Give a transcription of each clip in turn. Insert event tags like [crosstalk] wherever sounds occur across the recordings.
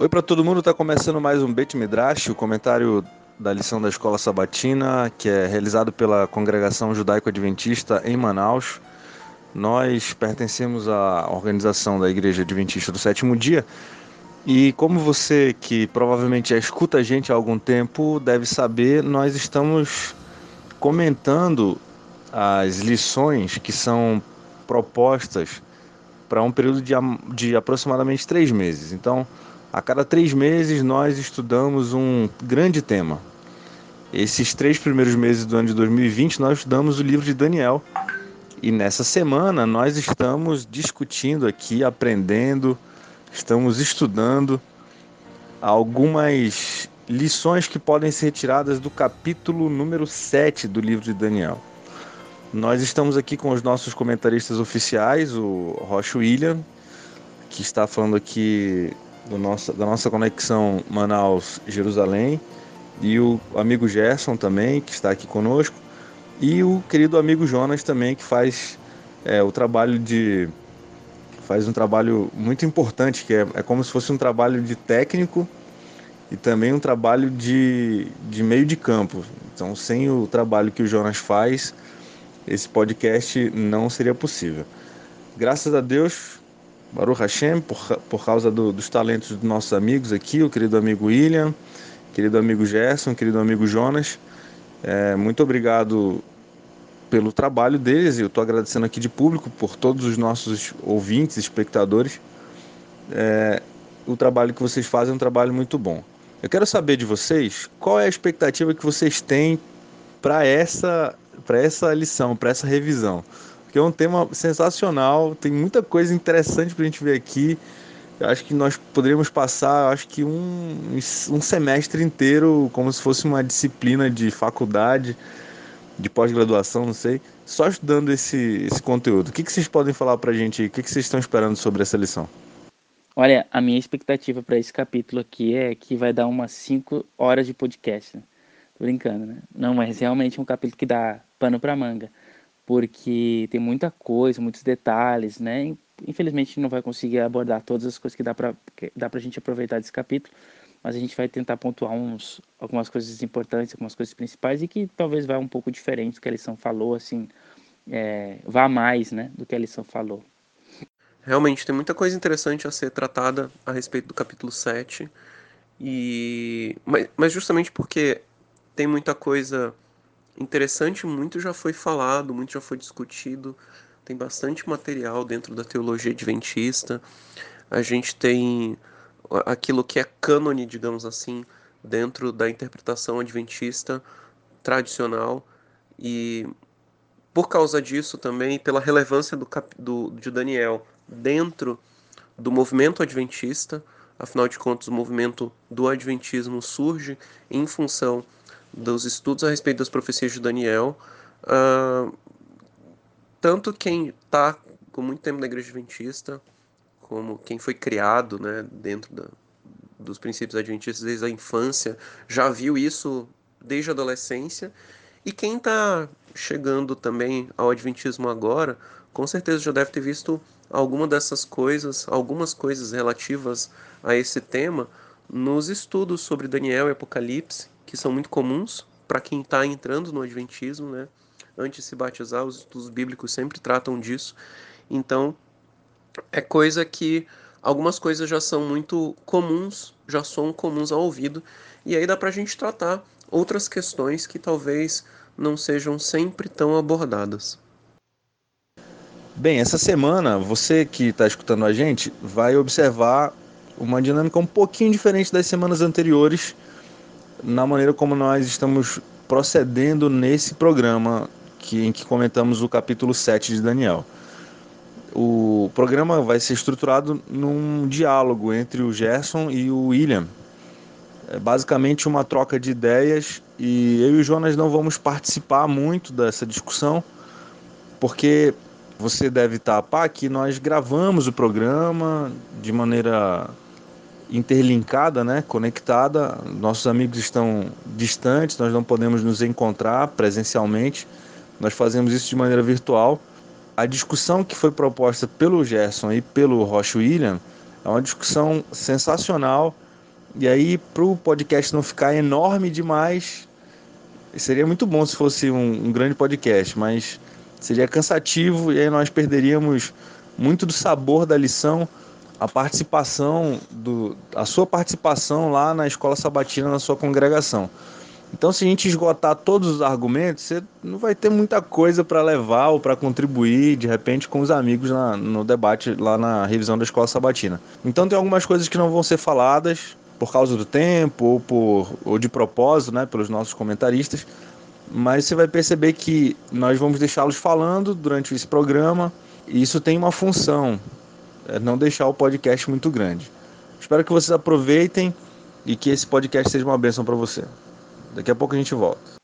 Oi para todo mundo, está começando mais um Bet Midrash, o comentário da lição da Escola Sabatina, que é realizado pela Congregação Judaico-Adventista em Manaus. Nós pertencemos à organização da Igreja Adventista do Sétimo Dia e como você que provavelmente já escuta a gente há algum tempo deve saber, nós estamos comentando as lições que são propostas para um período de, de aproximadamente três meses. Então, a cada três meses nós estudamos um grande tema. Esses três primeiros meses do ano de 2020 nós estudamos o livro de Daniel. E nessa semana nós estamos discutindo aqui, aprendendo, estamos estudando algumas lições que podem ser retiradas do capítulo número 7 do livro de Daniel. Nós estamos aqui com os nossos comentaristas oficiais, o Rocha William, que está falando aqui nosso, da nossa conexão Manaus-Jerusalém, e o amigo Gerson também, que está aqui conosco, e o querido amigo Jonas também, que faz é, o trabalho de faz um trabalho muito importante, que é, é como se fosse um trabalho de técnico e também um trabalho de, de meio de campo. Então, sem o trabalho que o Jonas faz, esse podcast não seria possível. Graças a Deus, Baruch Hashem, por, por causa do, dos talentos dos nossos amigos aqui, o querido amigo William, querido amigo Gerson, querido amigo Jonas. É, muito obrigado pelo trabalho deles. Eu estou agradecendo aqui de público por todos os nossos ouvintes, espectadores. É, o trabalho que vocês fazem é um trabalho muito bom. Eu quero saber de vocês qual é a expectativa que vocês têm para essa, essa lição, para essa revisão. Porque é um tema sensacional, tem muita coisa interessante para a gente ver aqui. Eu acho que nós poderíamos passar, acho que um, um semestre inteiro, como se fosse uma disciplina de faculdade, de pós-graduação, não sei, só estudando esse, esse conteúdo. O que, que vocês podem falar para a gente? O que, que vocês estão esperando sobre essa lição? Olha, a minha expectativa para esse capítulo aqui é que vai dar umas 5 horas de podcast. Né? Tô brincando, né? Não, mas realmente é um capítulo que dá pano para manga, porque tem muita coisa, muitos detalhes, né? Infelizmente não vai conseguir abordar todas as coisas que dá para dá a gente aproveitar desse capítulo, mas a gente vai tentar pontuar uns, algumas coisas importantes, algumas coisas principais e que talvez vá um pouco diferente do que a lição falou, assim, é, vá mais, né, do que a lição falou. Realmente tem muita coisa interessante a ser tratada a respeito do capítulo 7, e mas, mas justamente porque tem muita coisa interessante, muito já foi falado, muito já foi discutido, tem bastante material dentro da teologia adventista. A gente tem aquilo que é cânone, digamos assim, dentro da interpretação adventista tradicional e por causa disso também, pela relevância do, do, de Daniel dentro do movimento adventista, afinal de contas, o movimento do adventismo surge em função dos estudos a respeito das profecias de Daniel. Uh, tanto quem está com muito tempo na igreja adventista, como quem foi criado né, dentro da, dos princípios adventistas desde a infância, já viu isso desde a adolescência. E quem está chegando também ao adventismo agora, com certeza já deve ter visto alguma dessas coisas, algumas coisas relativas a esse tema nos estudos sobre Daniel e Apocalipse, que são muito comuns para quem está entrando no adventismo, né? Antes de se batizar, os estudos bíblicos sempre tratam disso. Então, é coisa que algumas coisas já são muito comuns, já são comuns ao ouvido, e aí dá para a gente tratar outras questões que talvez não sejam sempre tão abordadas. Bem, essa semana você que está escutando a gente vai observar uma dinâmica um pouquinho diferente das semanas anteriores na maneira como nós estamos procedendo nesse programa que, em que comentamos o capítulo 7 de Daniel. O programa vai ser estruturado num diálogo entre o Gerson e o William. É basicamente uma troca de ideias e eu e o Jonas não vamos participar muito dessa discussão, porque você deve tapar que nós gravamos o programa de maneira interlinkada, né, conectada. Nossos amigos estão distantes, nós não podemos nos encontrar presencialmente. Nós fazemos isso de maneira virtual a discussão que foi proposta pelo Gerson e pelo Rocha William é uma discussão sensacional E aí, para o podcast não ficar enorme demais, seria muito bom se fosse um, um, grande podcast, mas seria cansativo e aí nós perderíamos muito do sabor da lição, a participação do, a sua participação lá na escola sabatina na sua congregação. Então, se a gente esgotar todos os argumentos, você não vai ter muita coisa para levar ou para contribuir, de repente, com os amigos na, no debate lá na revisão da escola sabatina. Então, tem algumas coisas que não vão ser faladas por causa do tempo ou, por, ou de propósito, né, pelos nossos comentaristas, mas você vai perceber que nós vamos deixá-los falando durante esse programa e isso tem uma função, é não deixar o podcast muito grande. Espero que vocês aproveitem e que esse podcast seja uma bênção para você. Daqui a pouco a gente volta.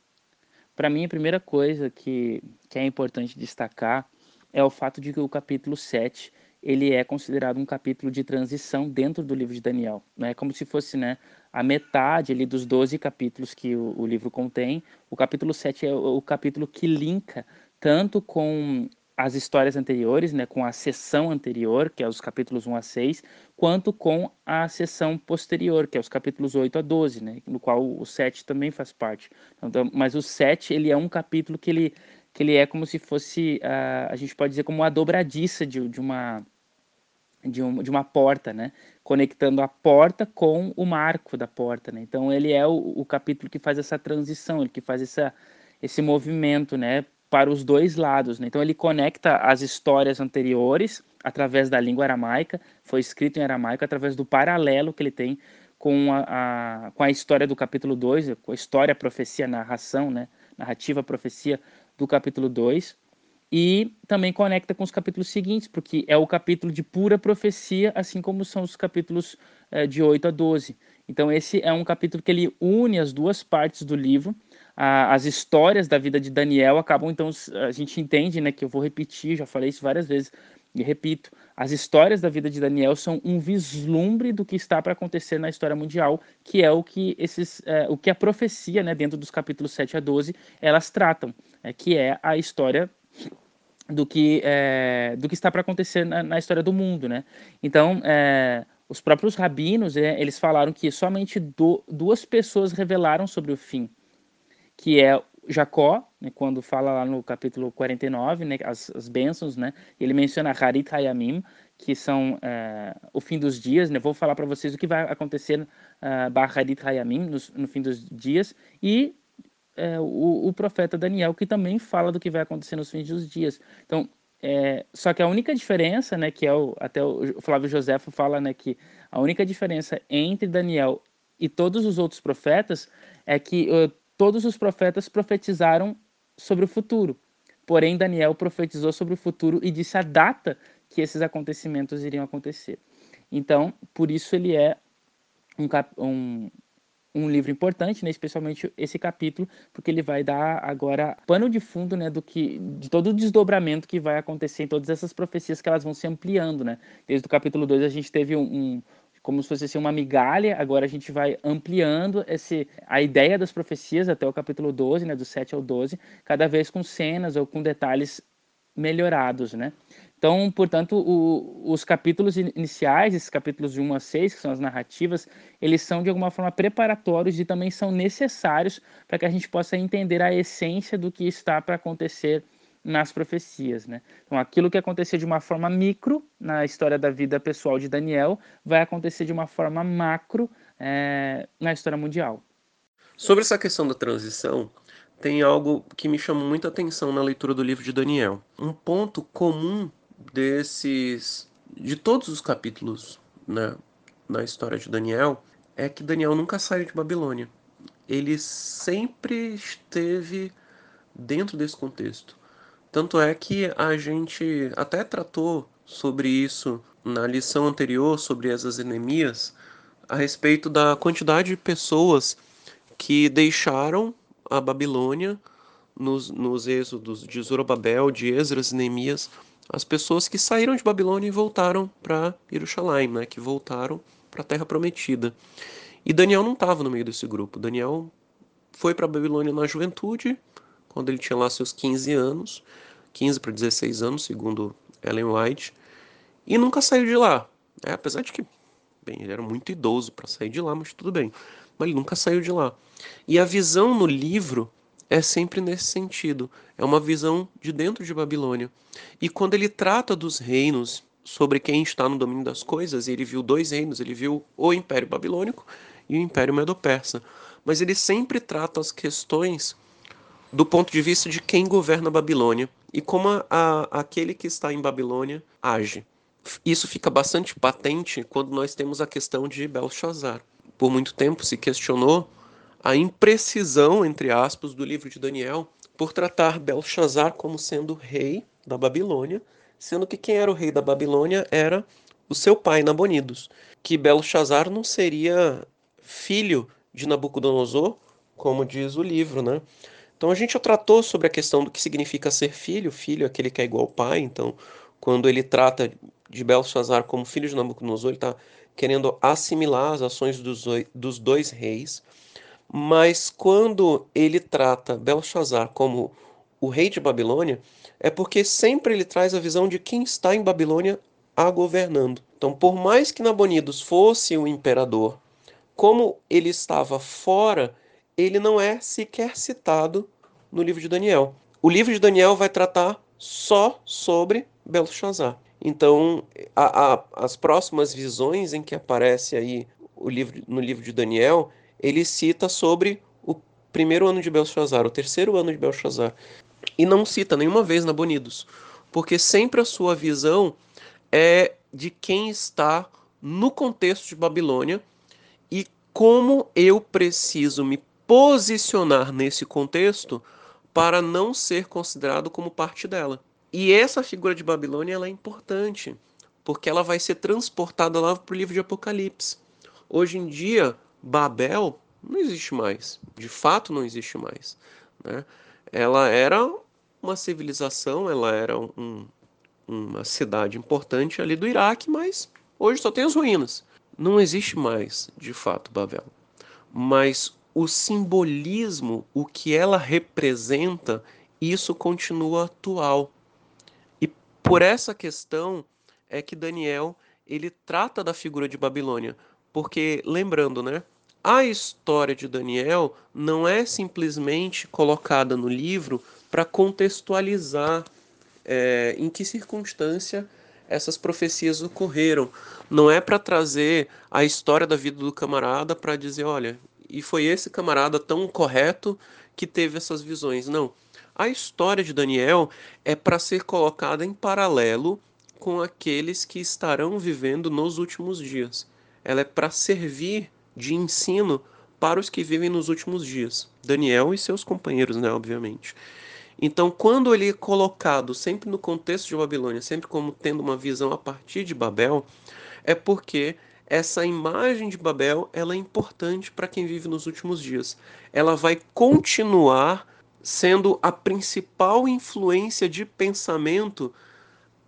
Para mim, a primeira coisa que, que é importante destacar é o fato de que o capítulo 7 ele é considerado um capítulo de transição dentro do livro de Daniel. Né? Como se fosse né, a metade ali dos 12 capítulos que o, o livro contém. O capítulo 7 é o, o capítulo que linka tanto com as histórias anteriores, né, com a sessão anterior, que é os capítulos 1 a 6, quanto com a sessão posterior, que é os capítulos 8 a 12, né, no qual o 7 também faz parte. Então, mas o 7, ele é um capítulo que ele, que ele é como se fosse, uh, a gente pode dizer, como uma dobradiça de, de uma de, um, de uma porta, né? Conectando a porta com o marco da porta, né? Então ele é o, o capítulo que faz essa transição, ele que faz essa, esse movimento, né? Para os dois lados. Né? Então ele conecta as histórias anteriores através da língua aramaica, foi escrito em aramaico, através do paralelo que ele tem com a, a, com a história do capítulo 2, com a história, profecia, narração, né? narrativa, profecia do capítulo 2, e também conecta com os capítulos seguintes, porque é o capítulo de pura profecia, assim como são os capítulos é, de 8 a 12. Então esse é um capítulo que ele une as duas partes do livro, a, as histórias da vida de Daniel acabam, então, a gente entende, né, que eu vou repetir, já falei isso várias vezes, e repito, as histórias da vida de Daniel são um vislumbre do que está para acontecer na história mundial, que é o que esses, é, o que a profecia, né, dentro dos capítulos 7 a 12, elas tratam, é, que é a história do que, é, do que está para acontecer na, na, história do mundo, né? Então, é, os próprios rabinos, é, eles falaram que somente do, duas pessoas revelaram sobre o fim que é Jacó, né, quando fala lá no capítulo 49, né, as, as bênçãos, né, ele menciona Harit Hayamim, que são é, o fim dos dias, né, vou falar para vocês o que vai acontecer uh, Harit Hayamim no, no fim dos dias, e é, o, o, profeta Daniel, que também fala do que vai acontecer nos fins dos dias. Então, é, só que a única diferença, né, que é o, até o Flávio Josefo fala, né, que a única diferença entre Daniel e todos os outros profetas é que todos os profetas profetizaram sobre o futuro. Porém, Daniel profetizou sobre o futuro e disse a data que esses acontecimentos iriam acontecer. Então, por isso ele é um, um, um livro importante, né, especialmente esse capítulo, porque ele vai dar agora pano de fundo né, do que, de todo o desdobramento que vai acontecer em todas essas profecias que elas vão se ampliando. Né? Desde o capítulo 2 a gente teve um, um como se fosse assim, uma migalha, agora a gente vai ampliando esse, a ideia das profecias até o capítulo 12, né, do 7 ao 12, cada vez com cenas ou com detalhes melhorados, né? Então, portanto, o, os capítulos iniciais, esses capítulos de 1 a 6, que são as narrativas, eles são de alguma forma preparatórios e também são necessários para que a gente possa entender a essência do que está para acontecer nas profecias. Né? Então, aquilo que acontecia de uma forma micro na história da vida pessoal de Daniel vai acontecer de uma forma macro é, na história mundial. Sobre essa questão da transição, tem algo que me chama muita atenção na leitura do livro de Daniel. Um ponto comum desses, de todos os capítulos né, na história de Daniel, é que Daniel nunca saiu de Babilônia. Ele sempre esteve dentro desse contexto. Tanto é que a gente até tratou sobre isso na lição anterior, sobre essas enemias, a respeito da quantidade de pessoas que deixaram a Babilônia nos, nos êxodos de Zorobabel, de Esdras e Neemias, as pessoas que saíram de Babilônia e voltaram para Jerusalém, né, que voltaram para a Terra Prometida. E Daniel não estava no meio desse grupo. Daniel foi para a Babilônia na juventude, quando ele tinha lá seus 15 anos, 15 para 16 anos, segundo Ellen White, e nunca saiu de lá. É, apesar de que Bem, ele era muito idoso para sair de lá, mas tudo bem. Mas ele nunca saiu de lá. E a visão no livro é sempre nesse sentido. É uma visão de dentro de Babilônia. E quando ele trata dos reinos sobre quem está no domínio das coisas, ele viu dois reinos, ele viu o Império Babilônico e o Império Medo-Persa. Mas ele sempre trata as questões do ponto de vista de quem governa a Babilônia e como a, a, aquele que está em Babilônia age. Isso fica bastante patente quando nós temos a questão de Belshazzar. Por muito tempo se questionou a imprecisão, entre aspas, do livro de Daniel por tratar Belshazzar como sendo rei da Babilônia, sendo que quem era o rei da Babilônia era o seu pai Nabonidos, que Belshazzar não seria filho de Nabucodonosor, como diz o livro, né? Então a gente já tratou sobre a questão do que significa ser filho, filho é aquele que é igual ao pai, então quando ele trata de Belshazzar como filho de Nabucodonosor, ele está querendo assimilar as ações dos, dos dois reis, mas quando ele trata Belshazzar como o rei de Babilônia, é porque sempre ele traz a visão de quem está em Babilônia a governando. Então, por mais que Nabonidos fosse o imperador, como ele estava fora, ele não é sequer citado no livro de Daniel. O livro de Daniel vai tratar só sobre Belshazzar. Então, a, a, as próximas visões em que aparece aí o livro, no livro de Daniel, ele cita sobre o primeiro ano de Belshazzar, o terceiro ano de Belshazzar, e não cita nenhuma vez Nabonidos, porque sempre a sua visão é de quem está no contexto de Babilônia e como eu preciso me posicionar nesse contexto para não ser considerado como parte dela. E essa figura de Babilônia ela é importante, porque ela vai ser transportada lá para o livro de Apocalipse. Hoje em dia, Babel não existe mais. De fato, não existe mais. Né? Ela era uma civilização, ela era um, uma cidade importante ali do Iraque, mas hoje só tem as ruínas. Não existe mais, de fato, Babel. Mas o simbolismo, o que ela representa, isso continua atual. Por essa questão é que Daniel ele trata da figura de Babilônia, porque lembrando, né? A história de Daniel não é simplesmente colocada no livro para contextualizar é, em que circunstância essas profecias ocorreram. Não é para trazer a história da vida do camarada para dizer, olha, e foi esse camarada tão correto que teve essas visões. Não. A história de Daniel é para ser colocada em paralelo com aqueles que estarão vivendo nos últimos dias. Ela é para servir de ensino para os que vivem nos últimos dias. Daniel e seus companheiros, né, obviamente. Então, quando ele é colocado sempre no contexto de Babilônia, sempre como tendo uma visão a partir de Babel, é porque essa imagem de Babel ela é importante para quem vive nos últimos dias. Ela vai continuar sendo a principal influência de pensamento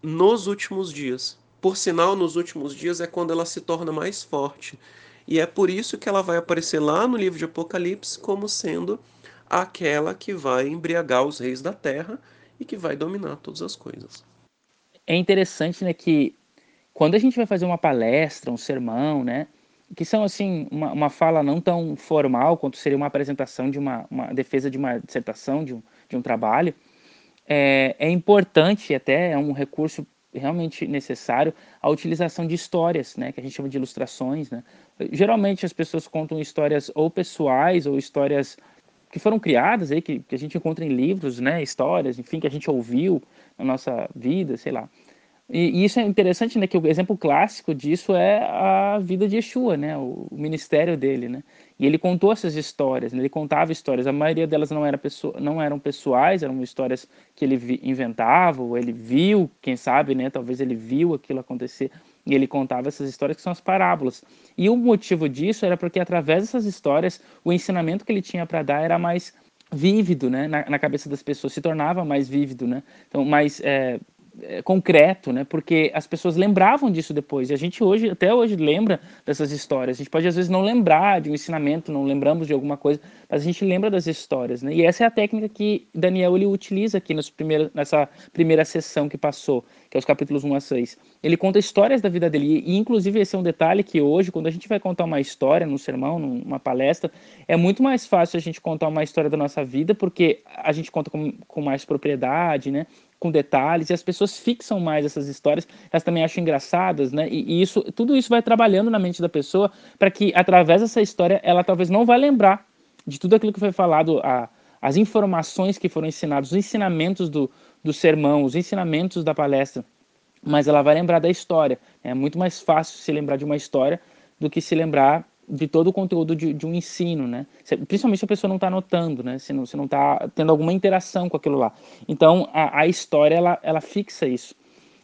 nos últimos dias. Por sinal, nos últimos dias é quando ela se torna mais forte. E é por isso que ela vai aparecer lá no livro de Apocalipse como sendo aquela que vai embriagar os reis da terra e que vai dominar todas as coisas. É interessante, né, que quando a gente vai fazer uma palestra, um sermão, né, que são assim uma, uma fala não tão formal quanto seria uma apresentação de uma, uma defesa de uma dissertação, de um, de um trabalho, é, é importante até é um recurso realmente necessário a utilização de histórias, né, que a gente chama de ilustrações, né. Geralmente as pessoas contam histórias ou pessoais ou histórias que foram criadas aí que, que a gente encontra em livros, né, histórias, enfim, que a gente ouviu na nossa vida, sei lá. E, e, isso é interessante, né? Que o exemplo clássico disso é a vida de Yeshua, né? O, o ministério dele, né? E ele contou essas histórias, né? ele contava histórias. A maioria delas não, era pessoa, não eram pessoais, eram histórias que ele inventava, ou ele viu, quem sabe, né? Talvez ele viu aquilo acontecer e ele contava essas histórias que são as parábolas. E o motivo disso era porque através dessas histórias o ensinamento que ele tinha para dar era mais vívido, né? Na, na, cabeça das pessoas se tornava mais vívido, né? Então, mais é, concreto, né? Porque as pessoas lembravam disso depois. E a gente hoje, até hoje, lembra dessas histórias. A gente pode às vezes não lembrar de um ensinamento, não lembramos de alguma coisa, mas a gente lembra das histórias, né? E essa é a técnica que Daniel ele utiliza aqui nos primeiros, nessa primeira sessão que passou, que é os capítulos 1 a 6. Ele conta histórias da vida dele. E, inclusive, esse é um detalhe que hoje, quando a gente vai contar uma história num sermão, numa palestra, é muito mais fácil a gente contar uma história da nossa vida, porque a gente conta com, com mais propriedade, né? com detalhes e as pessoas fixam mais essas histórias, elas também acham engraçadas, né? E, e isso, tudo isso vai trabalhando na mente da pessoa para que através dessa história ela talvez não vá lembrar de tudo aquilo que foi falado, a, as informações que foram ensinadas, os ensinamentos do, do sermão, os ensinamentos da palestra, mas ela vai lembrar da história. É muito mais fácil se lembrar de uma história do que se lembrar de todo o conteúdo de, de um ensino, né? Principalmente se a pessoa não está anotando, né? Se não se não está tendo alguma interação com aquilo lá. Então a, a história ela, ela fixa isso.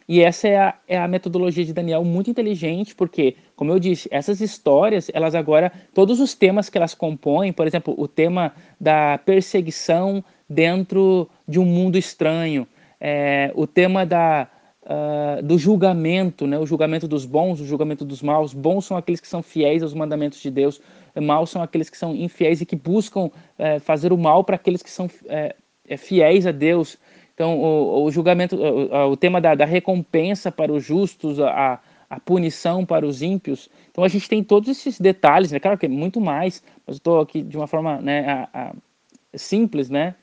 E essa é a, é a metodologia de Daniel muito inteligente, porque, como eu disse, essas histórias, elas agora, todos os temas que elas compõem, por exemplo, o tema da perseguição dentro de um mundo estranho, é, o tema da, uh, do julgamento, né? o julgamento dos bons, o julgamento dos maus. Bons são aqueles que são fiéis aos mandamentos de Deus, maus são aqueles que são infiéis e que buscam uh, fazer o mal para aqueles que são uh, fiéis a Deus. Então, o, o julgamento, o, o tema da, da, recompensa para os justos, a, a punição para os ímpios. Então, a gente tem todos esses detalhes, né? Claro que é muito mais, mas estou aqui de uma forma né, a, a, simples, né?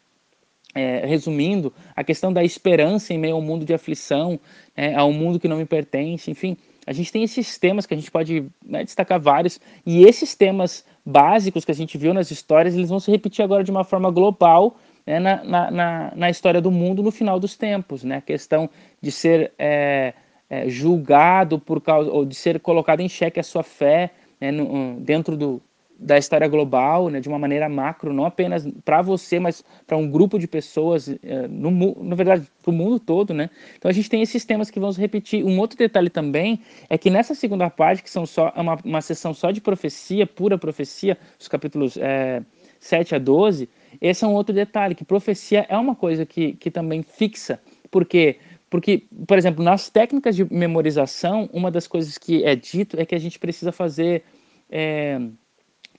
É, resumindo, a questão da esperança em meio ao mundo de aflição, é, ao mundo que não me pertence, enfim, a gente tem esses temas que a gente pode né, destacar vários, e esses temas básicos que a gente viu nas histórias, eles vão se repetir agora de uma forma global né, na, na, na, na, história do mundo no final dos tempos, né? A questão de ser é, é, julgado por causa, ou de ser colocado em xeque a sua fé né, no, dentro do, da história global, né, de uma maneira macro, não apenas para você, mas para um grupo de pessoas, é, no, na verdade, para o mundo todo, né? Então a gente tem esses temas que se repetir. Um outro detalhe também é que nessa segunda parte, que são só é uma, uma sessão só de profecia, pura profecia, os capítulos é, 7 a 12, esse é um outro detalhe, que profecia é uma coisa que, que também fixa, porque porque, por exemplo, nas técnicas de memorização, uma das coisas que é dito é que a gente precisa fazer é,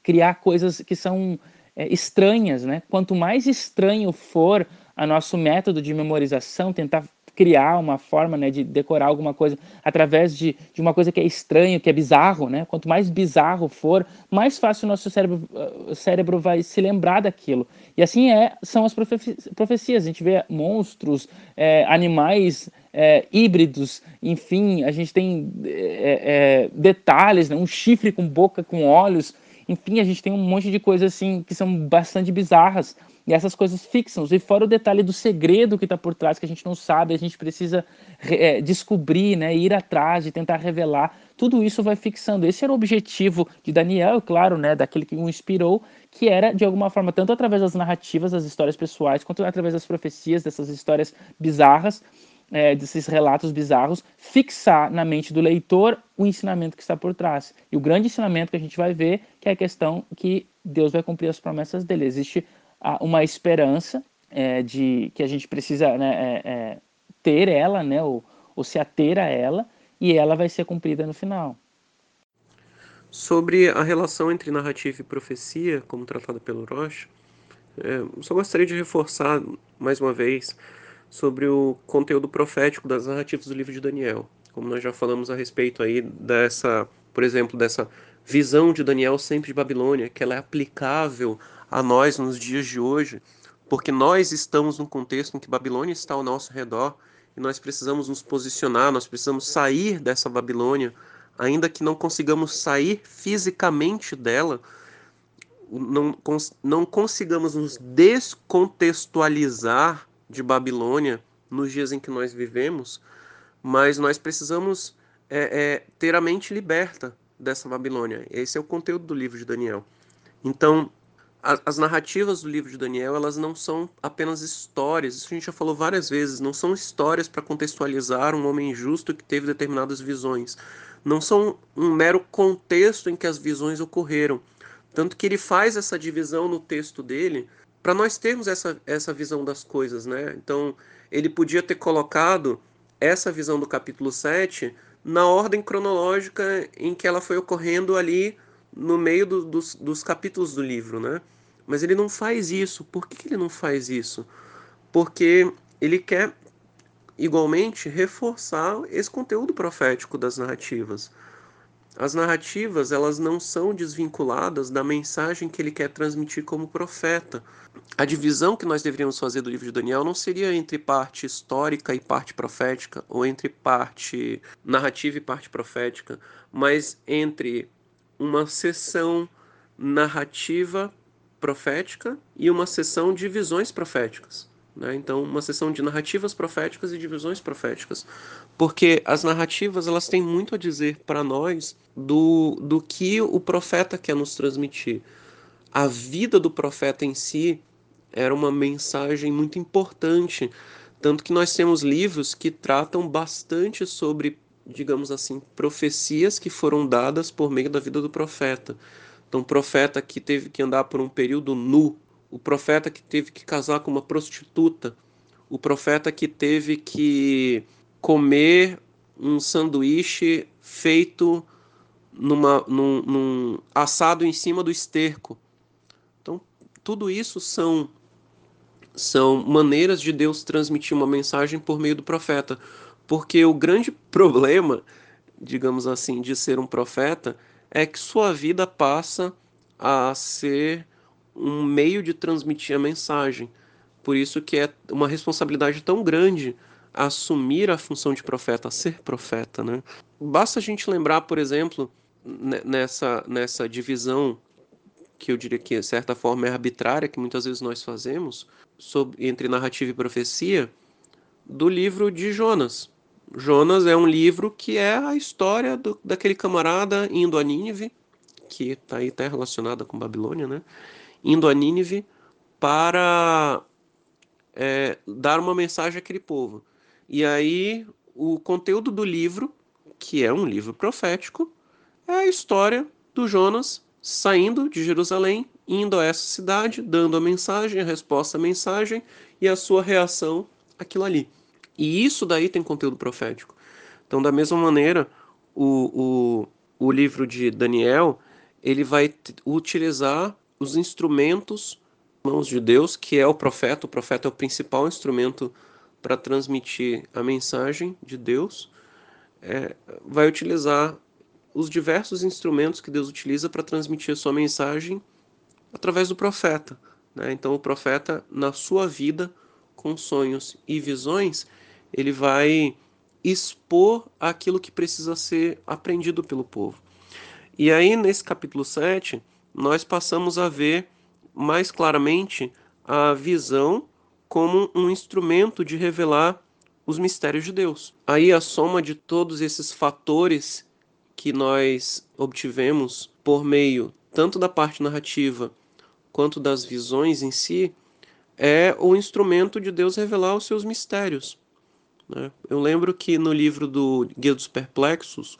criar coisas que são é, estranhas, né? Quanto mais estranho for a nosso método de memorização, tentar criar uma forma né, de decorar alguma coisa através de, de uma coisa que é estranho, que é bizarro, né? Quanto mais bizarro for, mais fácil o nosso cérebro, o cérebro vai se lembrar daquilo. E assim é, são as profecias. A gente vê monstros, é, animais é, híbridos, enfim, a gente tem é, é detalhes, né? um chifre com boca, com olhos, enfim, a gente tem um monte de coisas assim que são bastante bizarras. E essas coisas fixam. E fora o detalhe do segredo que está por trás, que a gente não sabe, a gente precisa é, descobrir, né, ir atrás, de tentar revelar. Tudo isso vai fixando. Esse era o objetivo de Daniel, claro, né, daquele que o inspirou, que era, de alguma forma, tanto através das narrativas, das histórias pessoais, quanto através das profecias, dessas histórias bizarras, é, desses relatos bizarros, fixar na mente do leitor o ensinamento que está por trás. E o grande ensinamento que a gente vai ver que é a questão que Deus vai cumprir as promessas dele. Existe uma esperança é, de que a gente precisa né, é, é, ter ela, né, ou, ou se ater a ela, e ela vai ser cumprida no final. Sobre a relação entre narrativa e profecia, como tratada pelo Rocha, é, só gostaria de reforçar mais uma vez sobre o conteúdo profético das narrativas do livro de Daniel. Como nós já falamos a respeito aí dessa, por exemplo, dessa visão de Daniel sempre de Babilônia, que ela é aplicável a nós nos dias de hoje, porque nós estamos num contexto em que Babilônia está ao nosso redor e nós precisamos nos posicionar, nós precisamos sair dessa Babilônia, ainda que não consigamos sair fisicamente dela, não, não consigamos nos descontextualizar de Babilônia nos dias em que nós vivemos, mas nós precisamos é, é, ter a mente liberta dessa Babilônia. Esse é o conteúdo do livro de Daniel. Então, a, as narrativas do livro de Daniel, elas não são apenas histórias, isso a gente já falou várias vezes, não são histórias para contextualizar um homem justo que teve determinadas visões. Não são um mero contexto em que as visões ocorreram. Tanto que ele faz essa divisão no texto dele para nós termos essa, essa visão das coisas, né? Então, ele podia ter colocado essa visão do capítulo 7 na ordem cronológica em que ela foi ocorrendo ali no meio do, dos, dos capítulos do livro, né? Mas ele não faz isso. Por que ele não faz isso? Porque ele quer igualmente reforçar esse conteúdo profético das narrativas. As narrativas, elas não são desvinculadas da mensagem que ele quer transmitir como profeta. A divisão que nós deveríamos fazer do livro de Daniel não seria entre parte histórica e parte profética, ou entre parte narrativa e parte profética, mas entre uma sessão narrativa profética e uma sessão de visões proféticas. Né? Então, uma sessão de narrativas proféticas e de visões proféticas. Porque as narrativas elas têm muito a dizer para nós do, do que o profeta quer nos transmitir. A vida do profeta em si era uma mensagem muito importante. Tanto que nós temos livros que tratam bastante sobre, digamos assim, profecias que foram dadas por meio da vida do profeta. Então, profeta que teve que andar por um período nu, o profeta que teve que casar com uma prostituta, o profeta que teve que comer um sanduíche feito numa, num, num assado em cima do esterco. Então, tudo isso são são maneiras de Deus transmitir uma mensagem por meio do profeta, porque o grande [laughs] problema, digamos assim, de ser um profeta é que sua vida passa a ser um meio de transmitir a mensagem. Por isso que é uma responsabilidade tão grande assumir a função de profeta, ser profeta, né? Basta a gente lembrar, por exemplo, nessa, nessa divisão que eu diria que de certa forma é arbitrária que muitas vezes nós fazemos sobre, entre narrativa e profecia do livro de Jonas. Jonas é um livro que é a história do, daquele camarada indo a Nínive, que está aí até relacionada com Babilônia, né? indo a Nínive para é, dar uma mensagem àquele povo. E aí, o conteúdo do livro, que é um livro profético, é a história do Jonas saindo de Jerusalém, indo a essa cidade, dando a mensagem, a resposta à mensagem e a sua reação àquilo ali. E isso daí tem conteúdo profético. Então, da mesma maneira, o, o, o livro de Daniel ele vai utilizar os instrumentos mãos de Deus, que é o profeta. O profeta é o principal instrumento para transmitir a mensagem de Deus. É, vai utilizar os diversos instrumentos que Deus utiliza para transmitir a sua mensagem através do profeta. Né? Então, o profeta, na sua vida, com sonhos e visões, ele vai expor aquilo que precisa ser aprendido pelo povo. E aí, nesse capítulo 7, nós passamos a ver mais claramente a visão como um instrumento de revelar os mistérios de Deus. Aí a soma de todos esses fatores que nós obtivemos por meio tanto da parte narrativa quanto das visões em si é o instrumento de Deus revelar os seus mistérios. Né? Eu lembro que no livro do Guia dos Perplexos,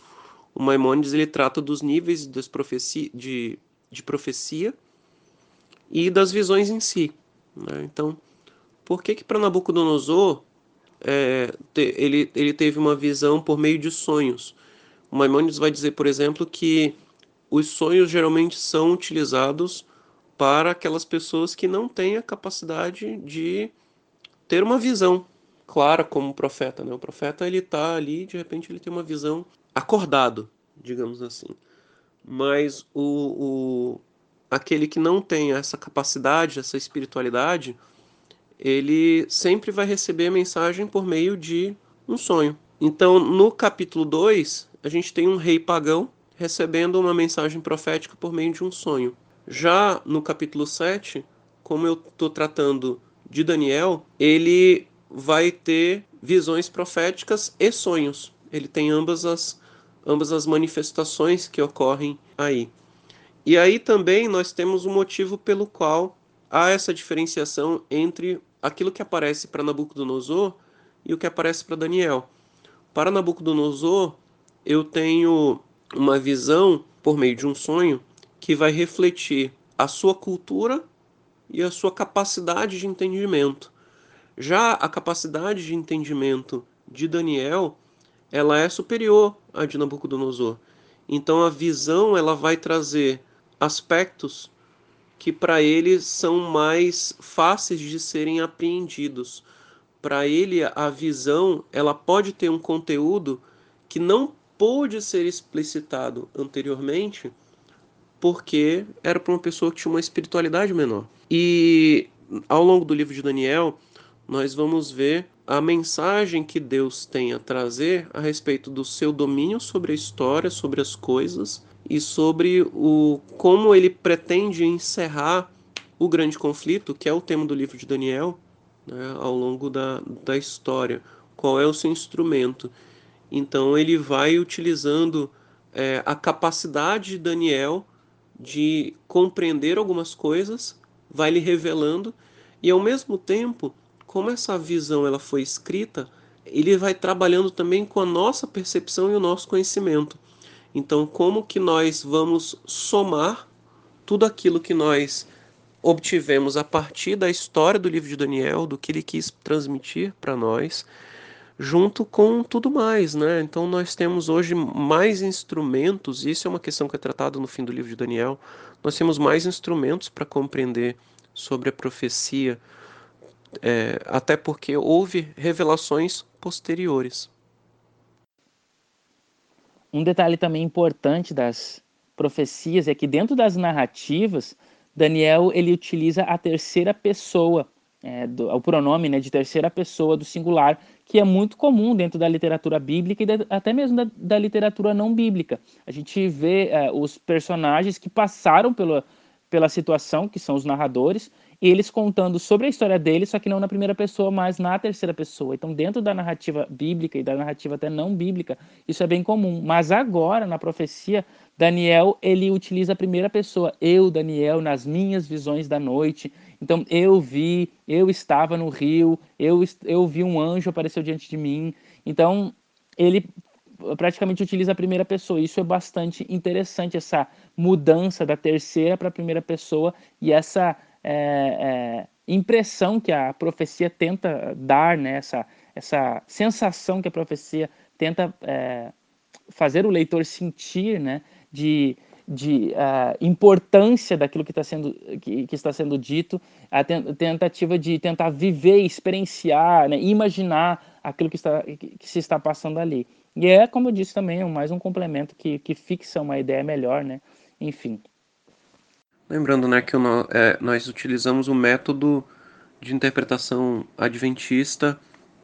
o Maimônides ele trata dos níveis das profeci de de profecia e das visões em si. Né? Então, por que que para Nabucodonosor é, te, ele, ele teve uma visão por meio de sonhos? O Maimonides vai dizer, por exemplo, que os sonhos geralmente são utilizados para aquelas pessoas que não têm a capacidade de ter uma visão clara como profeta. Né? O profeta ele está ali, de repente ele tem uma visão acordado, digamos assim mas o, o aquele que não tem essa capacidade, essa espiritualidade, ele sempre vai receber a mensagem por meio de um sonho. Então, no capítulo 2, a gente tem um rei pagão recebendo uma mensagem profética por meio de um sonho. Já no capítulo 7, como eu estou tratando de Daniel, ele vai ter visões proféticas e sonhos. Ele tem ambas as ambas as manifestações que ocorrem aí. E aí também nós temos um motivo pelo qual há essa diferenciação entre aquilo que aparece para Nabucodonosor e o que aparece para Daniel. Para Nabucodonosor, eu tenho uma visão por meio de um sonho que vai refletir a sua cultura e a sua capacidade de entendimento. Já a capacidade de entendimento de Daniel ela é superior à de Nabucodonosor. Então a visão ela vai trazer aspectos que para ele são mais fáceis de serem apreendidos. Para ele a visão ela pode ter um conteúdo que não pôde ser explicitado anteriormente, porque era para uma pessoa que tinha uma espiritualidade menor. E ao longo do livro de Daniel, nós vamos ver a mensagem que Deus tem a trazer a respeito do seu domínio sobre a história, sobre as coisas e sobre o como ele pretende encerrar o grande conflito, que é o tema do livro de Daniel, né, ao longo da, da história. Qual é o seu instrumento? Então ele vai utilizando é, a capacidade de Daniel de compreender algumas coisas, vai lhe revelando e ao mesmo tempo, como essa visão ela foi escrita, ele vai trabalhando também com a nossa percepção e o nosso conhecimento. Então, como que nós vamos somar tudo aquilo que nós obtivemos a partir da história do livro de Daniel, do que ele quis transmitir para nós, junto com tudo mais, né? Então nós temos hoje mais instrumentos, isso é uma questão que é tratada no fim do livro de Daniel. Nós temos mais instrumentos para compreender sobre a profecia, é, até porque houve revelações posteriores. Um detalhe também importante das profecias é que dentro das narrativas, Daniel ele utiliza a terceira pessoa, é, do, o pronome né, de terceira pessoa do singular, que é muito comum dentro da literatura bíblica e da, até mesmo da, da, literatura não bíblica. A gente vê é, os personagens que passaram pela, pela situação, que são os narradores, eles contando sobre a história deles, só que não na primeira pessoa, mas na terceira pessoa. Então, dentro da narrativa bíblica e da narrativa até não bíblica, isso é bem comum. Mas agora, na profecia, Daniel, ele utiliza a primeira pessoa. Eu, Daniel, nas minhas visões da noite. Então, eu vi, eu estava no rio, eu, eu vi um anjo apareceu diante de mim. Então, ele praticamente utiliza a primeira pessoa. Isso é bastante interessante, essa mudança da terceira para a primeira pessoa e essa é, é, impressão que a profecia tenta dar, né? essa, essa sensação que a profecia tenta é, fazer o leitor sentir né? de, de uh, importância daquilo que, tá sendo, que, que, está sendo dito, a tentativa de tentar viver, experienciar, né? imaginar aquilo que, está, que, se está passando ali. E é, como eu disse também, mais um complemento que, que fixa uma ideia melhor, né? Enfim. Lembrando, né, que o, é, nós utilizamos o método de interpretação adventista,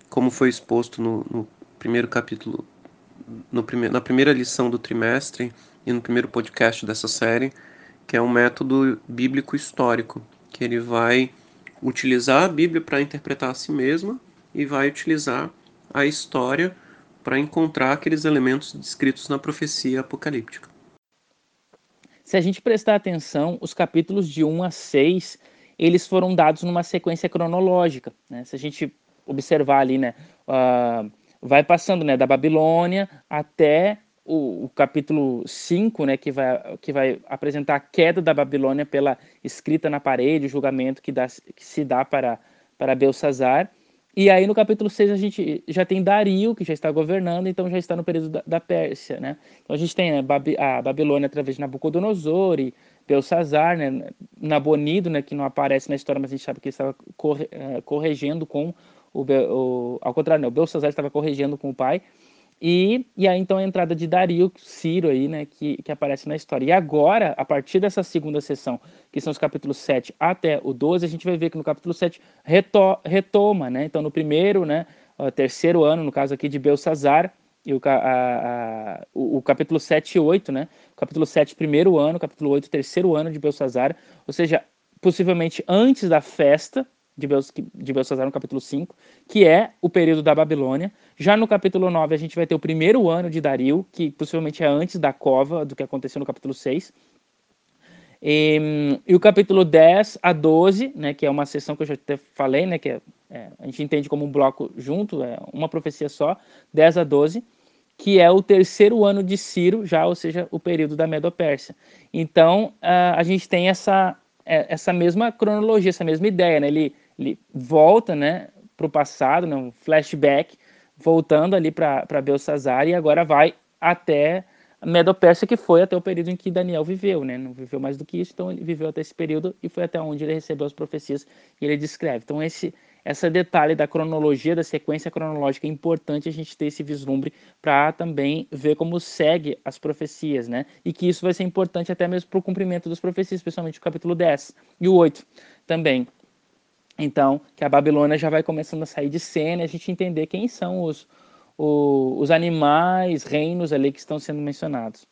como foi exposto no, no primeiro capítulo, no prime, na primeira lição do trimestre e no primeiro podcast dessa série, que é um método bíblico histórico, que ele vai utilizar a Bíblia para interpretar a si mesma e vai utilizar a história para encontrar aqueles elementos descritos na profecia apocalíptica. Se a gente prestar atenção, os capítulos de 1 a 6, eles foram dados numa sequência cronológica. Né? Se a gente observar ali, né, uh, vai passando né, da Babilônia até o, o, capítulo 5, né, que, vai, que vai apresentar a queda da Babilônia pela escrita na parede, o julgamento que, dá, que se dá para, para Belsazar. E aí no capítulo 6 a gente já tem Dario, que já está governando, então já está no período da, da Pérsia, né? Então a gente tem né, a Babilônia através de Nabucodonosor e Belsazar, né? Nabonido, né, que não aparece na história, mas a gente sabe que estava corre, corregendo com o, o, ao contrário, o Belsazar estava corregendo com o pai. E, e aí então a entrada de Dario, Ciro aí, né, que, que aparece na história. E agora, a partir dessa segunda sessão, que são os capítulos 7 até o 12, a gente vai ver que no capítulo 7 reto, retoma, né? Então no primeiro, né, terceiro ano, no caso aqui de Belsazar, e o, a, a, o, o, capítulo 7 e 8, né? Capítulo 7, primeiro ano, capítulo 8, terceiro ano de Belsazar, ou seja, possivelmente antes da festa de, de Belsazar, no capítulo 5, que é o período da Babilônia. Já no capítulo 9, a gente vai ter o primeiro ano de Dario, que possivelmente é antes da cova, do que aconteceu no capítulo 6. E, e, o capítulo 10 a 12, né, que é uma sessão que eu já até falei, né, que é, é, a gente entende como um bloco junto, é uma profecia só, 10 a 12, que é o terceiro ano de Ciro, já, ou seja, o período da Medo-Pérsia. Então, a, a gente tem essa, é, essa mesma cronologia, essa mesma ideia, né? Ele, ele volta, né, para o passado, né, um flashback voltando ali para Belsazar e agora vai até Medo-Pérsia, que foi até o período em que Daniel viveu, né? Não viveu mais do que isso, então ele viveu até esse período e foi até onde ele recebeu as profecias e ele descreve. Então esse esse detalhe da cronologia, da sequência cronológica é importante a gente ter esse vislumbre para também ver como segue as profecias, né? E que isso vai ser importante até mesmo para o cumprimento das profecias, especialmente o capítulo 10 e o 8 também. Então, que a Babilônia já vai começando a sair de cena, a gente entender quem são os, os, os animais, reinos ali que estão sendo mencionados.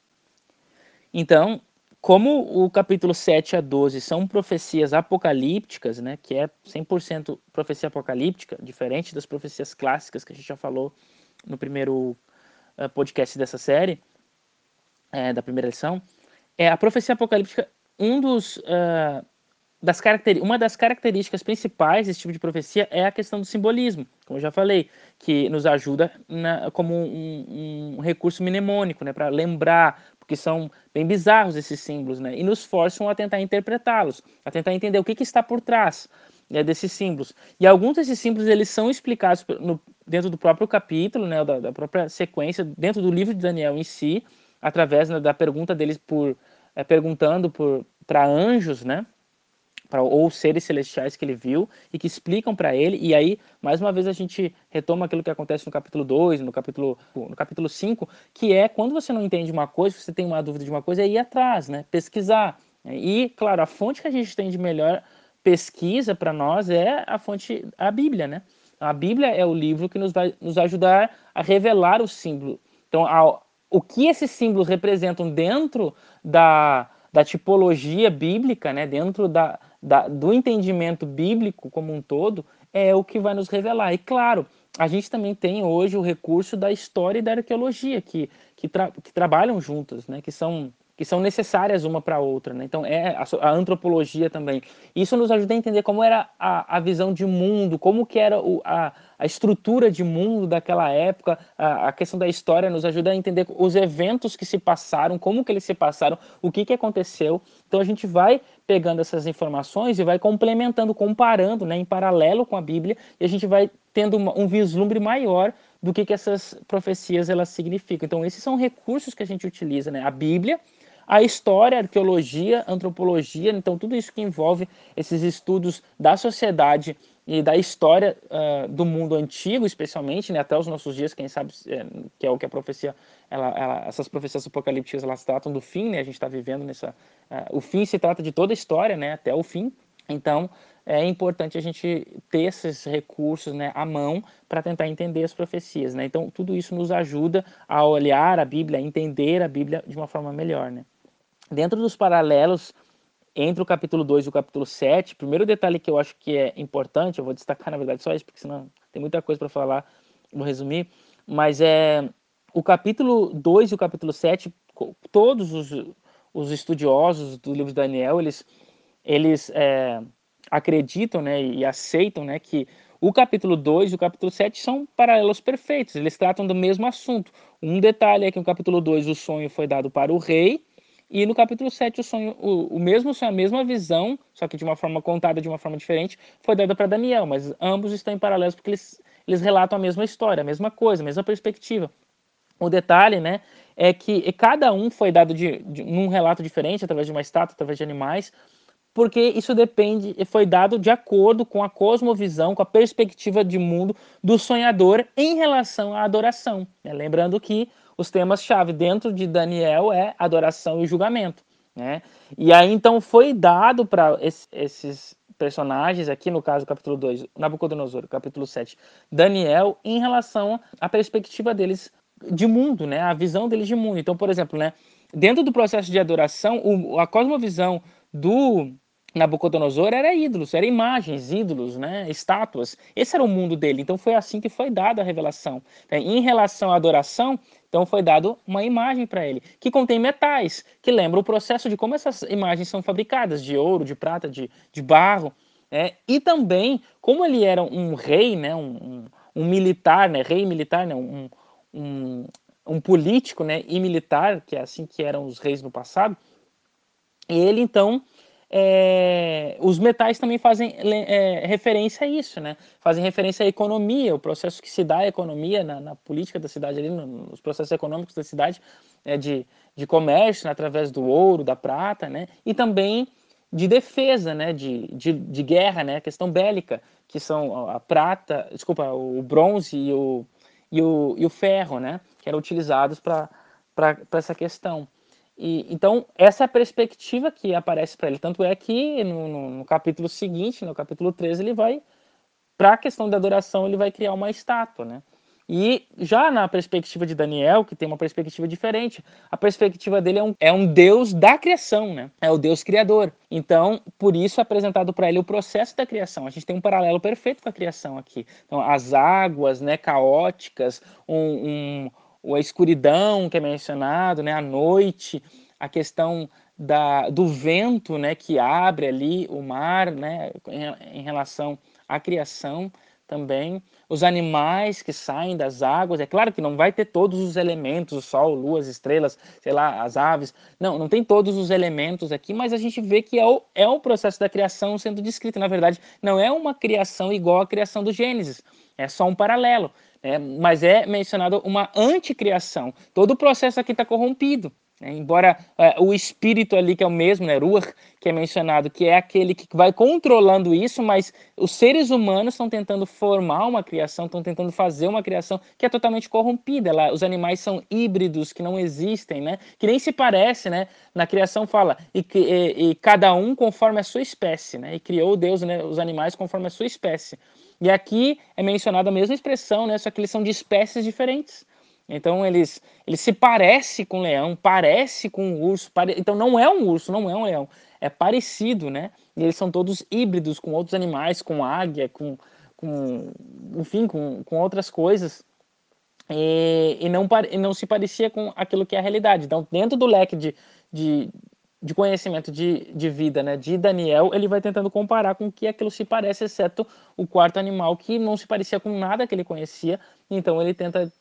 Então, como o capítulo 7 a 12 são profecias apocalípticas, né, que é 100% profecia apocalíptica, diferente das profecias clássicas que a gente já falou no primeiro uh, podcast dessa série, é, da primeira lição, é a profecia apocalíptica, um dos, uh, das uma das características principais desse tipo de profecia é a questão do simbolismo, como eu já falei, que nos ajuda na, como um, um, recurso mnemônico, né, para lembrar, porque são bem bizarros esses símbolos, né, e nos forçam a tentar interpretá-los, a tentar entender o que, que está por trás né, desses símbolos. E alguns desses símbolos eles são explicados no, dentro do próprio capítulo, né, da, da, própria sequência, dentro do livro de Daniel em si, através né, da pergunta deles por é, perguntando para anjos, né, pra, ou seres celestiais que ele viu e que explicam para ele. E aí, mais uma vez, a gente retoma aquilo que acontece no capítulo 2, no capítulo, no capítulo 5, que é quando você não entende uma coisa, você tem uma dúvida de uma coisa, é ir atrás, né? pesquisar. E, claro, a fonte que a gente tem de melhor pesquisa para nós é a fonte, a Bíblia, né? A Bíblia é o livro que nos vai nos ajudar a revelar o símbolo. Então, a, o que esses símbolos representam dentro da, da tipologia bíblica, né, dentro da, da, do entendimento bíblico como um todo, é o que vai nos revelar. E claro, a gente também tem hoje o recurso da história e da arqueologia, que, que, tra que trabalham juntas, né, que são que são necessárias uma para a outra. Né? Então, é a, a, antropologia também. Isso nos ajuda a entender como era a, a visão de mundo, como que era o, a, a estrutura de mundo daquela época, a, a, questão da história nos ajuda a entender os eventos que se passaram, como que eles se passaram, o que, que aconteceu. Então, a gente vai pegando essas informações e vai complementando, comparando né, em paralelo com a Bíblia, e a gente vai tendo uma, um vislumbre maior do que, que essas profecias elas significam. Então, esses são recursos que a gente utiliza, né? A Bíblia, a história, a arqueologia, a antropologia, então tudo isso que envolve esses estudos da sociedade e da história uh, do mundo antigo, especialmente, né, até os nossos dias, quem sabe, é, que é o que a profecia, ela, ela, essas profecias apocalípticas, elas tratam do fim, né, a gente está vivendo nessa, uh, o fim se trata de toda a história, né, até o fim, então é importante a gente ter esses recursos né, à mão para tentar entender as profecias, né, então tudo isso nos ajuda a olhar a Bíblia, a entender a Bíblia de uma forma melhor, né. Dentro dos paralelos entre o capítulo 2 e o capítulo 7, o primeiro detalhe que eu acho que é importante, eu vou destacar na verdade só isso, porque senão tem muita coisa para falar, vou resumir, mas é o capítulo 2 e o capítulo 7, todos os, os estudiosos do livro de Daniel, eles, eles é, acreditam né, e aceitam né, que o capítulo 2 e o capítulo 7 são paralelos perfeitos, eles tratam do mesmo assunto. Um detalhe é que no capítulo 2 o sonho foi dado para o rei, e no capítulo 7, o sonho, o, o mesmo sonho, a mesma visão, só que de uma forma contada de uma forma diferente, foi dada para Daniel, mas ambos estão em paralelos porque eles, eles relatam a mesma história, a mesma coisa, a mesma perspectiva. O detalhe, né, é que cada um foi dado de, de num relato diferente, através de uma estátua, através de animais, porque isso depende, foi dado de acordo com a cosmovisão, com a perspectiva de mundo do sonhador em relação à adoração. Né? Lembrando que os temas-chave dentro de Daniel é adoração e julgamento. Né? E aí então foi dado para esses personagens, aqui no caso capítulo 2, Nabucodonosor, capítulo 7, Daniel, em relação à perspectiva deles de mundo, né? a visão deles de mundo. Então, por exemplo, né? dentro do processo de adoração, o, a cosmovisão do Nabucodonosor era ídolos, eram imagens, ídolos, né, estátuas. Esse era o mundo dele. Então foi assim que foi dada a revelação. Em relação à adoração, então foi dado uma imagem para ele, que contém metais, que lembra o processo de como essas imagens são fabricadas, de ouro, de prata, de, de barro. Né? E também, como ele era um rei, né? um, um, um militar, né? rei militar, né? um, um, um político né? e militar, que é assim que eram os reis no passado, e ele então é, os metais também fazem é, referência a isso, né? Fazem referência à economia, o processo que se dá à economia na, na política da cidade, ali, nos processos econômicos da cidade, é, de, de comércio, né, através do ouro, da prata, né? E também de defesa, né? De, de, de guerra, né? A questão bélica, que são a prata, desculpa, o bronze e o, e o, e o ferro, né? Que eram utilizados para essa questão. E, então, essa é a perspectiva que aparece para ele. Tanto é que no, no, no, capítulo seguinte, no capítulo 13, ele vai, para a questão da adoração, ele vai criar uma estátua, né? E já na perspectiva de Daniel, que tem uma perspectiva diferente, a perspectiva dele é um, é um Deus da criação, né? É o Deus criador. Então, por isso é apresentado para ele o processo da criação. A gente tem um paralelo perfeito com a criação aqui. Então, as águas, né, caóticas, um, um a escuridão que é mencionado, né, a noite, a questão da, do vento, né, que abre ali o mar, né, em, em relação à criação também, os animais que saem das águas, é claro que não vai ter todos os elementos, o sol, lua, as estrelas, sei lá, as aves, não, não tem todos os elementos aqui, mas a gente vê que é o, é o processo da criação sendo descrito, na verdade, não é uma criação igual à criação do Gênesis, é só um paralelo, é, mas é mencionado uma anticriação. Todo o processo aqui está corrompido. Né? Embora é, o espírito ali, que é o mesmo, né, Ruach, que é mencionado, que é aquele que vai controlando isso, mas os seres humanos estão tentando formar uma criação, estão tentando fazer uma criação que é totalmente corrompida. Lá, os animais são híbridos, que não existem, né? que nem se parece. Né? Na criação fala, e, e, e cada um conforme a sua espécie, né? e criou Deus né, os animais conforme a sua espécie. E aqui é mencionada a mesma expressão, né? Só que eles são de espécies diferentes. Então eles, eles se parecem com leão, parece com um urso. Pare... Então não é um urso, não é um leão. É parecido, né? E eles são todos híbridos com outros animais, com águia, com, com enfim, com, com outras coisas. E, e, não, e não se parecia com aquilo que é a realidade. Então, dentro do leque de, de, de conhecimento de, de vida né, de Daniel, ele vai tentando comparar com o que aquilo se parece, exceto o quarto animal, que não se parecia com nada que ele conhecia. Então ele tenta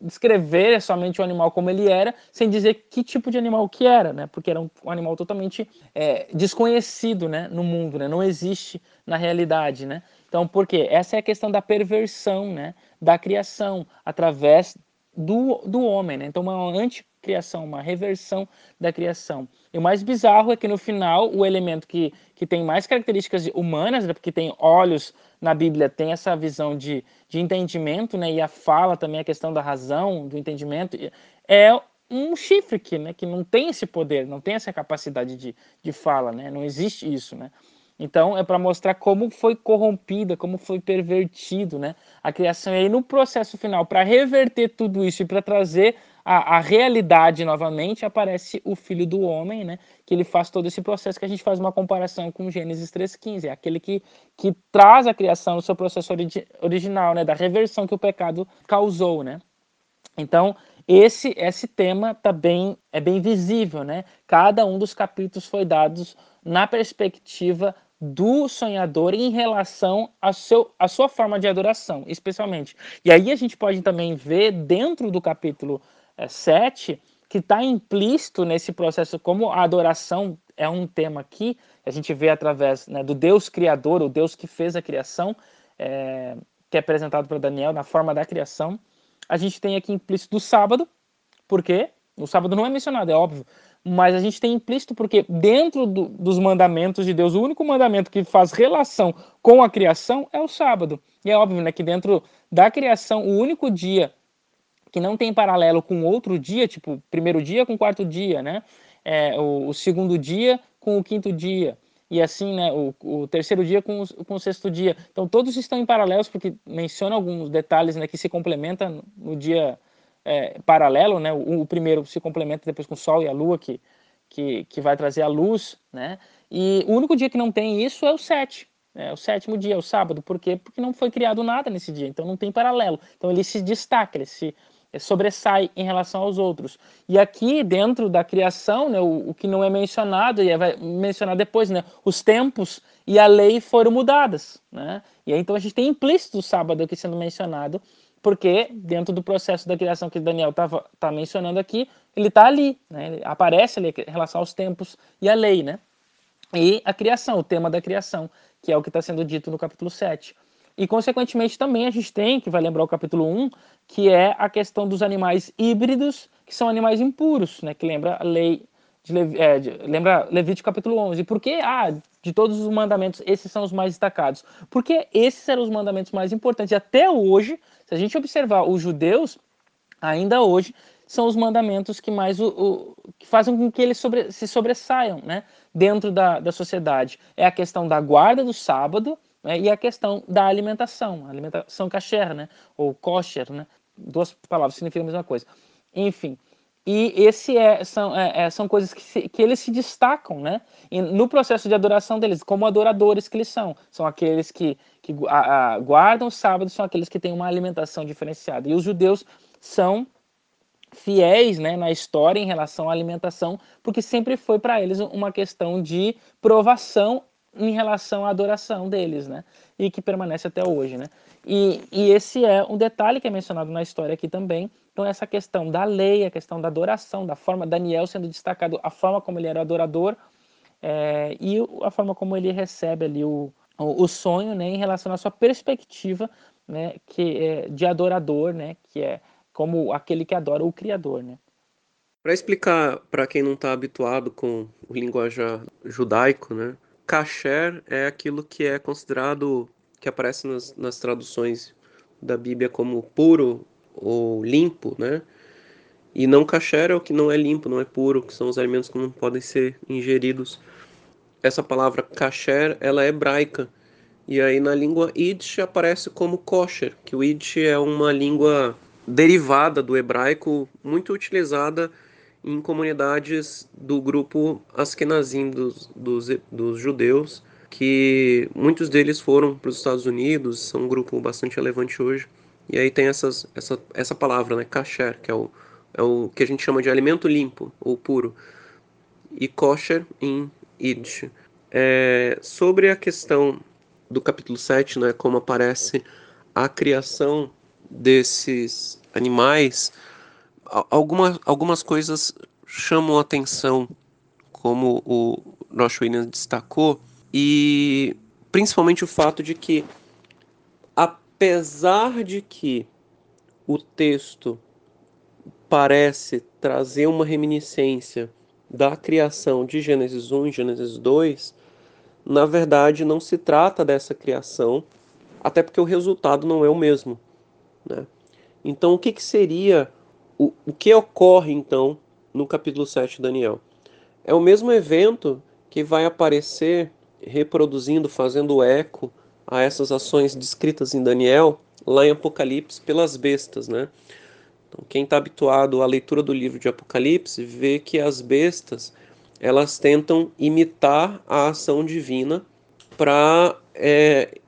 descrever somente o animal como ele era, sem dizer que tipo de animal que era, né? Porque era um, animal totalmente é, desconhecido, né? No mundo, né? Não existe na realidade, né? Então, por quê? Essa é a questão da perversão, né? Da criação através do, do homem, né? Então, uma anti criação, uma reversão da criação. E o mais bizarro é que no final o elemento que, que tem mais características humanas, né, porque tem olhos na Bíblia, tem essa visão de, de entendimento, né, e a fala também, a questão da razão, do entendimento, é um chifre que, né, que não tem esse poder, não tem essa capacidade de, de fala, né, não existe isso, né. Então é para mostrar como foi corrompida, como foi pervertido, né, a criação. E aí no processo final, para reverter tudo isso e para trazer a, a, realidade novamente, aparece o Filho do Homem, né? Que ele faz todo esse processo que a gente faz uma comparação com Gênesis 3,15. É aquele que, que traz a criação no seu processo origi original, né? Da reversão que o pecado causou, né? Então, esse esse tema tá bem, é bem visível, né? Cada um dos capítulos foi dados na perspectiva do sonhador em relação à, seu, à sua forma de adoração, especialmente. E aí a gente pode também ver dentro do capítulo 7, é, que está implícito nesse processo, como a adoração é um tema aqui, a gente vê através né, do Deus Criador, o Deus que fez a criação, é, que é apresentado para Daniel na forma da criação. A gente tem aqui implícito do sábado, porque o sábado não é mencionado, é óbvio, mas a gente tem implícito porque dentro do, dos mandamentos de Deus, o único mandamento que faz relação com a criação é o sábado. E é óbvio né, que dentro da criação, o único dia que não tem paralelo com outro dia, tipo, primeiro dia com quarto dia, né? É, o, o, segundo dia com o quinto dia. E assim, né, o, o terceiro dia com o, com o, sexto dia. Então, todos estão em paralelos, porque menciona alguns detalhes né, que se complementam no dia é, paralelo, né? O, o, primeiro se complementa depois com o Sol e a Lua, que, que, que vai trazer a luz, né? E o único dia que não tem isso é o sete, é, o sétimo dia, o sábado. Por quê? Porque não foi criado nada nesse dia, então não tem paralelo. Então ele se destaca, ele se sobressai em relação aos outros. E aqui, dentro da criação, né, o, o que não é mencionado, e vai mencionar depois, né, os tempos e a lei foram mudadas. Né? E aí, então a gente tem implícito o sábado aqui sendo mencionado, porque dentro do processo da criação que Daniel estava tá mencionando aqui, ele está ali, né? ele aparece ali em relação aos tempos e a lei. Né? e a criação, o tema da criação, que é o que está sendo dito no capítulo 7. E, consequentemente, também a gente tem, que vai lembrar o capítulo 1, que é a questão dos animais híbridos, que são animais impuros, né? que lembra a lei de, é, de lembra Levítico capítulo 11. Por que, ah, de todos os mandamentos, esses são os mais destacados? Porque esses eram os mandamentos mais importantes. E até hoje, se a gente observar os judeus, ainda hoje, são os mandamentos que mais o, o que fazem com que eles sobre, se sobressaiam né, dentro da, da sociedade. É a questão da guarda do sábado né, e a questão da alimentação, alimentação kasher, né, ou kosher, né, duas palavras significam a mesma coisa. Enfim, e esse é, são, é, é, são coisas que, se, que eles se destacam, né? E no processo de adoração deles, como adoradores que eles são. São aqueles que, que a, a, guardam o sábado, são aqueles que têm uma alimentação diferenciada. E os judeus são fiéis né, na história em relação à alimentação, porque sempre foi para eles uma questão de provação em relação à adoração deles, né? E que permanece até hoje, né? E, e esse é um detalhe que é mencionado na história aqui também. Então, essa questão da lei, a questão da adoração, da forma, Daniel sendo destacado, a forma como ele era adorador é, e a forma como ele recebe ali o, o, sonho, né? Em relação à sua perspectiva, né? Que é, de adorador, né? Que é como aquele que adora o Criador, né? Para explicar para quem não está habituado com o linguajar judaico, né? Kasher é aquilo que é considerado, que aparece nas, nas traduções da Bíblia como puro ou limpo, né? E não kasher é o que não é limpo, não é puro, que são os alimentos que não podem ser ingeridos. Essa palavra kasher, ela é hebraica. E aí na língua Yiddish aparece como kosher, que o Yiddish é uma língua derivada do hebraico, muito utilizada em comunidades do grupo Askenazim dos, dos, dos judeus, que muitos deles foram para os Estados Unidos, são um grupo bastante relevante hoje. E aí tem essas, essa, essa palavra, né, kasher, que é o, é o que a gente chama de alimento limpo ou puro, e kosher em Yiddish. É, sobre a questão do capítulo 7, né, como aparece a criação desses animais, algumas, algumas coisas chamam a atenção, como o Josh Williams destacou, e principalmente o fato de que, apesar de que o texto parece trazer uma reminiscência da criação de Gênesis 1 e Gênesis 2, na verdade não se trata dessa criação, até porque o resultado não é o mesmo. Né? Então, o que, que seria, o, o que ocorre então no capítulo 7 de Daniel? É o mesmo evento que vai aparecer reproduzindo, fazendo eco a essas ações descritas em Daniel, lá em Apocalipse, pelas bestas, né? Então, quem está habituado à leitura do livro de Apocalipse vê que as bestas elas tentam imitar a ação divina para é,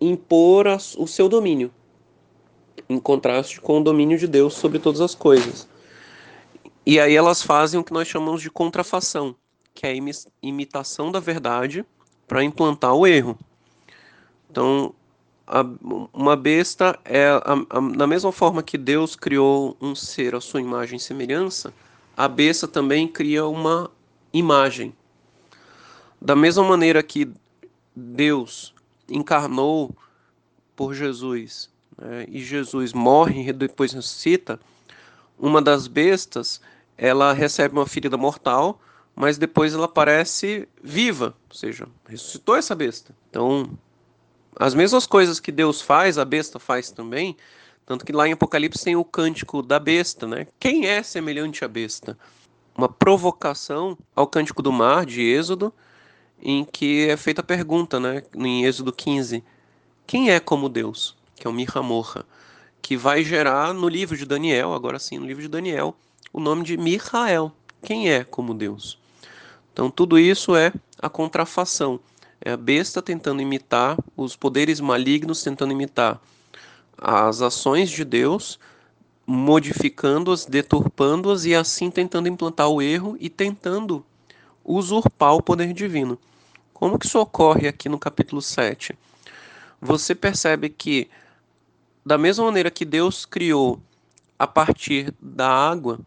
impor o seu domínio em contraste com o domínio de Deus sobre todas as coisas. E aí elas fazem o que nós chamamos de contrafação, que é a imitação da verdade para implantar o erro. Então, a, uma besta é a, a, da mesma forma que Deus criou um ser à sua imagem e semelhança, a besta também cria uma imagem. Da mesma maneira que Deus encarnou por Jesus né, e Jesus morre e depois ressuscita, uma das bestas ela recebe uma ferida mortal, mas depois ela aparece viva, ou seja, ressuscitou essa besta. Então, as mesmas coisas que Deus faz, a besta faz também, tanto que lá em Apocalipse tem o cântico da besta, né? Quem é semelhante à besta? Uma provocação ao cântico do mar de Êxodo, em que é feita a pergunta, né, em Êxodo 15: Quem é como Deus? que é o Mihamorra, que vai gerar no livro de Daniel, agora sim, no livro de Daniel, o nome de Mihael. Quem é como Deus? Então, tudo isso é a contrafação. É a besta tentando imitar, os poderes malignos tentando imitar as ações de Deus, modificando-as, deturpando-as e assim tentando implantar o erro e tentando usurpar o poder divino. Como que isso ocorre aqui no capítulo 7? Você percebe que da mesma maneira que Deus criou a partir da água,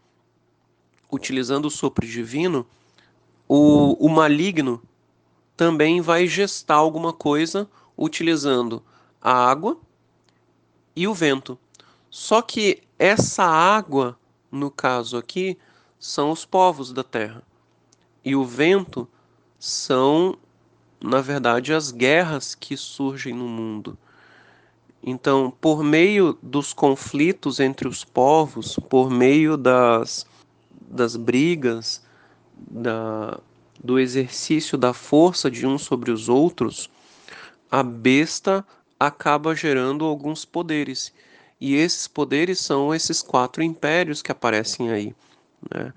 utilizando o sopro divino, o, o maligno também vai gestar alguma coisa utilizando a água e o vento. Só que essa água, no caso aqui, são os povos da terra. E o vento são, na verdade, as guerras que surgem no mundo. Então, por meio dos conflitos entre os povos, por meio das, das brigas, da, do exercício da força de uns sobre os outros, a besta acaba gerando alguns poderes. E esses poderes são esses quatro impérios que aparecem aí. Né?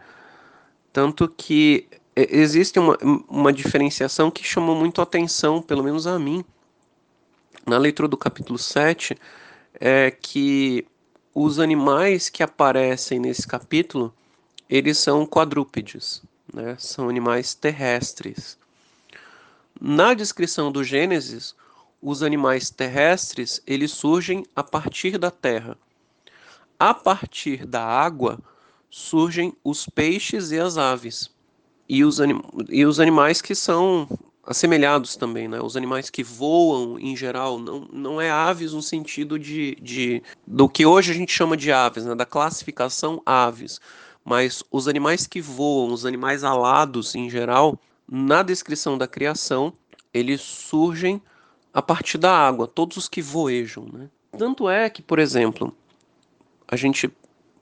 Tanto que existe uma, uma diferenciação que chamou muito atenção, pelo menos a mim, na leitura do capítulo 7, é que os animais que aparecem nesse capítulo, eles são quadrúpedes, né? são animais terrestres. Na descrição do Gênesis, os animais terrestres, eles surgem a partir da terra. A partir da água, surgem os peixes e as aves. E os, anim e os animais que são assemelhados também, né? Os animais que voam em geral, não, não é aves no sentido de, de do que hoje a gente chama de aves, né? Da classificação aves. Mas os animais que voam, os animais alados em geral, na descrição da criação, eles surgem a partir da água, todos os que voejam, né? Tanto é que, por exemplo, a gente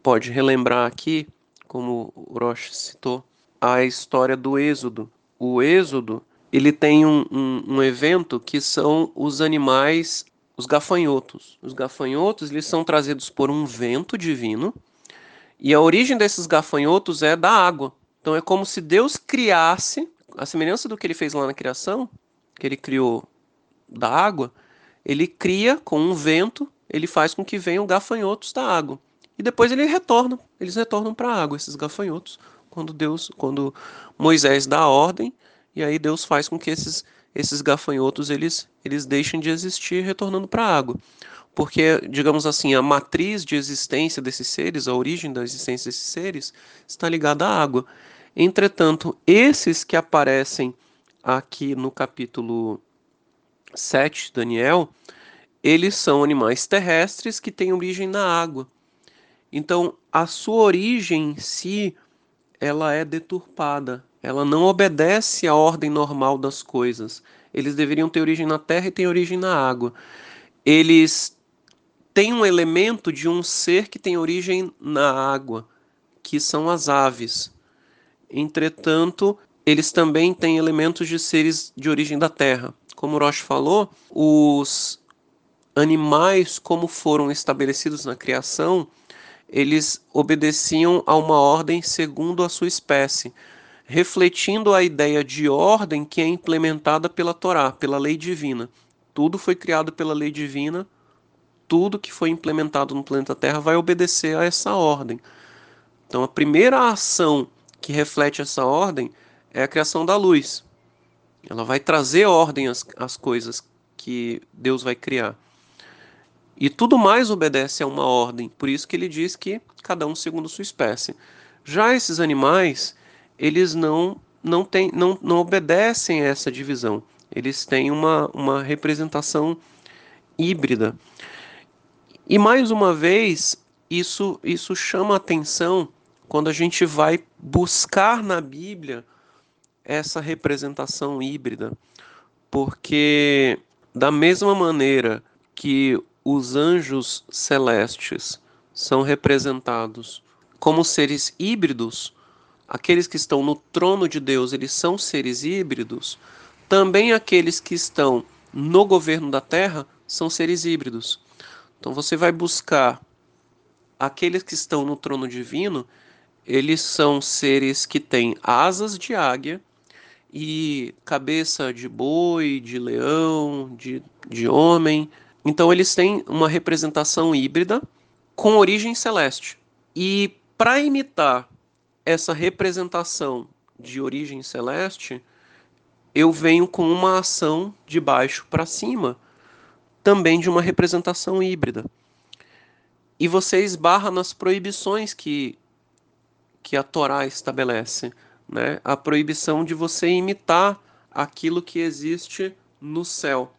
pode relembrar aqui, como o Roche citou, a história do Êxodo. O Êxodo ele tem um, um, um, evento que são os animais, os gafanhotos. Os gafanhotos eles são trazidos por um vento divino e a origem desses gafanhotos é da água. Então é como se Deus criasse, a semelhança do que ele fez lá na criação, que ele criou da água, ele cria com um vento, ele faz com que venham gafanhotos da água. E depois ele retorna, eles retornam para a água, esses gafanhotos, quando Deus, quando Moisés dá a ordem e aí Deus faz com que esses, esses gafanhotos eles, eles deixem de existir retornando para a água. Porque, digamos assim, a matriz de existência desses seres, a origem da existência desses seres, está ligada à água. Entretanto, esses que aparecem aqui no capítulo 7 de Daniel, eles são animais terrestres que têm origem na água. Então, a sua origem em si, ela é deturpada, ela não obedece à ordem normal das coisas. Eles deveriam ter origem na terra e têm origem na água. Eles têm um elemento de um ser que tem origem na água, que são as aves. Entretanto, eles também têm elementos de seres de origem da terra. Como o Roche falou, os animais, como foram estabelecidos na criação, eles obedeciam a uma ordem segundo a sua espécie refletindo a ideia de ordem que é implementada pela Torá, pela lei divina. Tudo foi criado pela lei divina, tudo que foi implementado no planeta Terra vai obedecer a essa ordem. Então, a primeira ação que reflete essa ordem é a criação da luz. Ela vai trazer ordem às, às coisas que Deus vai criar. E tudo mais obedece a uma ordem, por isso que ele diz que cada um segundo sua espécie. Já esses animais, eles não não, tem, não, não obedecem a essa divisão. Eles têm uma, uma representação híbrida. E mais uma vez, isso, isso chama atenção quando a gente vai buscar na Bíblia essa representação híbrida. Porque, da mesma maneira que os anjos celestes são representados como seres híbridos, aqueles que estão no trono de Deus, eles são seres híbridos, também aqueles que estão no governo da terra são seres híbridos. Então você vai buscar aqueles que estão no trono divino, eles são seres que têm asas de águia e cabeça de boi, de leão, de, de homem. Então eles têm uma representação híbrida com origem celeste. E para imitar essa representação de origem celeste, eu venho com uma ação de baixo para cima, também de uma representação híbrida. E você esbarra nas proibições que, que a Torá estabelece. Né? A proibição de você imitar aquilo que existe no céu.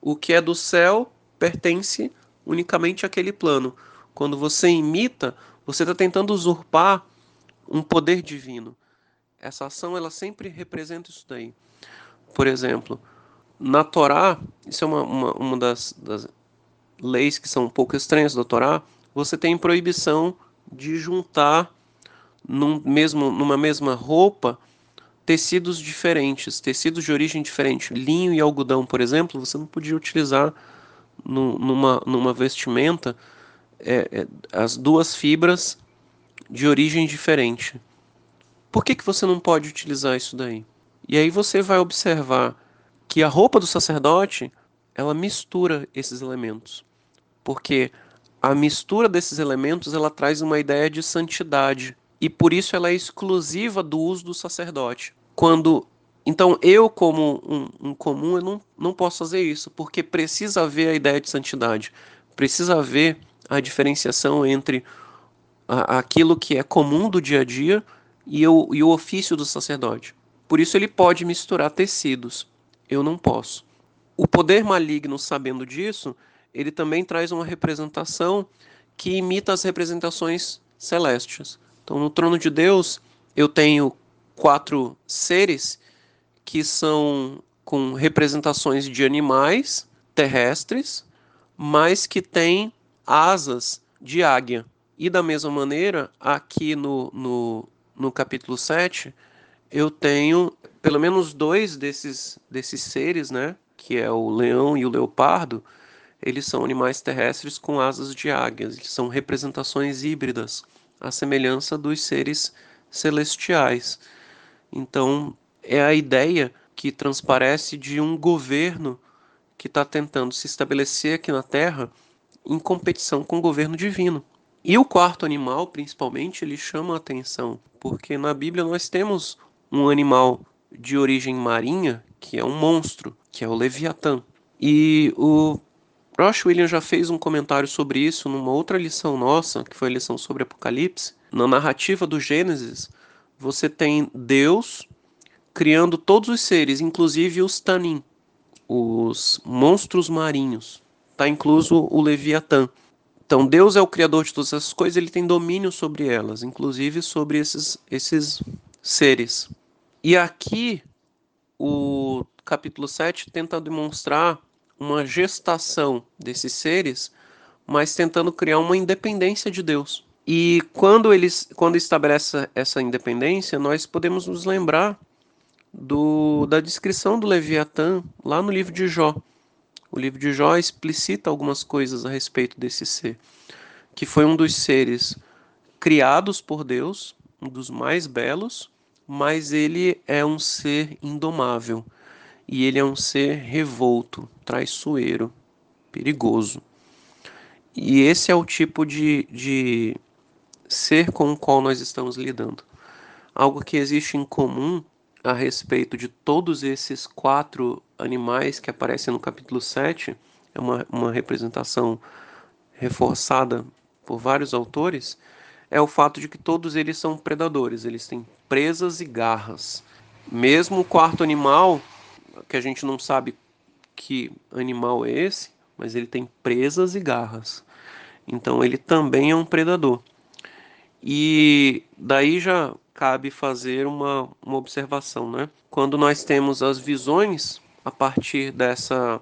O que é do céu pertence unicamente àquele plano. Quando você imita, você está tentando usurpar um poder divino. Essa ação ela sempre representa isso daí. Por exemplo, na Torá, isso é uma, uma, uma das, das leis que são um pouco estranhas da Torá, você tem proibição de juntar num mesmo, numa mesma roupa tecidos diferentes, tecidos de origem diferente. Linho e algodão, por exemplo, você não podia utilizar no, numa, numa vestimenta é, é, as duas fibras de origem diferente. Por que, que você não pode utilizar isso daí? E aí você vai observar que a roupa do sacerdote ela mistura esses elementos, porque a mistura desses elementos ela traz uma ideia de santidade e por isso ela é exclusiva do uso do sacerdote. Quando então eu como um, um comum eu não, não posso fazer isso porque precisa haver a ideia de santidade, precisa haver a diferenciação entre a, aquilo que é comum do dia a dia e o, e o ofício do sacerdote. Por isso ele pode misturar tecidos. Eu não posso. O poder maligno, sabendo disso, ele também traz uma representação que imita as representações celestes. Então, no trono de Deus, eu tenho quatro seres que são com representações de animais terrestres, mas que têm asas de águia. E da mesma maneira, aqui no, no, no capítulo 7, eu tenho pelo menos dois desses, desses seres, né? Que é o leão e o leopardo. Eles são animais terrestres com asas de águias. Eles são representações híbridas, à semelhança dos seres celestiais. Então, é a ideia que transparece de um governo que está tentando se estabelecer aqui na Terra em competição com o governo divino. E o quarto animal, principalmente, ele chama a atenção, porque na Bíblia nós temos um animal de origem marinha, que é um monstro, que é o Leviatã. E o Rosh William já fez um comentário sobre isso numa outra lição nossa, que foi a lição sobre Apocalipse. Na narrativa do Gênesis, você tem Deus criando todos os seres, inclusive os Tanim, os monstros marinhos. Está incluso o Leviatã. Então, Deus é o criador de todas essas coisas, ele tem domínio sobre elas, inclusive sobre esses, esses seres. E aqui o capítulo 7 tenta demonstrar uma gestação desses seres, mas tentando criar uma independência de Deus. E quando eles quando estabelece essa independência, nós podemos nos lembrar do, da descrição do Leviatã lá no livro de Jó. O livro de Jó explicita algumas coisas a respeito desse ser, que foi um dos seres criados por Deus, um dos mais belos, mas ele é um ser indomável e ele é um ser revolto, traiçoeiro, perigoso. E esse é o tipo de, de ser com o qual nós estamos lidando. Algo que existe em comum a respeito de todos esses quatro animais que aparecem no capítulo 7, é uma, uma representação reforçada por vários autores, é o fato de que todos eles são predadores, eles têm presas e garras. Mesmo o quarto animal, que a gente não sabe que animal é esse, mas ele tem presas e garras. Então ele também é um predador. E daí já cabe fazer uma, uma observação, né? Quando nós temos as visões a partir dessa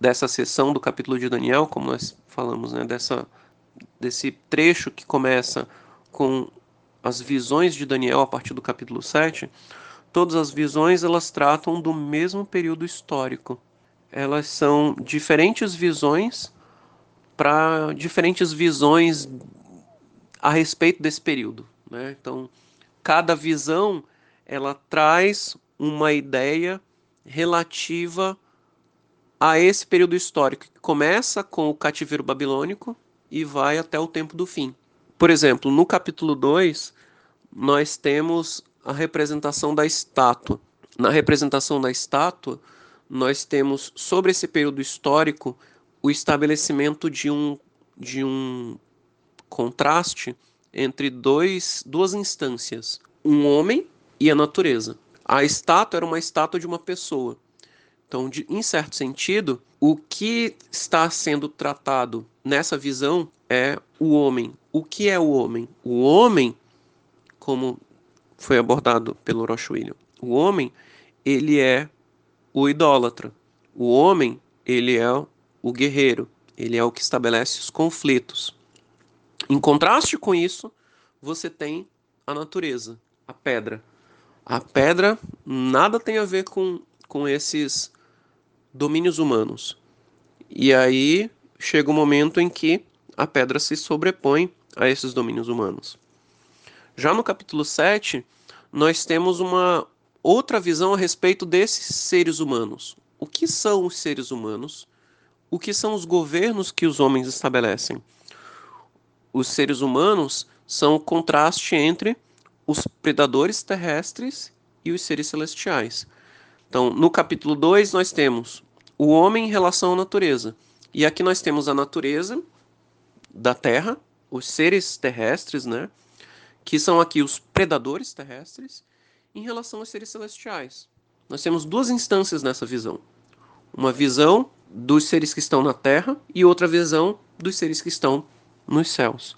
dessa sessão do capítulo de Daniel, como nós falamos, né, dessa desse trecho que começa com as visões de Daniel a partir do capítulo 7, todas as visões elas tratam do mesmo período histórico. Elas são diferentes visões para diferentes visões a respeito desse período. Né? Então, cada visão ela traz uma ideia relativa a esse período histórico que começa com o cativeiro babilônico e vai até o tempo do fim. Por exemplo, no capítulo 2, nós temos a representação da estátua. Na representação da estátua, nós temos sobre esse período histórico o estabelecimento de um, de um contraste entre dois, duas instâncias, um homem e a natureza. A estátua era uma estátua de uma pessoa. Então, de, em certo sentido, o que está sendo tratado nessa visão é o homem. O que é o homem? O homem, como foi abordado pelo Roche William, o homem, ele é o idólatra. O homem, ele é o guerreiro. Ele é o que estabelece os conflitos. Em contraste com isso, você tem a natureza, a pedra. A pedra nada tem a ver com, com esses domínios humanos. E aí chega o um momento em que a pedra se sobrepõe a esses domínios humanos. Já no capítulo 7, nós temos uma outra visão a respeito desses seres humanos. O que são os seres humanos? O que são os governos que os homens estabelecem? Os seres humanos são o contraste entre os predadores terrestres e os seres celestiais. Então, no capítulo 2, nós temos o homem em relação à natureza. E aqui nós temos a natureza da terra, os seres terrestres, né? Que são aqui os predadores terrestres, em relação aos seres celestiais. Nós temos duas instâncias nessa visão. Uma visão dos seres que estão na terra e outra visão dos seres que estão nos céus.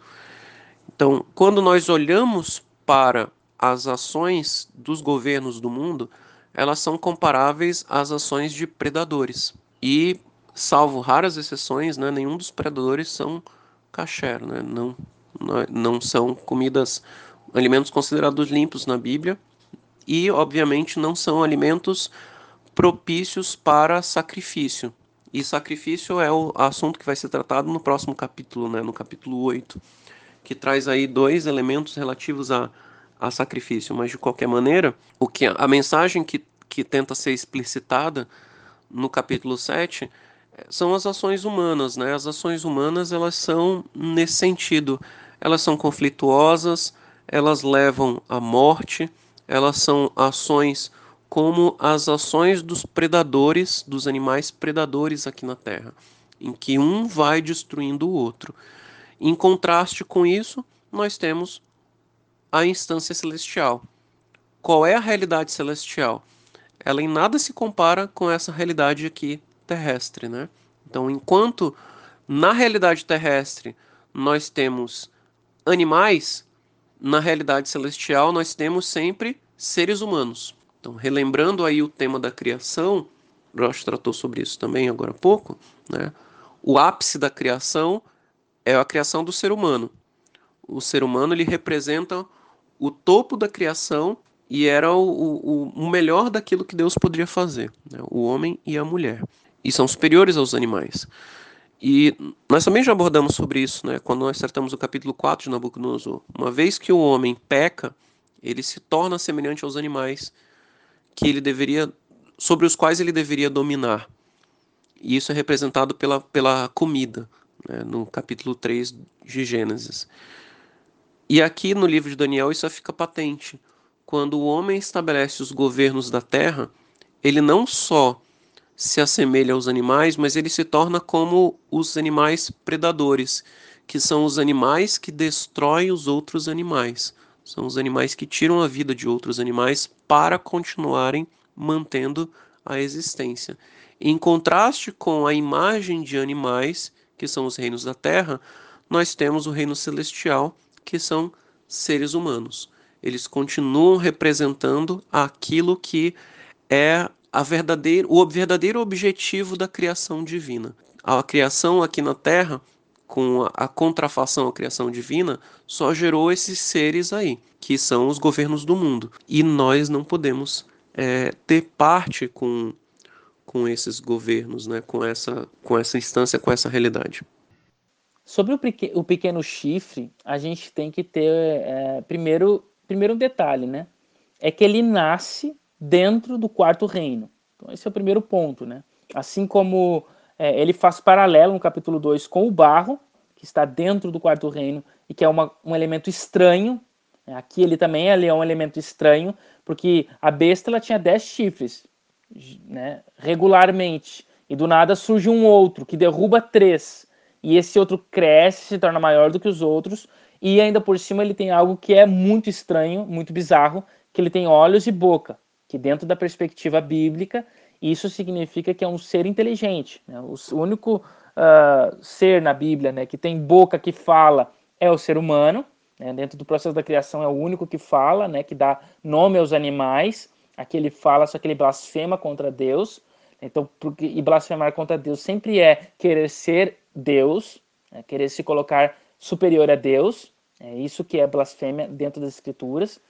Então, quando nós olhamos para as ações dos governos do mundo, elas são comparáveis às ações de predadores. E, salvo raras exceções, né, nenhum dos predadores são kasher, né? não, não são comidas, alimentos considerados limpos na Bíblia, e, obviamente, não são alimentos propícios para sacrifício. E sacrifício é o assunto que vai ser tratado no próximo capítulo, né, no capítulo 8 que traz aí dois elementos relativos a, a sacrifício, mas de qualquer maneira, o que a mensagem que, que tenta ser explicitada no capítulo 7 eh, são as ações humanas, né? As ações humanas, elas são nesse sentido, elas são conflituosas, elas levam à morte, elas são ações como as ações dos predadores, dos animais predadores aqui na Terra, em que um vai destruindo o outro. Em contraste com isso, nós temos a instância celestial. Qual é a realidade celestial? Ela em nada se compara com essa realidade aqui terrestre, né? Então, enquanto na realidade terrestre nós temos animais, na realidade celestial nós temos sempre seres humanos. Então, relembrando aí o tema da criação, Roche tratou sobre isso também agora há pouco, né? O ápice da criação é a criação do ser humano. O ser humano ele representa o topo da criação e era o, o, o melhor daquilo que Deus poderia fazer, né? o homem e a mulher. E são superiores aos animais. E nós também já abordamos sobre isso, né? quando nós tratamos o capítulo 4 de Nabucodonosor. Uma vez que o homem peca, ele se torna semelhante aos animais que ele deveria, sobre os quais ele deveria dominar. E isso é representado pela, pela comida né, no capítulo 3 de Gênesis. E aqui no livro de Daniel isso fica patente. Quando o homem estabelece os governos da terra, ele não só se assemelha aos animais, mas ele se torna como os animais predadores, que são os animais que destroem os outros animais. São os animais que tiram a vida de outros animais para continuarem mantendo a existência. Em contraste com a imagem de animais que são os reinos da terra, nós temos o reino celestial, que são seres humanos. Eles continuam representando aquilo que é a verdadeira, o verdadeiro objetivo da criação divina. A criação aqui na Terra, com a, a contrafação à criação divina, só gerou esses seres aí, que são os governos do mundo. E nós não podemos é, ter parte com com esses governos, né, com, essa, com essa instância, com essa realidade. Sobre o, o pequeno chifre, a gente tem que ter é, primeiro, primeiro um detalhe, né? É que ele nasce dentro do quarto reino. Então, esse é o primeiro ponto, né? Assim como é, ele faz paralelo no capítulo 2 com o barro, que está dentro do quarto reino e que é uma, um elemento estranho. Né? Aqui ele também é um elemento estranho, porque a besta ela tinha dez chifres né, regularmente e do nada surge um outro que derruba três e esse outro cresce, se torna maior do que os outros e ainda por cima ele tem algo que é muito estranho, muito bizarro, que ele tem olhos e boca. Que dentro da perspectiva bíblica, isso significa que é um ser inteligente. Né? O único uh, ser na Bíblia né, que tem boca que fala é o ser humano. Né? Dentro do processo da criação é o único que fala, né, que dá nome aos animais. Aqui ele fala, só que ele blasfema contra Deus. Então, porque, e blasfemar contra Deus sempre é querer ser Deus, né, querer se colocar superior a Deus. É isso que é blasfêmia dentro das Escrituras.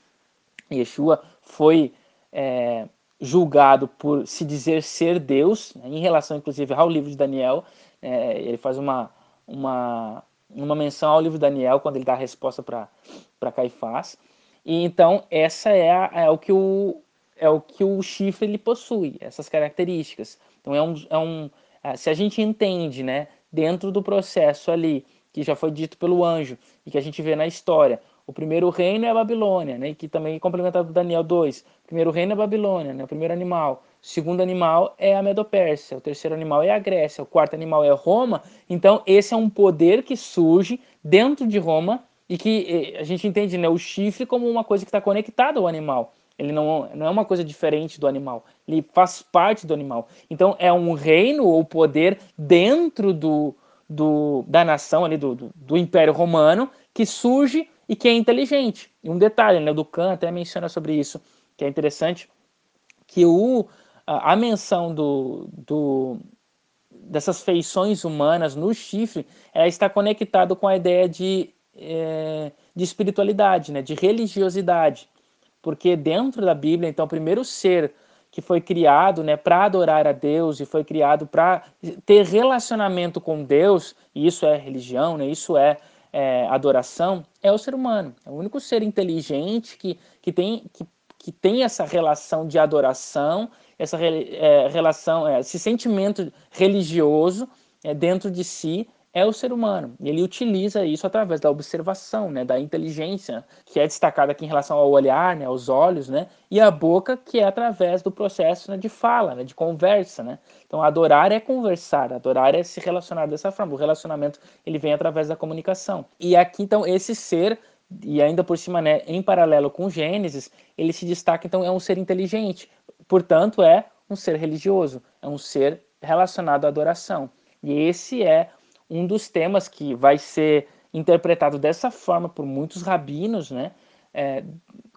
Yeshua foi é, julgado por se dizer ser Deus, né, em relação inclusive ao livro de Daniel. É, ele faz uma, uma, uma menção ao livro de Daniel quando ele dá a resposta para Caifás. E então essa é, a, é o que o é o que o chifre ele possui, essas características. Então é um, é um é, se a gente entende, né, dentro do processo ali que já foi dito pelo anjo e que a gente vê na história, o primeiro reino é a Babilônia, né, que também é complementado Daniel 2. O primeiro reino é a Babilônia, né, o primeiro animal. O segundo animal é a Medopérsia. O terceiro animal é a Grécia. O quarto animal é Roma. Então, esse é um poder que surge dentro de Roma e que a gente entende né, o chifre como uma coisa que está conectada ao animal. Ele não, não é uma coisa diferente do animal. Ele faz parte do animal. Então, é um reino ou poder dentro do, do, da nação, ali, do, do, do Império Romano, que surge e que é inteligente. E um detalhe, né, o Ducan até menciona sobre isso, que é interessante, que o, a, menção do, do, dessas feições humanas no chifre, ela está conectado com a ideia de, é, de espiritualidade, né, de religiosidade. Porque dentro da Bíblia, então, o primeiro ser que foi criado né, para adorar a Deus e foi criado para ter relacionamento com Deus, e isso é religião, né, isso é é, adoração é o ser humano. É o único ser inteligente que, que, tem, que, que tem essa relação de adoração, essa é, relação, é, esse sentimento religioso é, dentro de si é o ser humano. Ele utiliza isso através da observação, né, da inteligência, que é destacada aqui em relação ao olhar, né, aos olhos, né, e a boca, que é através do processo né, de fala, né, de conversa. Né. Então, adorar é conversar, adorar é se relacionar dessa forma. O relacionamento ele vem através da comunicação. E aqui, então, esse ser e ainda por cima, né, em paralelo com Gênesis, ele se destaca, então, é um ser inteligente. Portanto, é um ser religioso, é um ser relacionado à adoração. E esse é um dos temas que vai ser interpretado dessa forma por muitos rabinos, né, é,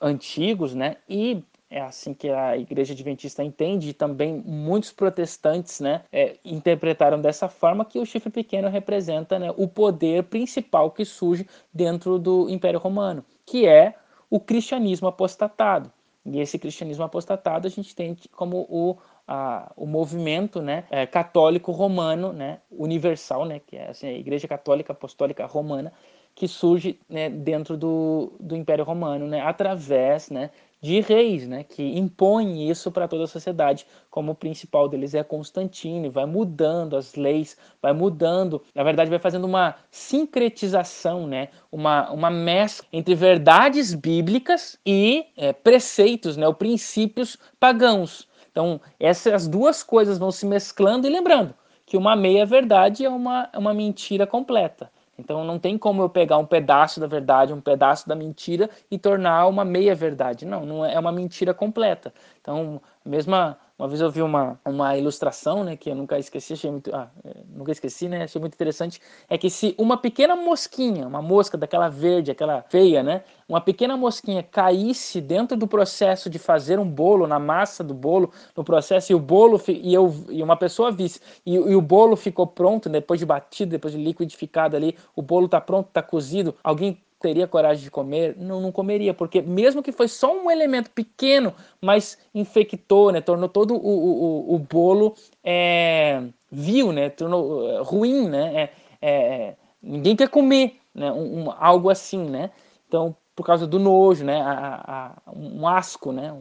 antigos, né, e é assim que a Igreja Adventista entende, e também muitos protestantes né, é, interpretaram dessa forma que o chifre pequeno representa né, o poder principal que surge dentro do Império Romano, que é o cristianismo apostatado. E esse cristianismo apostatado a gente tem como o a, o movimento né, é, católico romano, né, universal, né, que é assim, a Igreja Católica Apostólica Romana, que surge né, dentro do, do Império Romano, né, através né, de reis, né, que impõem isso para toda a sociedade, como o principal deles é Constantino, vai mudando as leis, vai mudando, na verdade vai fazendo uma sincretização, né, uma, uma mescla entre verdades bíblicas e é, preceitos, né, ou princípios pagãos. Então, essas duas coisas vão se mesclando e lembrando que uma meia-verdade é uma, é uma mentira completa. Então, não tem como eu pegar um pedaço da verdade, um pedaço da mentira e tornar uma meia-verdade. Não, não é, é uma mentira completa. Então, mesma uma vez eu vi uma, uma ilustração, né, que eu nunca esqueci, achei muito, ah, é, nunca esqueci, né, achei muito interessante, é que se uma pequena mosquinha, uma mosca daquela verde, aquela feia, né, uma pequena mosquinha caísse dentro do processo de fazer um bolo, na massa do bolo, no processo, e o bolo, e, eu, e uma pessoa visse, e, e o bolo ficou pronto, depois de batido, depois de liquidificado ali, o bolo tá pronto, tá cozido, alguém teria coragem de comer? Não, não comeria, porque mesmo que foi só um elemento pequeno, mas infectou, né? Tornou todo o, o, o bolo é, vil, né? Tornou é, ruim, né? É, é, ninguém quer comer, né? Um, um, algo assim, né? Então, por causa do nojo, né? A, a, um asco, né?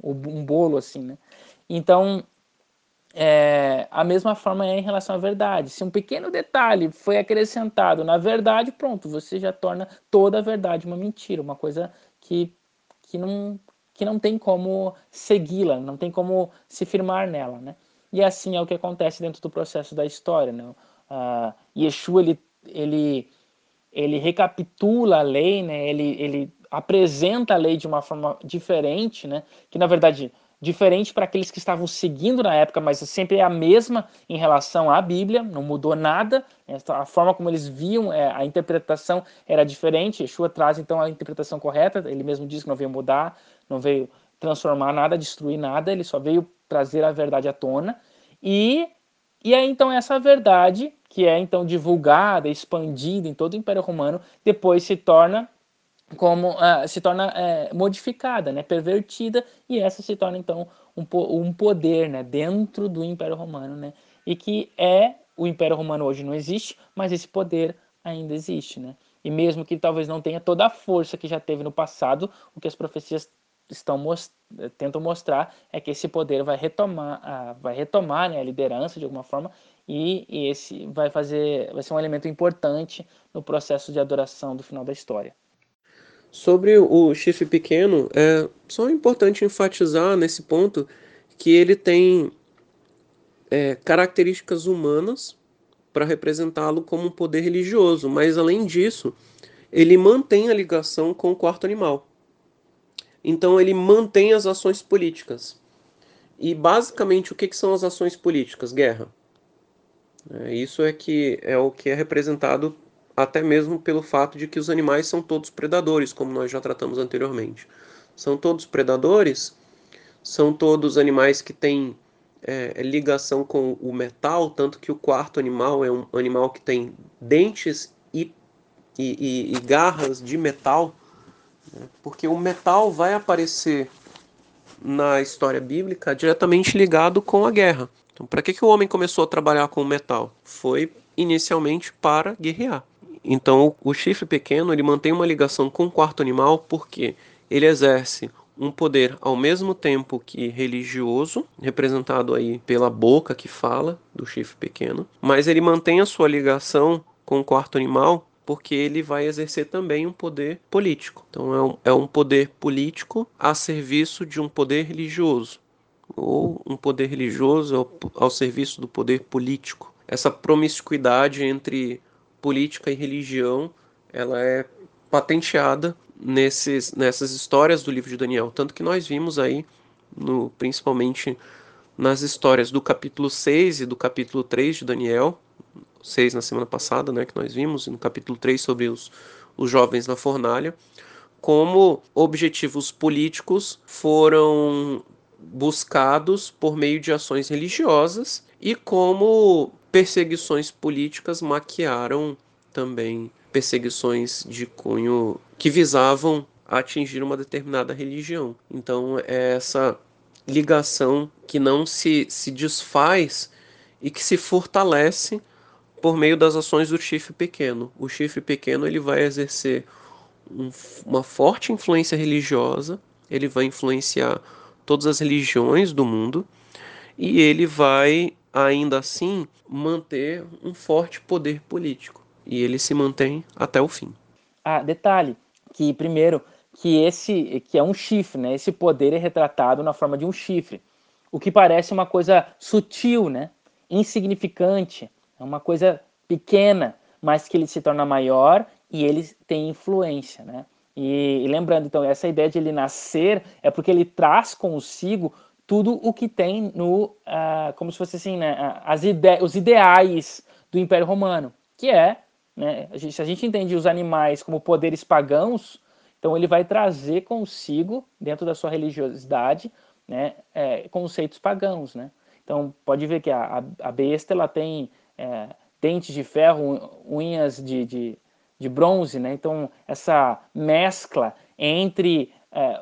Um, um bolo assim, né? Então, é, a mesma forma é em relação à verdade. Se um pequeno detalhe foi acrescentado na verdade, pronto, você já torna toda a verdade uma mentira, uma coisa que, que, não, que não tem como segui-la, não tem como se firmar nela. Né? E assim é o que acontece dentro do processo da história. Né? Uh, Yeshua ele, ele, ele recapitula a lei, né? ele, ele apresenta a lei de uma forma diferente, né? que na verdade diferente para aqueles que estavam seguindo na época, mas sempre é a mesma em relação à Bíblia, não mudou nada. A forma como eles viam é, a interpretação era diferente. Yeshua traz então a interpretação correta, ele mesmo diz que não veio mudar, não veio transformar nada, destruir nada, ele só veio trazer a verdade à tona. E, e aí então essa verdade, que é então divulgada, expandida em todo o Império Romano, depois se torna como uh, se torna uh, modificada, né, pervertida, e essa se torna então um, um poder né, dentro do Império Romano, né, e que é o Império Romano hoje não existe, mas esse poder ainda existe, né, e mesmo que talvez não tenha toda a força que já teve no passado, o que as profecias estão most tentam mostrar é que esse poder vai retomar, uh, vai retomar né, a liderança de alguma forma e, e esse vai fazer, vai ser um elemento importante no processo de adoração do final da história. Sobre o chifre pequeno, é só importante enfatizar nesse ponto que ele tem é, características humanas para representá-lo como um poder religioso, mas além disso, ele mantém a ligação com o quarto animal. Então ele mantém as ações políticas. E basicamente o que, que são as ações políticas? Guerra. É, isso é que é o que é representado até mesmo pelo fato de que os animais são todos predadores, como nós já tratamos anteriormente. São todos predadores, são todos animais que têm é, ligação com o metal, tanto que o quarto animal é um animal que tem dentes e, e, e, e garras de metal, né? porque o metal vai aparecer na história bíblica diretamente ligado com a guerra. Então, para que, que o homem começou a trabalhar com o metal? Foi inicialmente para guerrear. Então, o chifre pequeno ele mantém uma ligação com o quarto animal porque ele exerce um poder ao mesmo tempo que religioso, representado aí pela boca que fala do chifre pequeno, mas ele mantém a sua ligação com o quarto animal porque ele vai exercer também um poder político. Então é um, é um poder político a serviço de um poder religioso, ou um poder religioso ao, ao serviço do poder político. Essa promiscuidade entre política e religião ela é patenteada nesses, nessas histórias do livro de Daniel. Tanto que nós vimos aí, no, principalmente nas histórias do capítulo 6 e do capítulo 3 de Daniel, 6 na semana passada, né, que nós vimos, e no capítulo 3 sobre os, os jovens na fornalha, como objetivos políticos foram buscados por meio de ações religiosas e como perseguições políticas maquiaram também perseguições de cunho que visavam atingir uma determinada religião. Então, é essa ligação que não se, se desfaz e que se fortalece por meio das ações do chifre pequeno. O chifre pequeno ele vai exercer um, uma forte influência religiosa, ele vai influenciar todas as religiões do mundo e ele vai ainda assim manter um forte poder político. E ele se mantém até o fim. Ah, detalhe, que primeiro, que esse que é um chifre, né? Esse poder é retratado na forma de um chifre, o que parece uma coisa sutil, né? Insignificante, é uma coisa pequena, mas que ele se torna maior e ele tem influência, né? E, e lembrando, então, essa ideia de ele nascer é porque ele traz consigo tudo o que tem no, uh, como se fosse assim, né, as ide os ideais do Império Romano, que é, né, a gente, se a gente entende os animais como poderes pagãos, então ele vai trazer consigo, dentro da sua religiosidade, né, é, conceitos pagãos, né? Então pode ver que a, a besta ela tem é, dentes de ferro, unhas de, de, de, bronze, né? Então essa mescla entre é,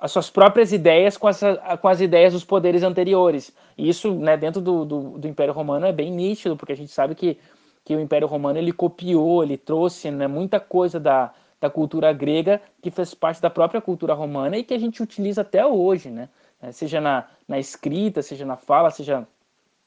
as suas próprias ideias com as, com as ideias dos poderes anteriores. E isso, né, dentro do, do, do, Império Romano é bem nítido, porque a gente sabe que, que o Império Romano ele copiou, ele trouxe né, muita coisa da, da cultura grega que fez parte da própria cultura romana e que a gente utiliza até hoje, né? É, seja na, na escrita, seja na fala, seja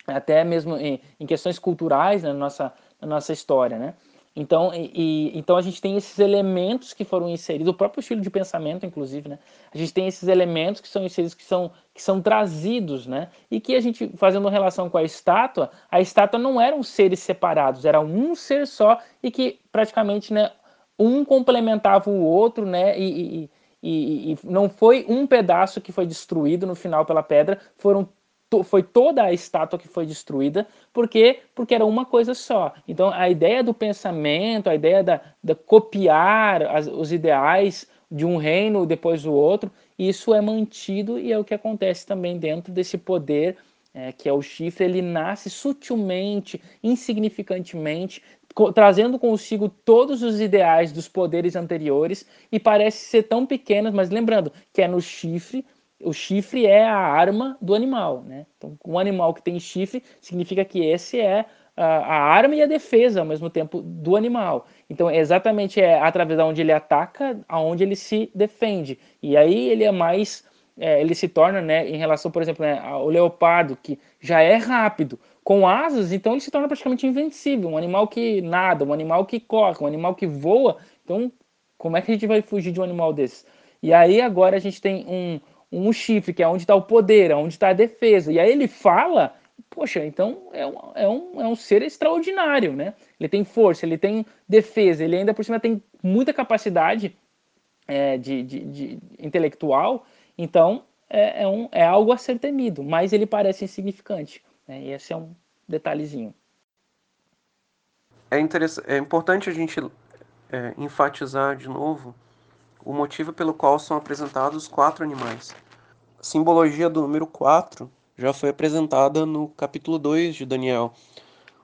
até mesmo em, em questões culturais né, na, nossa, na nossa história, né? Então, e, então a gente tem esses elementos que foram inseridos, o próprio estilo de pensamento, inclusive, né? A gente tem esses elementos que são inseridos, que são, que são trazidos, né? E que a gente, fazendo relação com a estátua, a estátua não eram seres separados, era um ser só e que praticamente, né, um complementava o outro, né? E, e, e, e, não foi um pedaço que foi destruído no final pela pedra, foram foi toda a estátua que foi destruída, porque porque era uma coisa só. Então a ideia do pensamento, a ideia da, da copiar as, os ideais de um reino depois do outro, isso é mantido e é o que acontece também dentro desse poder é, que é o chifre. Ele nasce sutilmente, insignificantemente, trazendo consigo todos os ideais dos poderes anteriores e parece ser tão pequenas, mas lembrando que é no chifre o chifre é a arma do animal, né? Então, um animal que tem chifre significa que esse é a, arma e a defesa ao mesmo tempo do animal. Então, é exatamente é através da onde ele ataca, aonde ele se defende. E aí ele é mais, é, ele se torna, né, em relação, por exemplo, né, ao leopardo que já é rápido, com asas, então ele se torna praticamente invencível. Um animal que nada, um animal que corre, um animal que voa. Então, como é que a gente vai fugir de um animal desse? E aí agora a gente tem um um chifre, que é onde está o poder, onde está a defesa. E aí ele fala, poxa, então é um, é, um, é um ser extraordinário, né? Ele tem força, ele tem defesa, ele ainda por cima tem muita capacidade é, de, de, de, intelectual, então é, é, um, é algo a ser temido, mas ele parece insignificante. Né? E esse é um detalhezinho. É, interessante, é importante a gente é, enfatizar de novo o motivo pelo qual são apresentados quatro animais. A simbologia do número 4 já foi apresentada no capítulo 2 de Daniel.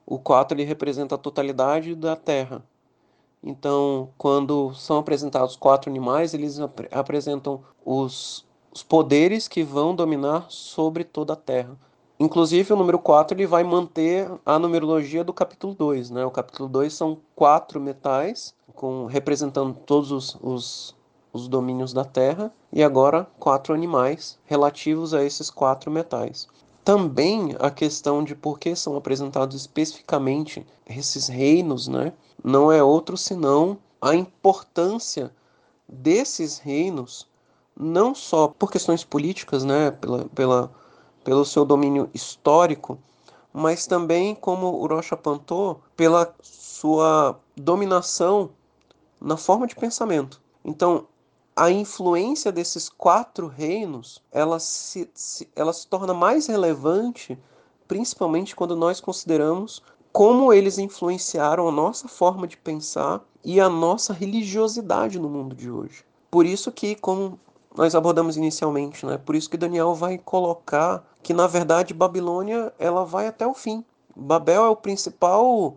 O 4 ele representa a totalidade da terra. Então, quando são apresentados quatro animais, eles ap apresentam os, os poderes que vão dominar sobre toda a terra. Inclusive, o número 4 ele vai manter a numerologia do capítulo 2. Né? O capítulo 2 são quatro metais, com, representando todos os, os os domínios da terra, e agora quatro animais relativos a esses quatro metais. Também a questão de por que são apresentados especificamente esses reinos, né? Não é outro senão a importância desses reinos, não só por questões políticas, né? Pela, pela, pelo seu domínio histórico, mas também, como o Rocha apontou, pela sua dominação na forma de pensamento. Então, a influência desses quatro reinos ela se, se, ela se torna mais relevante, principalmente quando nós consideramos como eles influenciaram a nossa forma de pensar e a nossa religiosidade no mundo de hoje. Por isso que, como nós abordamos inicialmente, né? Por isso que Daniel vai colocar que na verdade Babilônia ela vai até o fim. Babel é o principal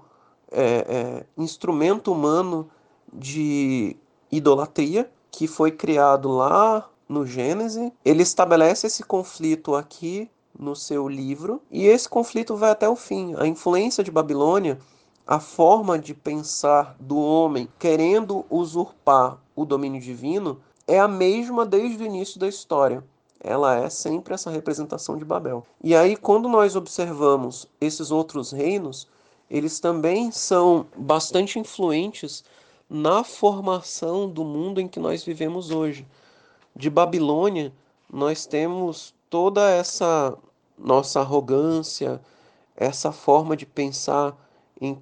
é, é, instrumento humano de idolatria que foi criado lá no Gênesis. Ele estabelece esse conflito aqui no seu livro e esse conflito vai até o fim. A influência de Babilônia, a forma de pensar do homem querendo usurpar o domínio divino, é a mesma desde o início da história. Ela é sempre essa representação de Babel. E aí, quando nós observamos esses outros reinos, eles também são bastante influentes na formação do mundo em que nós vivemos hoje. De Babilônia, nós temos toda essa nossa arrogância, essa forma de pensar em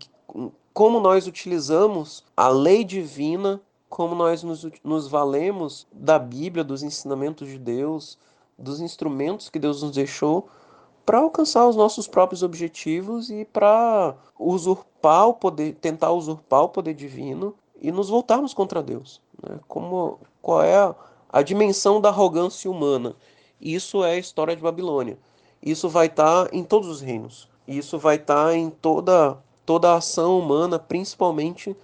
como nós utilizamos a lei divina, como nós nos, nos valemos da Bíblia, dos ensinamentos de Deus, dos instrumentos que Deus nos deixou para alcançar os nossos próprios objetivos e para usurpar o poder, tentar usurpar o poder divino e nos voltarmos contra Deus. Né? Como, qual é a, a dimensão da arrogância humana? Isso é a história de Babilônia. Isso vai estar tá em todos os reinos. Isso vai estar tá em toda, toda a ação humana, principalmente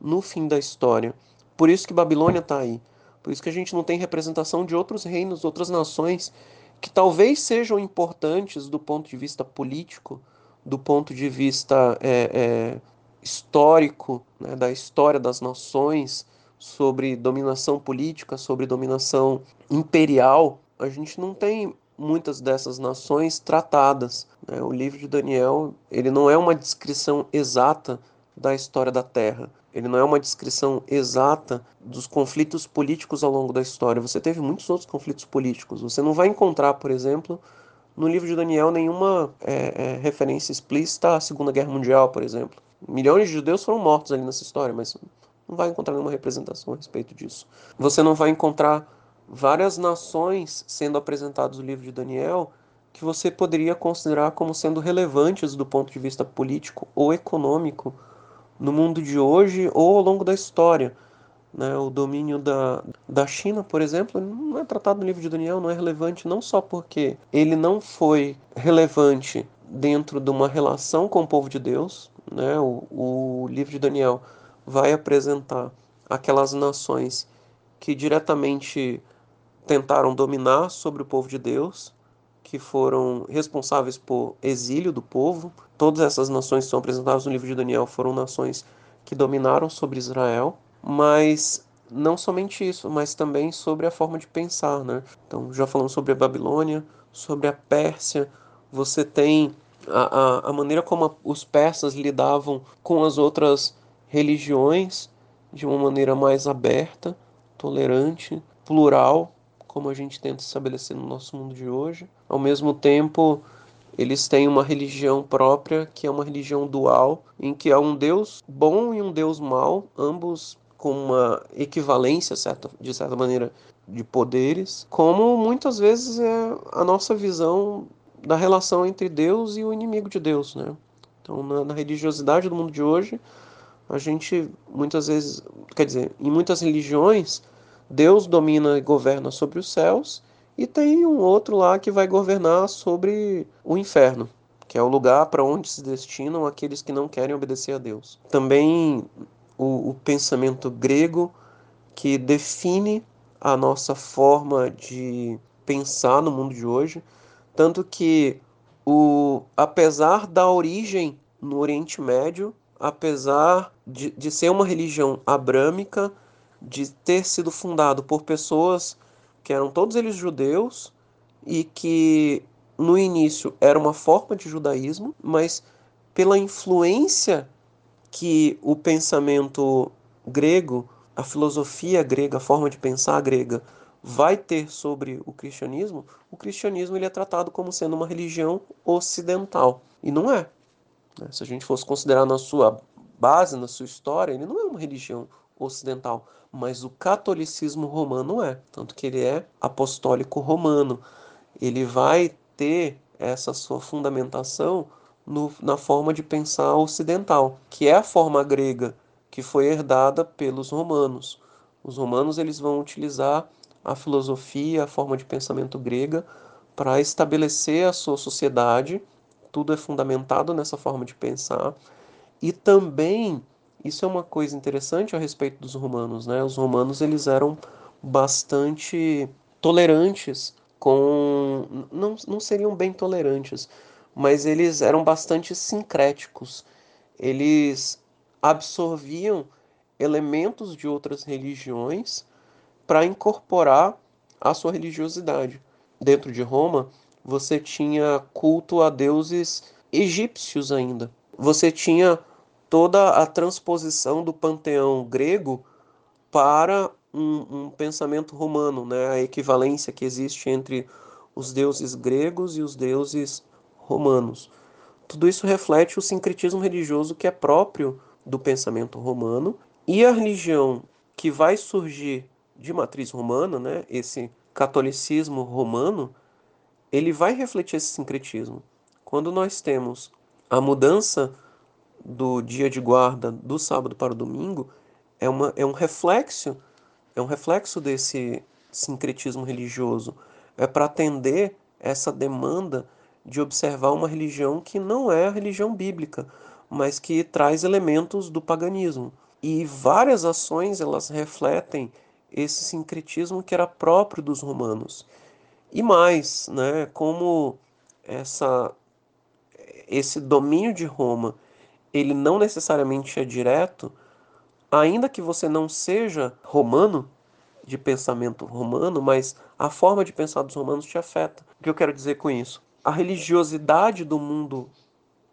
no fim da história. Por isso que Babilônia está aí. Por isso que a gente não tem representação de outros reinos, outras nações que talvez sejam importantes do ponto de vista político, do ponto de vista é, é, histórico, né, da história das nações, sobre dominação política, sobre dominação imperial, a gente não tem muitas dessas nações tratadas. Né? O livro de Daniel ele não é uma descrição exata da história da Terra. Ele não é uma descrição exata dos conflitos políticos ao longo da história. Você teve muitos outros conflitos políticos. Você não vai encontrar, por exemplo, no livro de Daniel nenhuma é, é, referência explícita à Segunda Guerra Mundial, por exemplo. Milhões de judeus foram mortos ali nessa história, mas não vai encontrar nenhuma representação a respeito disso. Você não vai encontrar várias nações sendo apresentadas no livro de Daniel que você poderia considerar como sendo relevantes do ponto de vista político ou econômico no mundo de hoje ou ao longo da história. Né? O domínio da, da China, por exemplo, não é tratado no livro de Daniel, não é relevante não só porque ele não foi relevante dentro de uma relação com o povo de Deus. Né? O, o livro de Daniel vai apresentar aquelas nações que diretamente tentaram dominar sobre o povo de Deus, que foram responsáveis por exílio do povo. Todas essas nações que são apresentadas no livro de Daniel foram nações que dominaram sobre Israel, mas não somente isso, mas também sobre a forma de pensar, né? Então, já falamos sobre a Babilônia, sobre a Pérsia, você tem a, a, maneira como a, os persas lidavam com as outras religiões de uma maneira mais aberta, tolerante, plural, como a gente tenta estabelecer no nosso mundo de hoje. Ao mesmo tempo, eles têm uma religião própria, que é uma religião dual, em que há um Deus bom e um Deus mau, ambos com uma equivalência, certa, de certa maneira, de poderes, como muitas vezes é a nossa visão da relação entre Deus e o inimigo de Deus, né? Então, na, na religiosidade do mundo de hoje, a gente muitas vezes, quer dizer, em muitas religiões, Deus domina e governa sobre os céus e tem um outro lá que vai governar sobre o inferno, que é o lugar para onde se destinam aqueles que não querem obedecer a Deus. Também o, o pensamento grego que define a nossa forma de pensar no mundo de hoje, tanto que o apesar da origem no Oriente Médio, apesar de, de ser uma religião abrâmica, de ter sido fundado por pessoas que eram todos eles judeus e que no início era uma forma de judaísmo, mas pela influência que o pensamento grego, a filosofia grega, a forma de pensar grega vai ter sobre o cristianismo, o cristianismo ele é tratado como sendo uma religião ocidental e não é. Né? Se a gente fosse considerar na sua base, na sua história, ele não é uma religião ocidental, mas o catolicismo romano é, tanto que ele é apostólico romano. Ele vai ter essa sua fundamentação no, na forma de pensar ocidental, que é a forma grega que foi herdada pelos romanos. Os romanos eles vão utilizar a filosofia, a forma de pensamento grega para estabelecer a sua sociedade. Tudo é fundamentado nessa forma de pensar e também isso é uma coisa interessante a respeito dos romanos, né? Os romanos eles eram bastante tolerantes com não, não seriam bem tolerantes, mas eles eram bastante sincréticos. Eles absorviam elementos de outras religiões para incorporar a sua religiosidade. Dentro de Roma, você tinha culto a deuses egípcios ainda. Você tinha toda a transposição do panteão grego para um, um, pensamento romano, né? a equivalência que existe entre os deuses gregos e os deuses romanos. Tudo isso reflete o sincretismo religioso que é próprio do pensamento romano e a religião que vai surgir de matriz romana, né? esse catolicismo romano, ele vai refletir esse sincretismo. Quando nós temos a mudança do dia de guarda do sábado para o domingo é, uma, é um reflexo é um reflexo desse sincretismo religioso é para atender essa demanda de observar uma religião que não é a religião bíblica mas que traz elementos do paganismo e várias ações elas refletem esse sincretismo que era próprio dos romanos e mais né como essa esse domínio de Roma ele não necessariamente é direto, ainda que você não seja romano, de pensamento romano, mas a forma de pensar dos romanos te afeta. O que eu quero dizer com isso? A religiosidade do mundo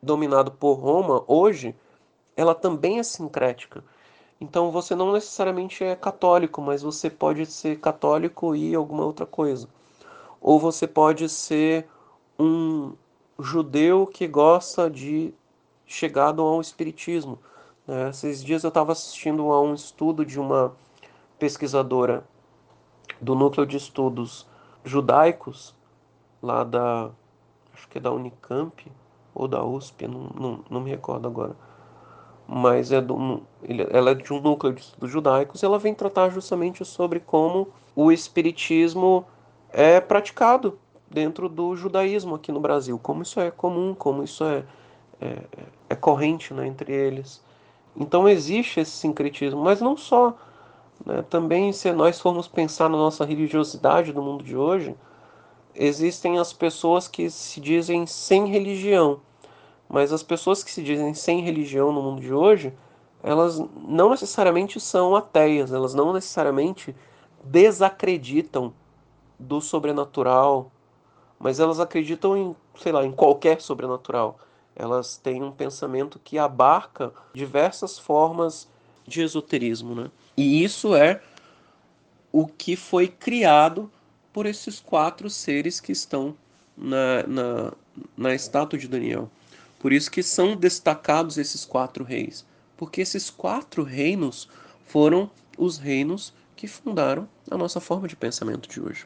dominado por Roma hoje, ela também é sincrética. Então você não necessariamente é católico, mas você pode ser católico e alguma outra coisa. Ou você pode ser um judeu que gosta de chegado ao espiritismo. Né? Esses dias eu estava assistindo a um estudo de uma pesquisadora do núcleo de estudos judaicos, lá da, acho que é da Unicamp ou da USP, não, não, não me recordo agora. Mas é do, ela é de um núcleo de estudos judaicos e ela vem tratar justamente sobre como o espiritismo é praticado dentro do judaísmo aqui no Brasil, como isso é comum, como isso é, é, é corrente né, entre eles. Então existe esse sincretismo, mas não só. Né? Também, se nós formos pensar na nossa religiosidade do mundo de hoje, existem as pessoas que se dizem sem religião. Mas as pessoas que se dizem sem religião no mundo de hoje, elas não necessariamente são ateias, elas não necessariamente desacreditam do sobrenatural, mas elas acreditam em, sei lá, em qualquer sobrenatural. Elas têm um pensamento que abarca diversas formas de esoterismo, né? E isso é o que foi criado por esses quatro seres que estão na, na, na estátua de Daniel. Por isso que são destacados esses quatro reis, porque esses quatro reinos foram os reinos que fundaram a nossa forma de pensamento de hoje.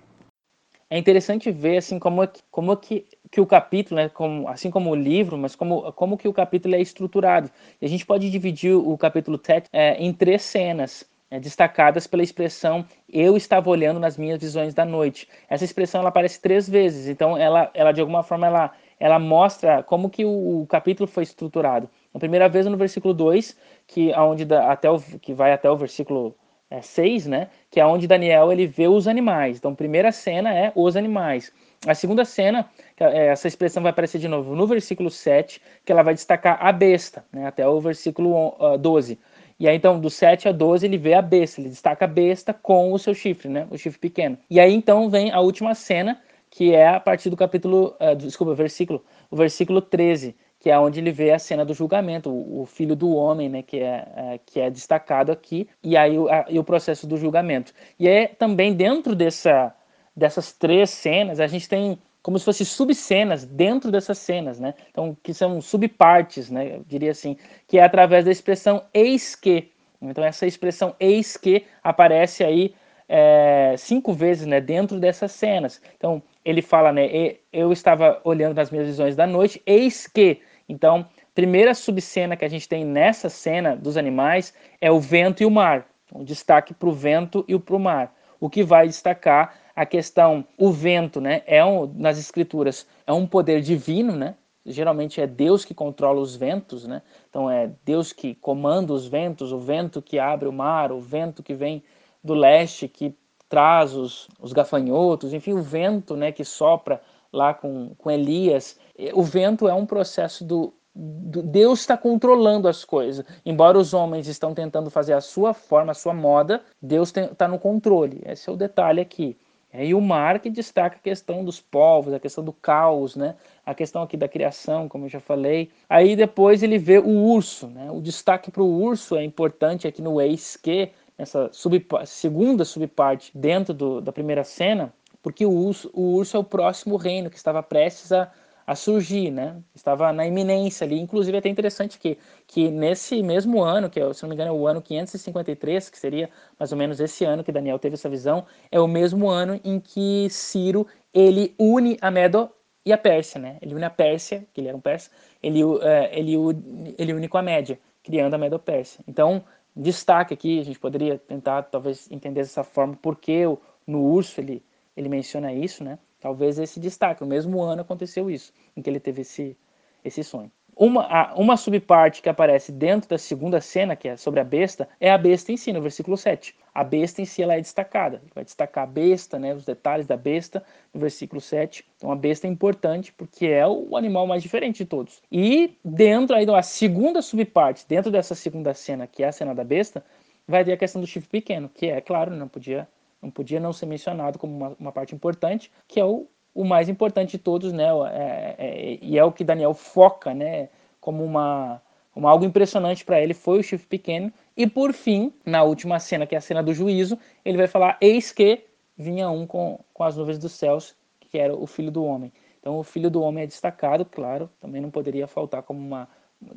É interessante ver assim como como que, que o capítulo, né, como, assim como o livro, mas como, como que o capítulo é estruturado. E a gente pode dividir o capítulo 7 é, em três cenas é, destacadas pela expressão eu estava olhando nas minhas visões da noite. Essa expressão ela aparece três vezes, então ela, ela de alguma forma ela, ela mostra como que o, o capítulo foi estruturado. A primeira vez no versículo 2, que, aonde da, até o, que vai até o versículo é, 6, né, que é onde Daniel ele vê os animais. Então, primeira cena é os animais. A segunda cena, é, essa expressão vai aparecer de novo no versículo 7, que ela vai destacar a besta, né, até o versículo 12. E aí, então, do 7 a 12, ele vê a besta, ele destaca a besta com o seu chifre, né? O chifre pequeno. E aí, então, vem a última cena, que é a partir do capítulo, uh, desculpa, versículo, o versículo 13, que é onde ele vê a cena do julgamento, o, o filho do homem, né, que é, é, que é destacado aqui, e aí o, a, e o processo do julgamento. E é também dentro dessa, dessas três cenas, a gente tem como se fossem subcenas dentro dessas cenas, né? Então, que são subpartes, né? Eu diria assim, que é através da expressão eis que. Então, essa expressão eis que aparece aí é, cinco vezes, né? Dentro dessas cenas. Então, ele fala, né? Eu estava olhando nas minhas visões da noite, eis que. Então, primeira subcena que a gente tem nessa cena dos animais é o vento e o mar. Um destaque para o vento e para o mar. O que vai destacar a questão, o vento, né, é um, nas escrituras, é um poder divino, né? Geralmente é Deus que controla os ventos, né? Então é Deus que comanda os ventos, o vento que abre o mar, o vento que vem do leste que traz os, os gafanhotos, enfim, o vento, né, que sopra lá com, com Elias. O vento é um processo do, Deus está controlando as coisas. Embora os homens estão tentando fazer a sua forma, a sua moda, Deus está no controle. Esse é o detalhe aqui. É, e o mar que destaca a questão dos povos, a questão do caos, né? a questão aqui da criação, como eu já falei. Aí depois ele vê o urso. Né? O destaque para o urso é importante aqui no eis que, nessa sub, segunda subparte dentro do, da primeira cena, porque o urso, o urso é o próximo reino que estava prestes a, a surgir, né? Estava na iminência ali. Inclusive é até interessante que, que nesse mesmo ano, que é, se não me engano é o ano 553, que seria mais ou menos esse ano que Daniel teve essa visão, é o mesmo ano em que Ciro ele une a Medo e a Pérsia, né? Ele une a Pérsia, que ele era um persa, ele, uh, ele, ele une com a Média, criando a Medo-Pérsia. Então, destaque aqui, a gente poderia tentar talvez entender dessa forma, porque no urso ele, ele menciona isso, né? Talvez esse destaque. No mesmo ano aconteceu isso, em que ele teve esse, esse sonho. Uma, uma subparte que aparece dentro da segunda cena, que é sobre a besta, é a besta em si, no versículo 7. A besta em si ela é destacada. Vai destacar a besta, né, os detalhes da besta, no versículo 7. Então a besta é importante porque é o animal mais diferente de todos. E dentro aí, a segunda subparte, dentro dessa segunda cena, que é a cena da besta, vai ter a questão do chifre pequeno, que é, claro, não podia não podia não ser mencionado como uma, uma parte importante, que é o, o mais importante de todos, né? É, é, e é o que Daniel foca, né? Como uma, como algo impressionante para ele foi o chifre pequeno. E por fim, na última cena, que é a cena do juízo, ele vai falar: Eis que vinha um com, com as nuvens dos céus, que era o filho do homem. Então, o filho do homem é destacado, claro, também não poderia faltar como uma,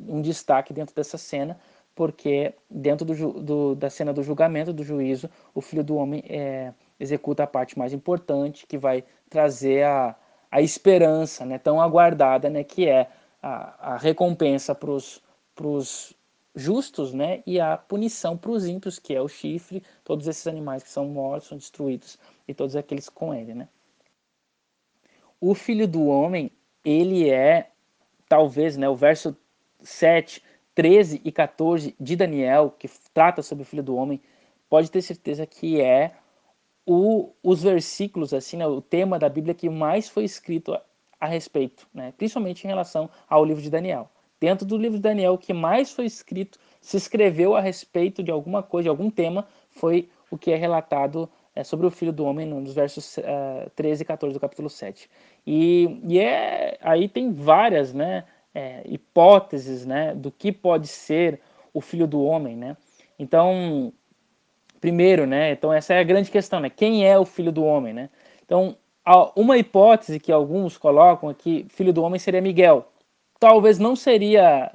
um destaque dentro dessa cena, porque dentro do, do, da cena do julgamento, do juízo, o filho do homem é, executa a parte mais importante, que vai trazer a, a esperança né, tão aguardada, né, que é a, a recompensa para os justos né, e a punição para os ímpios, que é o chifre, todos esses animais que são mortos, são destruídos, e todos aqueles com ele. Né? O filho do homem, ele é, talvez, né, o verso 7, 13 e 14 de Daniel, que trata sobre o filho do homem, pode ter certeza que é o, os versículos, assim, né, o tema da Bíblia que mais foi escrito a, a respeito, né, principalmente em relação ao livro de Daniel. Dentro do livro de Daniel, o que mais foi escrito, se escreveu a respeito de alguma coisa, de algum tema, foi o que é relatado é, sobre o Filho do Homem nos versos uh, 13 e 14 do capítulo 7. E, e é, aí tem várias né, é, hipóteses né, do que pode ser o Filho do Homem. Né? Então, primeiro, né, então essa é a grande questão, né? quem é o Filho do Homem? Né? Então, uma hipótese que alguns colocam é que Filho do Homem seria Miguel. Talvez não seria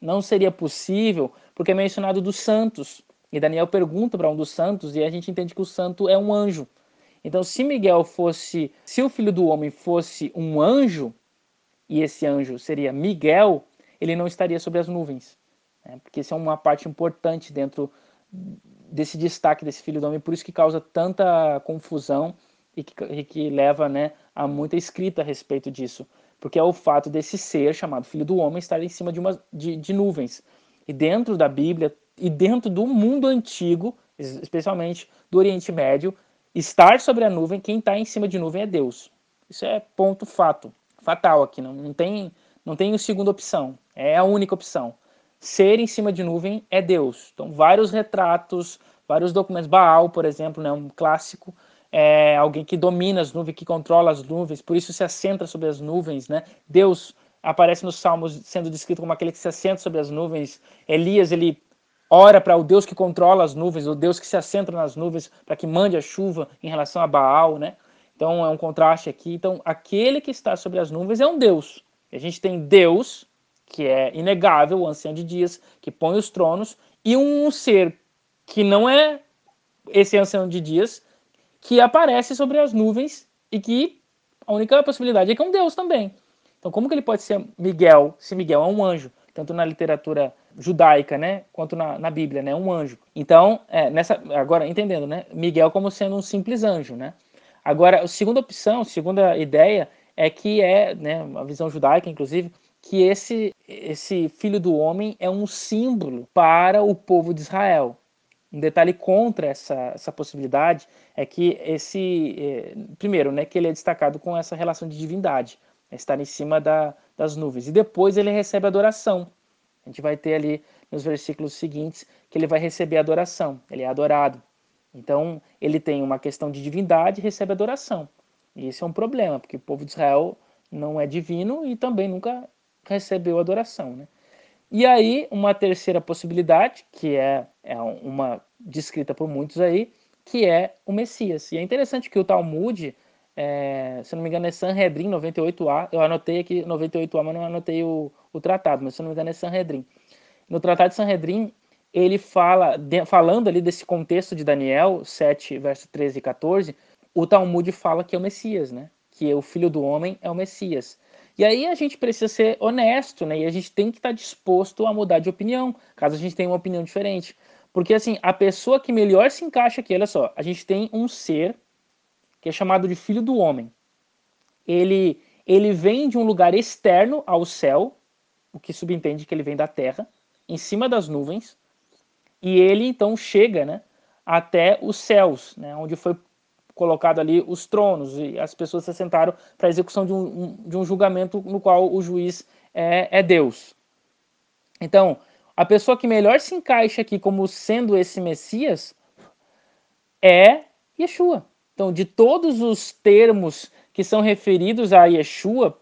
não seria possível, porque é mencionado dos santos, e Daniel pergunta para um dos santos e a gente entende que o santo é um anjo. Então, se Miguel fosse, se o filho do homem fosse um anjo, e esse anjo seria Miguel, ele não estaria sobre as nuvens. Né? Porque isso é uma parte importante dentro desse destaque desse filho do homem, por isso que causa tanta confusão e que, e que leva né, a muita escrita a respeito disso. Porque é o fato desse ser chamado filho do homem estar em cima de, uma, de, de nuvens. E dentro da Bíblia, e dentro do mundo antigo, especialmente do Oriente Médio, estar sobre a nuvem, quem está em cima de nuvem é Deus. Isso é ponto fato, fatal aqui, não, não tem não tem segunda opção, é a única opção. Ser em cima de nuvem é Deus. Então, vários retratos, vários documentos, Baal, por exemplo, né, um clássico, é alguém que domina as nuvens, que controla as nuvens, por isso se assenta sobre as nuvens, né? Deus aparece nos Salmos sendo descrito como aquele que se assenta sobre as nuvens. Elias, ele ora para o Deus que controla as nuvens, o Deus que se assenta nas nuvens para que mande a chuva em relação a Baal, né? Então é um contraste aqui. Então aquele que está sobre as nuvens é um Deus. A gente tem Deus, que é inegável, o ancião de dias, que põe os tronos, e um ser que não é esse ancião de dias, que aparece sobre as nuvens e que a única possibilidade é que é um Deus também. Então como que ele pode ser Miguel, se Miguel é um anjo? Tanto na literatura judaica, né, quanto na, na Bíblia, né, um anjo. Então, é, nessa, agora entendendo, né, Miguel como sendo um simples anjo, né. Agora, a segunda opção, a segunda ideia é que é, né, uma visão judaica, inclusive, que esse esse filho do homem é um símbolo para o povo de Israel. Um detalhe contra essa, essa possibilidade é que esse, é, primeiro, né, que ele é destacado com essa relação de divindade, é estar em cima da, das nuvens, e depois ele recebe adoração. A gente vai ter ali nos versículos seguintes que ele vai receber adoração, ele é adorado. Então, ele tem uma questão de divindade e recebe adoração. E esse é um problema, porque o povo de Israel não é divino e também nunca recebeu adoração. Né? E aí, uma terceira possibilidade, que é, é uma descrita por muitos aí, que é o Messias. E é interessante que o Talmud, é, se não me engano, é Sanhedrin 98a. Eu anotei aqui 98a, mas não anotei o, o tratado, mas se não me engano é Sanhedrin. No tratado de Sanhedrin, ele fala, de, falando ali desse contexto de Daniel 7, verso 13 e 14, o Talmud fala que é o Messias, né? Que o filho do homem é o Messias. E aí a gente precisa ser honesto, né? E a gente tem que estar disposto a mudar de opinião, caso a gente tenha uma opinião diferente. Porque assim, a pessoa que melhor se encaixa aqui, olha só, a gente tem um ser que é chamado de filho do homem. Ele ele vem de um lugar externo ao céu, o que subentende que ele vem da terra, em cima das nuvens, e ele então chega né, até os céus, né, onde foi colocado ali os tronos, e as pessoas se sentaram para a execução de um, de um julgamento no qual o juiz é, é Deus. Então, a pessoa que melhor se encaixa aqui como sendo esse Messias é Yeshua. Então, de todos os termos que são referidos a Yeshua,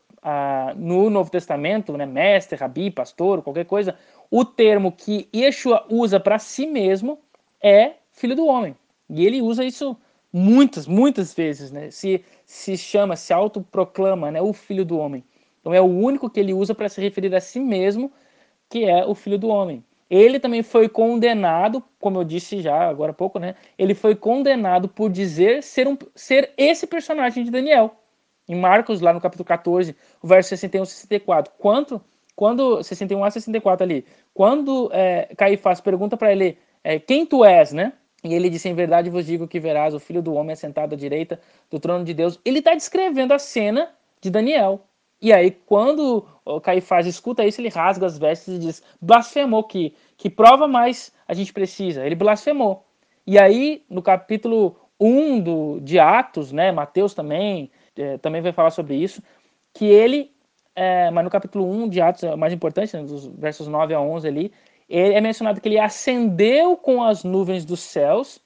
no Novo Testamento, né, mestre, rabi, pastor, qualquer coisa, o termo que Yeshua usa para si mesmo é filho do homem. E ele usa isso muitas, muitas vezes, né? Se, se chama, se autoproclama, né, o filho do homem. Então é o único que ele usa para se referir a si mesmo, que é o filho do homem. ele também foi condenado, como eu disse já agora há pouco, né? Ele foi condenado por dizer ser, um, ser esse personagem de Daniel. Em Marcos, lá no capítulo 14, o verso 61 e 64. Quanto, quando, 61 a 64 ali, quando é, Caifás pergunta para ele é, quem tu és, né? E ele disse: Em verdade vos digo que verás o filho do homem assentado à direita do trono de Deus. Ele está descrevendo a cena de Daniel. E aí, quando o Caifás escuta isso, ele rasga as vestes e diz: blasfemou que, que prova mais a gente precisa? Ele blasfemou. E aí, no capítulo 1 do, de Atos, né, Mateus também, é, também vai falar sobre isso, que ele, é, mas no capítulo 1 de Atos, é o mais importante, né, dos versos 9 a 11 ali, é mencionado que ele ascendeu com as nuvens dos céus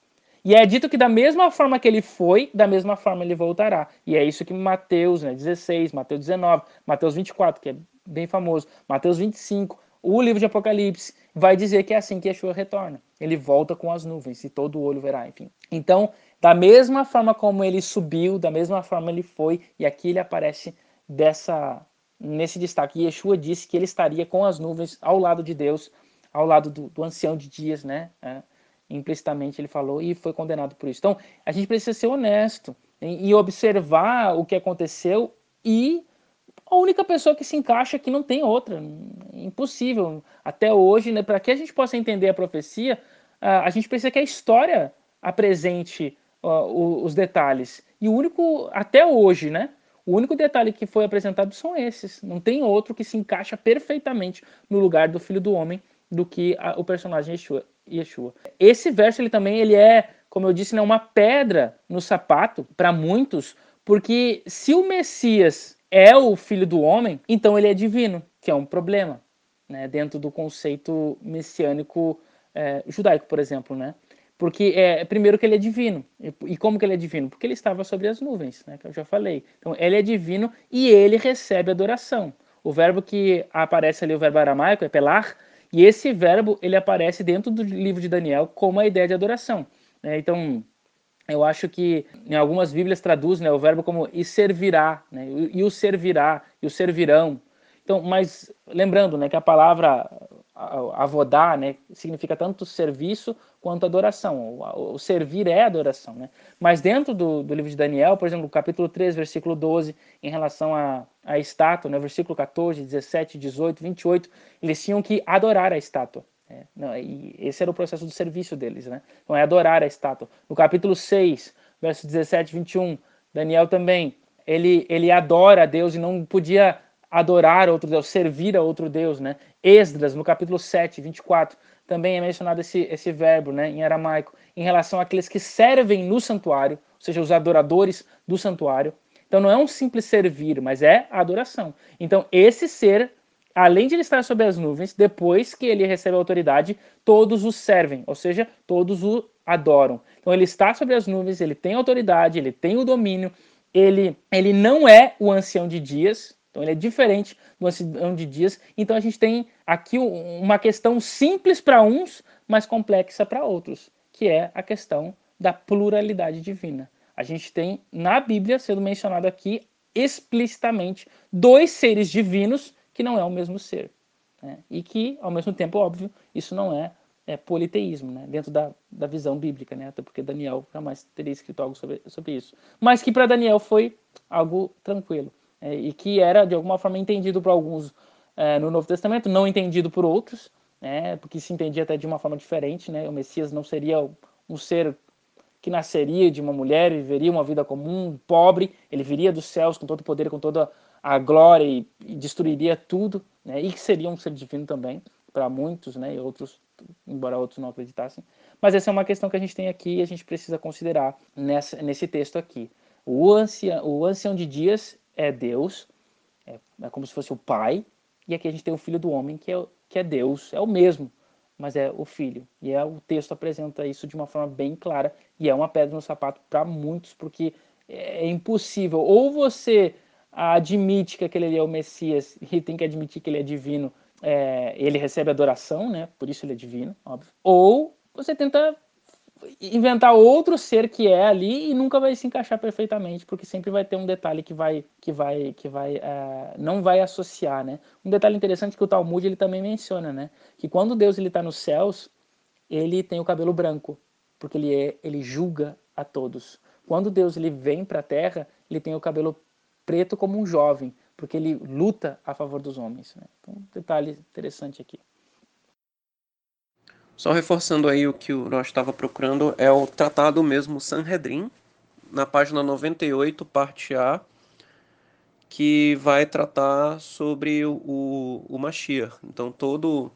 e é dito que da mesma forma que ele foi, da mesma forma ele voltará. E é isso que Mateus né, 16, Mateus 19, Mateus 24, que é bem famoso, Mateus 25, o livro de Apocalipse, vai dizer que é assim que Yeshua retorna. Ele volta com as nuvens e todo olho verá, enfim. Então, da mesma forma como ele subiu, da mesma forma ele foi, e aqui ele aparece dessa nesse destaque. Yeshua disse que ele estaria com as nuvens ao lado de Deus, ao lado do, do ancião de dias, né? É implicitamente ele falou e foi condenado por isso. Então, a gente precisa ser honesto e observar o que aconteceu e a única pessoa que se encaixa aqui não tem outra, impossível. Até hoje, né, para que a gente possa entender a profecia, a gente precisa que a história apresente uh, os detalhes. E o único, até hoje, né, o único detalhe que foi apresentado são esses. Não tem outro que se encaixa perfeitamente no lugar do Filho do Homem do que a, o personagem Yeshua. Yeshua. Esse verso ele também ele é, como eu disse, né, uma pedra no sapato para muitos, porque se o Messias é o filho do homem, então ele é divino, que é um problema, né, dentro do conceito messiânico é, judaico, por exemplo, né? Porque é primeiro que ele é divino. E, como que ele é divino? Porque ele estava sobre as nuvens, né, que eu já falei. Então ele é divino e ele recebe adoração. O verbo que aparece ali, o verbo aramaico, é pelar, e esse verbo ele aparece dentro do livro de Daniel como a ideia de adoração. Né? Então, eu acho que em algumas Bíblias traduz né, o verbo como e servirá, né? e o servirá, e o servirão. Então, mas lembrando né, que a palavra avodar né, significa tanto serviço quanto adoração. O, o servir é adoração. Né? Mas dentro do, do, livro de Daniel, por exemplo, capítulo 3, versículo 12, em relação a, a estátua, né, versículo 14, 17, 18, 28, eles tinham que adorar a estátua. Né? Não, e esse era o processo do serviço deles. Né? Então é adorar a estátua. No capítulo 6, verso 17, 21, Daniel também, ele, ele adora a Deus e não podia adorar outro Deus, servir a outro Deus, né? Esdras, no capítulo 7, 24, também é mencionado esse, esse verbo, né, em aramaico, em relação àqueles que servem no santuário, ou seja, os adoradores do santuário. Então não é um simples servir, mas é a adoração. Então esse ser, além de ele estar sobre as nuvens, depois que ele recebe a autoridade, todos o servem, ou seja, todos o adoram. Então ele está sobre as nuvens, ele tem autoridade, ele tem o domínio, ele, ele não é o ancião de dias, então ele é diferente do ancião de dias. Então a gente tem aqui uma questão simples para uns, mas complexa para outros, que é a questão da pluralidade divina. A gente tem na Bíblia sendo mencionado aqui explicitamente dois seres divinos que não é o mesmo ser. Né? E que, ao mesmo tempo, óbvio, isso não é, é politeísmo, né? dentro da, da visão bíblica, né? até porque Daniel jamais teria escrito algo sobre, sobre isso. Mas que para Daniel foi algo tranquilo é, e que era de alguma forma entendido por alguns é, no Novo Testamento, não entendido por outros, né, porque se entendia até de uma forma diferente. Né, o Messias não seria um ser que nasceria de uma mulher, viveria uma vida comum, pobre, ele viria dos céus com todo o poder, com toda a glória e, e destruiria tudo, né, e que seria um ser divino também para muitos, né, e outros, embora outros não acreditassem. Mas essa é uma questão que a gente tem aqui e a gente precisa considerar nessa, nesse texto aqui. O o ancião de dias é Deus, é, é, como se fosse o Pai, e aqui a gente tem o Filho do Homem, que é, que é Deus, é o mesmo, mas é o Filho. E é, o texto apresenta isso de uma forma bem clara, e é uma pedra no sapato para muitos, porque é, é impossível. Ou você admite que aquele é o Messias e tem que admitir que ele é divino, é, ele recebe adoração, né? Por isso ele é divino, óbvio. Ou você tenta inventar outro ser que é ali e nunca vai se encaixar perfeitamente, porque sempre vai ter um detalhe que vai que vai que vai uh, não vai associar, né? Um detalhe interessante que o Talmud ele também menciona, né? Que quando Deus ele está nos céus, ele tem o cabelo branco, porque ele é, ele julga a todos. Quando Deus ele vem para a Terra, ele tem o cabelo preto como um jovem, porque ele luta a favor dos homens. Né? Então, um detalhe interessante aqui. Só reforçando aí o que nós estava procurando, é o tratado mesmo Sanhedrin, na página 98, parte A, que vai tratar sobre o, o, o Mashiach. Então, todo,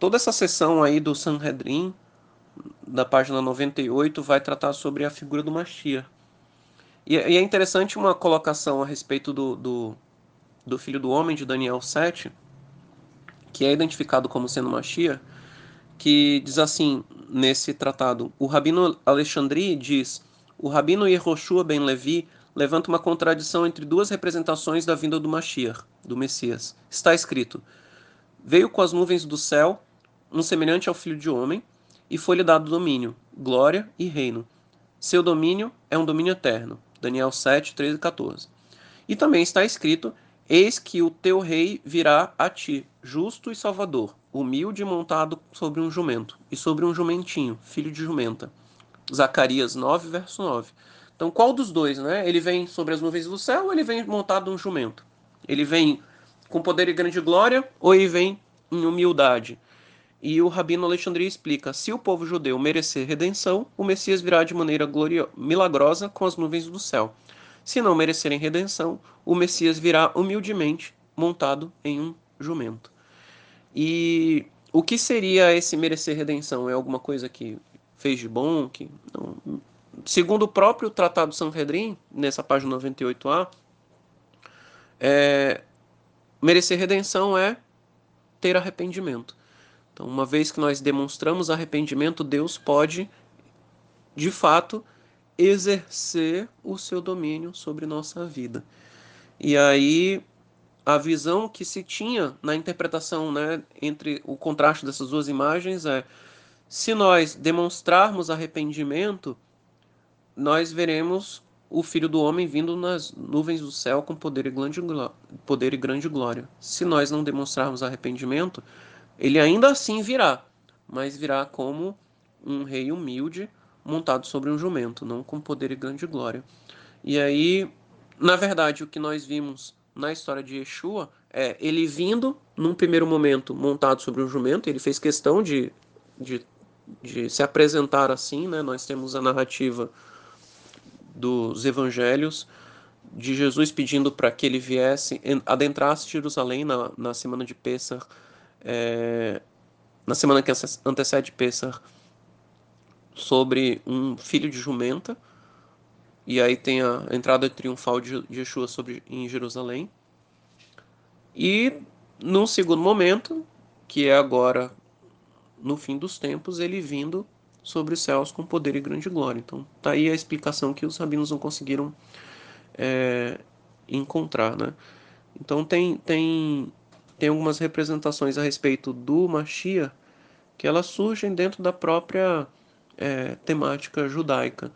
toda essa sessão aí do Sanhedrin, da página 98, vai tratar sobre a figura do Mashiach. E, e é interessante uma colocação a respeito do, do, do Filho do Homem, de Daniel 7, que é identificado como sendo Mashiach, que diz assim nesse tratado: o Rabino Alexandri diz, o Rabino Yehoshua ben Levi levanta uma contradição entre duas representações da vinda do Mashiach, do Messias. Está escrito: Veio com as nuvens do céu, um semelhante ao filho de homem, e foi-lhe dado domínio, glória e reino. Seu domínio é um domínio eterno. Daniel 7, 13 e 14. E também está escrito: Eis que o teu rei virá a ti, justo e salvador, humilde montado sobre um jumento, e sobre um jumentinho, filho de jumenta. Zacarias 9, verso 9. Então, qual dos dois, né? Ele vem sobre as nuvens do céu ou ele vem montado num jumento? Ele vem com poder e grande glória ou ele vem em humildade? E o Rabino Alexandria explica: se o povo judeu merecer redenção, o Messias virá de maneira milagrosa com as nuvens do céu. Se não merecerem redenção, o Messias virá humildemente montado em um jumento. E o que seria esse merecer redenção? É alguma coisa que fez de bom? Que não... Segundo o próprio Tratado Sanhedrin, nessa página 98a, é... merecer redenção é ter arrependimento. Então, uma vez que nós demonstramos arrependimento, Deus pode, de fato, exercer o seu domínio sobre nossa vida. E aí a visão que se tinha na interpretação né, entre o contraste dessas duas imagens é se nós demonstrarmos arrependimento, nós veremos o Filho do Homem vindo nas nuvens do céu com poder e, grande, poder e grande glória. Se nós não demonstrarmos arrependimento, ele ainda assim virá, mas virá como um rei humilde montado sobre um jumento, não com poder e grande glória. E aí, na verdade, o que nós vimos na história de Yeshua é ele vindo, num primeiro momento, montado sobre um jumento, ele fez questão de, de, de se apresentar assim, né? Nós temos a narrativa dos evangelhos de Jesus pedindo para que ele viesse, adentrasse Jerusalém na, na semana de Pessah, é, na semana que antecede Pessah, sobre um filho de jumenta, e aí tem a entrada triunfal de Yeshua sobre, em Jerusalém. E num segundo momento, que é agora no fim dos tempos, ele vindo sobre os céus com poder e grande glória. Então tá aí a explicação que os rabinos não conseguiram é, encontrar, né? Então tem, tem, tem algumas representações a respeito do Mashiach que elas surgem dentro da própria é, temática judaica.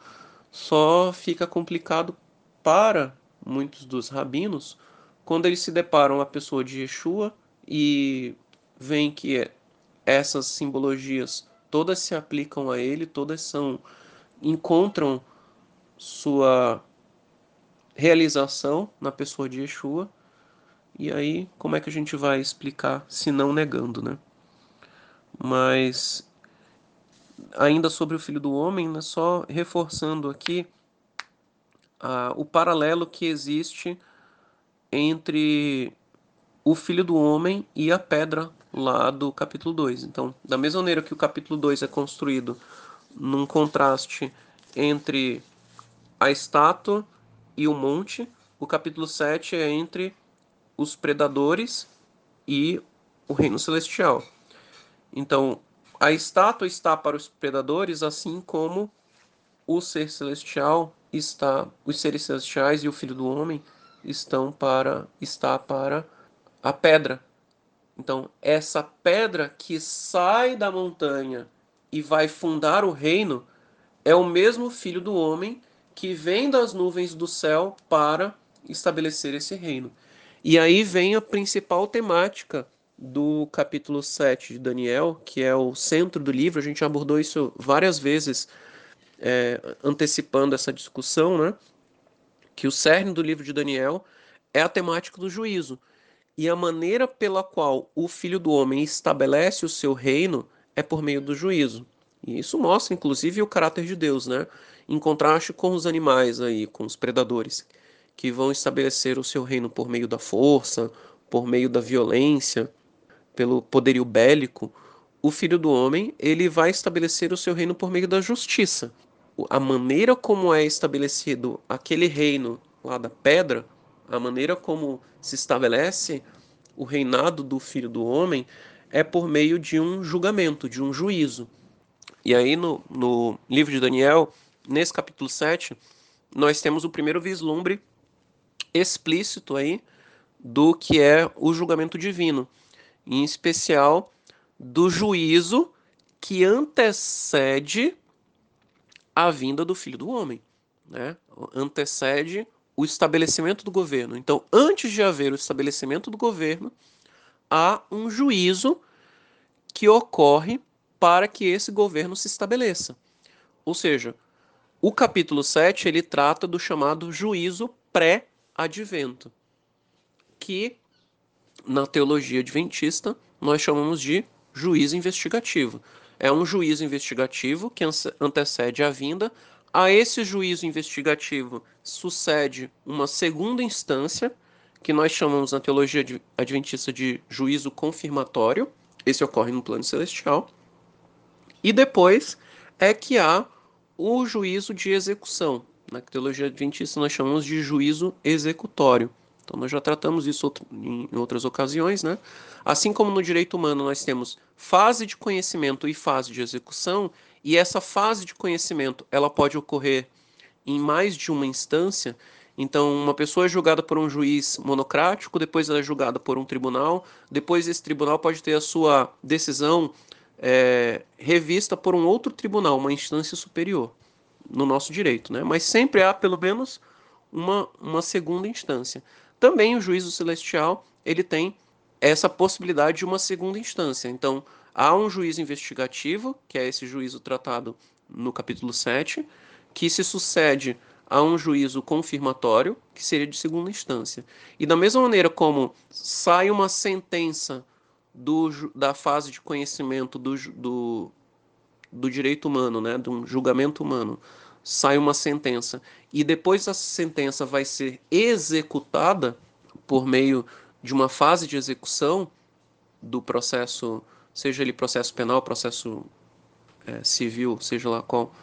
Só fica complicado para muitos dos rabinos quando eles se deparam a pessoa de Yeshua e veem que essas simbologias todas se aplicam a ele, todas são encontram sua realização na pessoa de Yeshua. E aí, como é que a gente vai explicar se não negando, né? Mas ainda sobre o Filho do Homem, né, só reforçando aqui uh, o paralelo que existe entre o Filho do Homem e a pedra lá do capítulo 2. Então, da mesma maneira que o capítulo 2 é construído num contraste entre a estátua e o monte, o capítulo 7 é entre os predadores e o reino celestial. Então, a estátua está para os predadores, assim como o ser celestial está, os seres celestiais e o filho do homem estão para está para a pedra. Então, essa pedra que sai da montanha e vai fundar o reino é o mesmo filho do homem que vem das nuvens do céu para estabelecer esse reino. E aí vem a principal temática do capítulo 7 de Daniel, que é o centro do livro. A gente abordou isso várias vezes, é, antecipando essa discussão, né? Que o cerne do livro de Daniel é a temática do juízo. E a maneira pela qual o filho do homem estabelece o seu reino é por meio do juízo. E isso mostra, inclusive, o caráter de Deus, né? Em contraste com os animais aí, com os predadores, que vão estabelecer o seu reino por meio da força, por meio da violência, pelo poderio bélico, o filho do homem, ele vai estabelecer o seu reino por meio da justiça. A maneira como é estabelecido aquele reino lá da pedra, a maneira como se estabelece o reinado do filho do homem é por meio de um julgamento, de um juízo. E aí no, no livro de Daniel, nesse capítulo 7, nós temos o primeiro vislumbre explícito aí do que é o julgamento divino em especial do juízo que antecede a vinda do Filho do Homem, né? Antecede o estabelecimento do governo. Então, antes de haver o estabelecimento do governo, há um juízo que ocorre para que esse governo se estabeleça. Ou seja, o capítulo 7 ele trata do chamado juízo pré-advento, que na teologia adventista, nós chamamos de juízo investigativo. É um juízo investigativo que antecede a vinda. A esse juízo investigativo sucede uma segunda instância, que nós chamamos na teologia adventista de juízo confirmatório. Esse ocorre no plano celestial. E depois é que há o juízo de execução. Na teologia adventista nós chamamos de juízo executório. Então nós já tratamos isso em outras ocasiões, né? Assim como no direito humano nós temos fase de conhecimento e fase de execução, e essa fase de conhecimento ela pode ocorrer em mais de uma instância. Então, uma pessoa é julgada por um juiz monocrático, depois ela é julgada por um tribunal, depois esse tribunal pode ter a sua decisão é, revista por um outro tribunal, uma instância superior no nosso direito, né? Mas sempre há pelo menos uma, uma segunda instância. Também o juízo celestial, ele tem essa possibilidade de uma segunda instância. Então, há um juízo investigativo, que é esse juízo tratado no capítulo 7, que se sucede a um juízo confirmatório, que seria de segunda instância. E da mesma maneira como sai uma sentença do, da fase de conhecimento do, do, do direito humano, né, de um julgamento humano, sai uma sentença. E depois essa sentença vai ser executada por meio de uma fase de execução do processo, seja ele processo penal, processo é, civil, seja lá qual,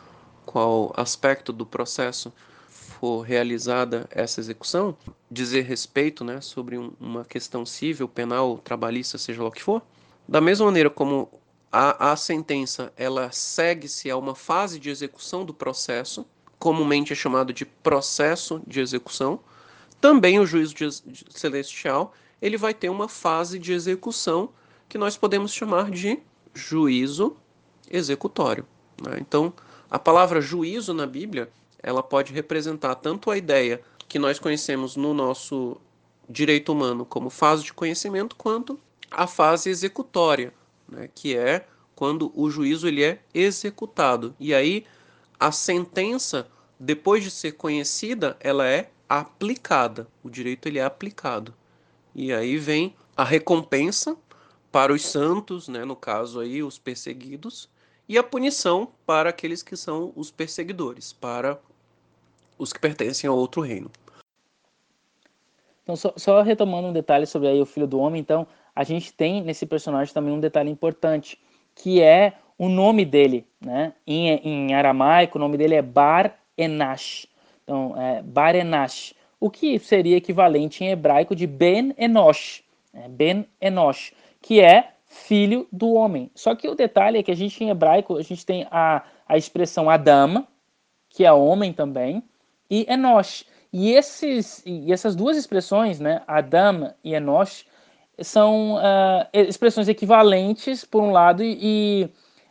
qual aspecto do processo for realizada essa execução, dizer respeito né, sobre um, uma questão civil, penal, trabalhista, seja lá o que for, da mesma maneira como a, a sentença ela segue-se a uma fase de execução do processo, comumente é chamado de processo de execução. Também o juízo de, de, celestial ele vai ter uma fase de execução que nós podemos chamar de juízo executório. Né? Então, a palavra juízo na Bíblia ela pode representar tanto a ideia que nós conhecemos no nosso direito humano como fase de conhecimento, quanto a fase executória, né, que é quando o juízo ele é executado. E aí a sentença, depois de ser conhecida, ela é aplicada. O direito ele é aplicado. E aí vem a recompensa para os santos, né, no caso aí os perseguidos, e a punição para aqueles que são os perseguidores, para os que pertencem a outro reino. Então, só, só retomando um detalhe sobre aí o filho do homem, então, a gente tem nesse personagem também um detalhe importante, que é o nome dele, né? Em, em aramaico, o nome dele é Bar Enash. Então, é Bar Enash, o que seria equivalente em hebraico de Ben Enosh, né? Ben Enosh, que é filho do homem. Só que o detalhe é que a gente em hebraico, a gente tem a, a expressão Adam, que é homem também, e Enosh. E, esses, e essas duas expressões, né, Adam e Enosh, são uh, expressões equivalentes, por um lado, e,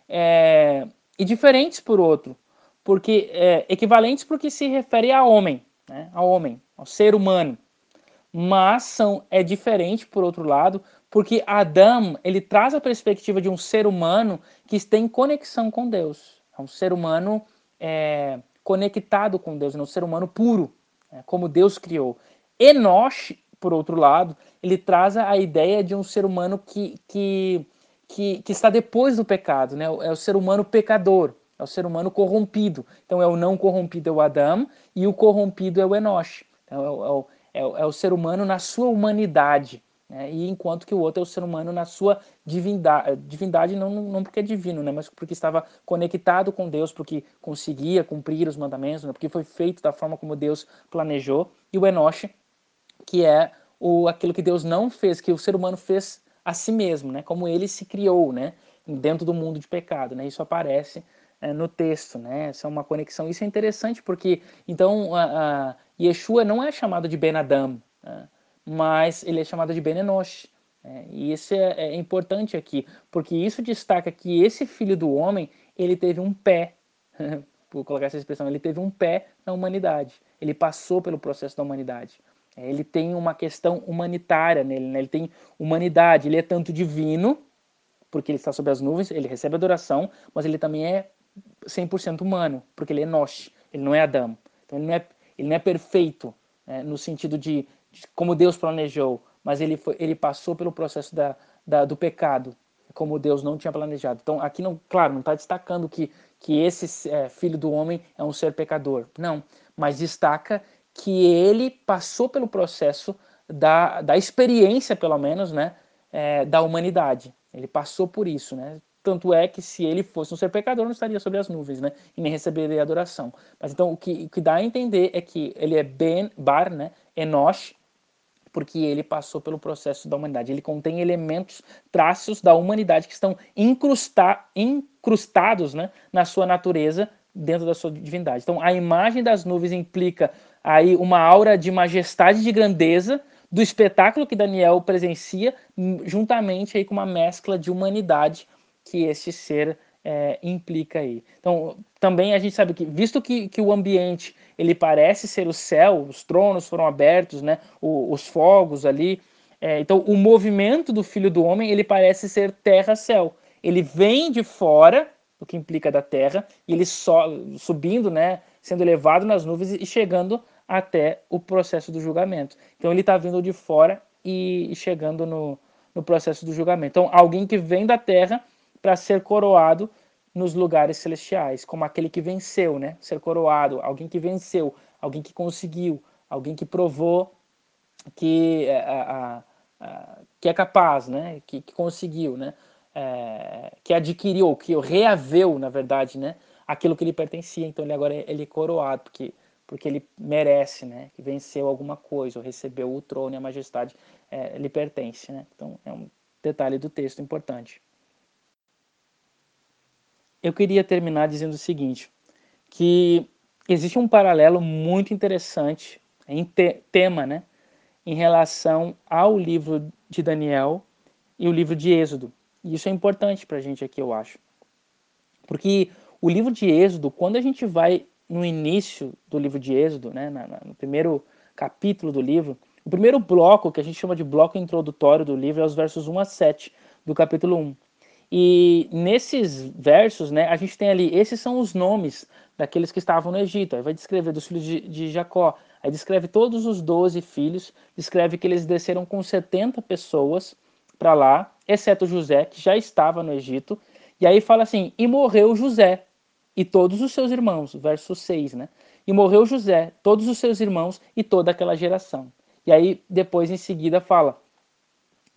é, e diferentes por outro, porque é, equivalentes porque se refere a homem, né, ao homem, ao ser humano, mas são é diferente por outro lado, porque Adão ele traz a perspectiva de um ser humano que tem conexão com Deus, é um ser humano é, conectado com Deus, é um ser humano puro, né, como Deus criou. Enoch, por outro lado, ele traz a ideia de um ser humano que, que, que, que está depois do pecado, né? é o ser humano pecador, é o ser humano corrompido. Então é o não corrompido é o Adão e o corrompido é o Enoch. Então, é, o, é, o, é o ser humano na sua humanidade. Né? E enquanto que o outro é o ser humano na sua divindade, divindade não, não porque é divino, né? mas porque estava conectado com Deus, porque conseguia cumprir os mandamentos, né? porque foi feito da forma como Deus planejou. E o Enoch, que é o, aquilo que Deus não fez, que o ser humano fez a si mesmo, né? como ele se criou né? dentro do mundo de pecado. Né? Isso aparece é, no texto, né? Essa é uma conexão. Isso é interessante porque, então, a, a Yeshua não é chamado de Ben Adam, né? mas ele é chamado de Ben Enosh. Né? E isso é, é, importante aqui, porque isso destaca que esse filho do homem, ele teve um pé, [laughs] por colocar essa expressão, ele teve um pé na humanidade. Ele passou pelo processo da humanidade. Ele tem uma questão humanitária nele, né? ele tem humanidade, ele é tanto divino, porque ele está sob as nuvens, ele recebe adoração, mas ele também é 100% humano, porque ele é Nosh, ele não é Adão. Então ele não é, ele não é perfeito né, no sentido de, de, como Deus planejou, mas ele, foi, ele passou pelo processo da, da, do pecado, como Deus não tinha planejado. Então aqui, não, claro, não está destacando que, que esse é, filho do homem é um ser pecador. Não, mas destaca que ele passou pelo processo da, da experiência, pelo menos, né, é, da humanidade. Ele passou por isso, né? Tanto é que se ele fosse um ser pecador, não estaria sobre as nuvens, né? E nem receberia adoração. Mas então o que, o que dá a entender é que ele é Ben Bar, né? Enosh, porque ele passou pelo processo da humanidade. Ele contém elementos, traços da humanidade que estão incrusta, incrustados né, na sua natureza, dentro da sua divindade. Então, a imagem das nuvens implica aí uma aura de majestade de grandeza do espetáculo que Daniel presencia, juntamente aí com uma mescla de humanidade que esse ser é, implica aí. Então, também a gente sabe que, visto que, que o ambiente ele parece ser o céu, os tronos foram abertos, né, o, os fogos ali, é, então o movimento do Filho do Homem ele parece ser terra-céu. Ele vem de fora, o que implica da terra, e ele só subindo, né, sendo elevado nas nuvens e chegando até o processo do julgamento. Então ele está vindo de fora e, chegando no, no processo do julgamento. Então alguém que vem da terra para ser coroado nos lugares celestiais, como aquele que venceu, né? Ser coroado, alguém que venceu, alguém que conseguiu, alguém que provou que, é, a, a, a, que é capaz, né? Que, que conseguiu, né? É, que adquiriu, que reaveu, na verdade, né? Aquilo que lhe pertencia. Então ele agora é, ele é coroado, porque porque ele merece, né? Que venceu alguma coisa, ou recebeu o trono e a majestade é, lhe pertence, né? Então é um detalhe do texto importante eu queria terminar dizendo o seguinte, que existe um paralelo muito interessante em te tema, né, em relação ao livro de Daniel e o livro de Êxodo. E isso é importante para a gente aqui, eu acho. Porque o livro de Êxodo, quando a gente vai no início do livro de Êxodo, né, no primeiro capítulo do livro, o primeiro bloco, que a gente chama de bloco introdutório do livro, é os versos 1 a 7 do capítulo 1. E nesses versos, né, a gente tem ali, esses são os nomes daqueles que estavam no Egito. Aí vai descrever dos filhos de, de Jacó. Aí descreve todos os doze filhos, descreve que eles desceram com 70 pessoas para lá, exceto José, que já estava no Egito. E aí fala assim: e morreu José e todos os seus irmãos, verso 6, né? E morreu José, todos os seus irmãos e toda aquela geração. E aí depois em seguida fala: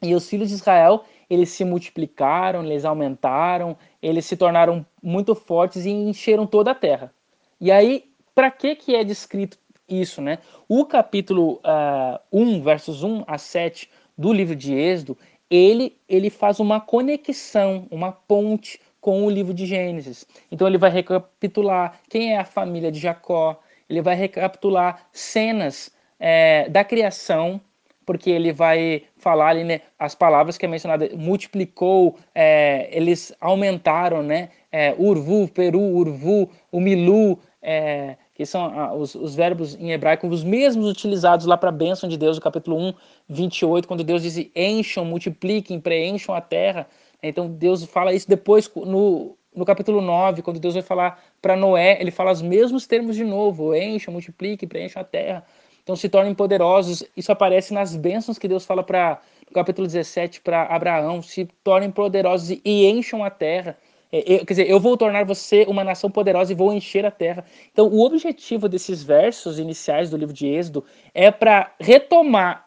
e os filhos de Israel eles se multiplicaram, eles aumentaram, eles se tornaram muito fortes e encheram toda a terra. E aí, para que que é descrito isso, né? O capítulo uh, ah, 1, versos 1 a 7 do livro de Êxodo, ele, ele faz uma conexão, uma ponte com o livro de Gênesis. Então ele vai recapitular quem é a família de Jacó, ele vai recapitular cenas é, da criação porque ele vai falar ali, né, as palavras que é mencionada, multiplicou, é, eles aumentaram, né, é, urvu, peru, urvu, o milu, é, que são ah, os, os, verbos em hebraico, os mesmos utilizados lá para a bênção de Deus, no capítulo 1, 28, quando Deus diz encham, multipliquem, preencham a terra. Então Deus fala isso depois no, no capítulo 9, quando Deus vai falar para Noé, ele fala os mesmos termos de novo: encham, multipliquem, preencham a terra. Então se tornem poderosos. Isso aparece nas bênçãos que Deus fala para no capítulo 17 para Abraão: se tornem poderosos e encham a terra. É, eu, quer dizer, eu vou tornar você uma nação poderosa e vou encher a terra. Então, o objetivo desses versos iniciais do livro de Êxodo é para retomar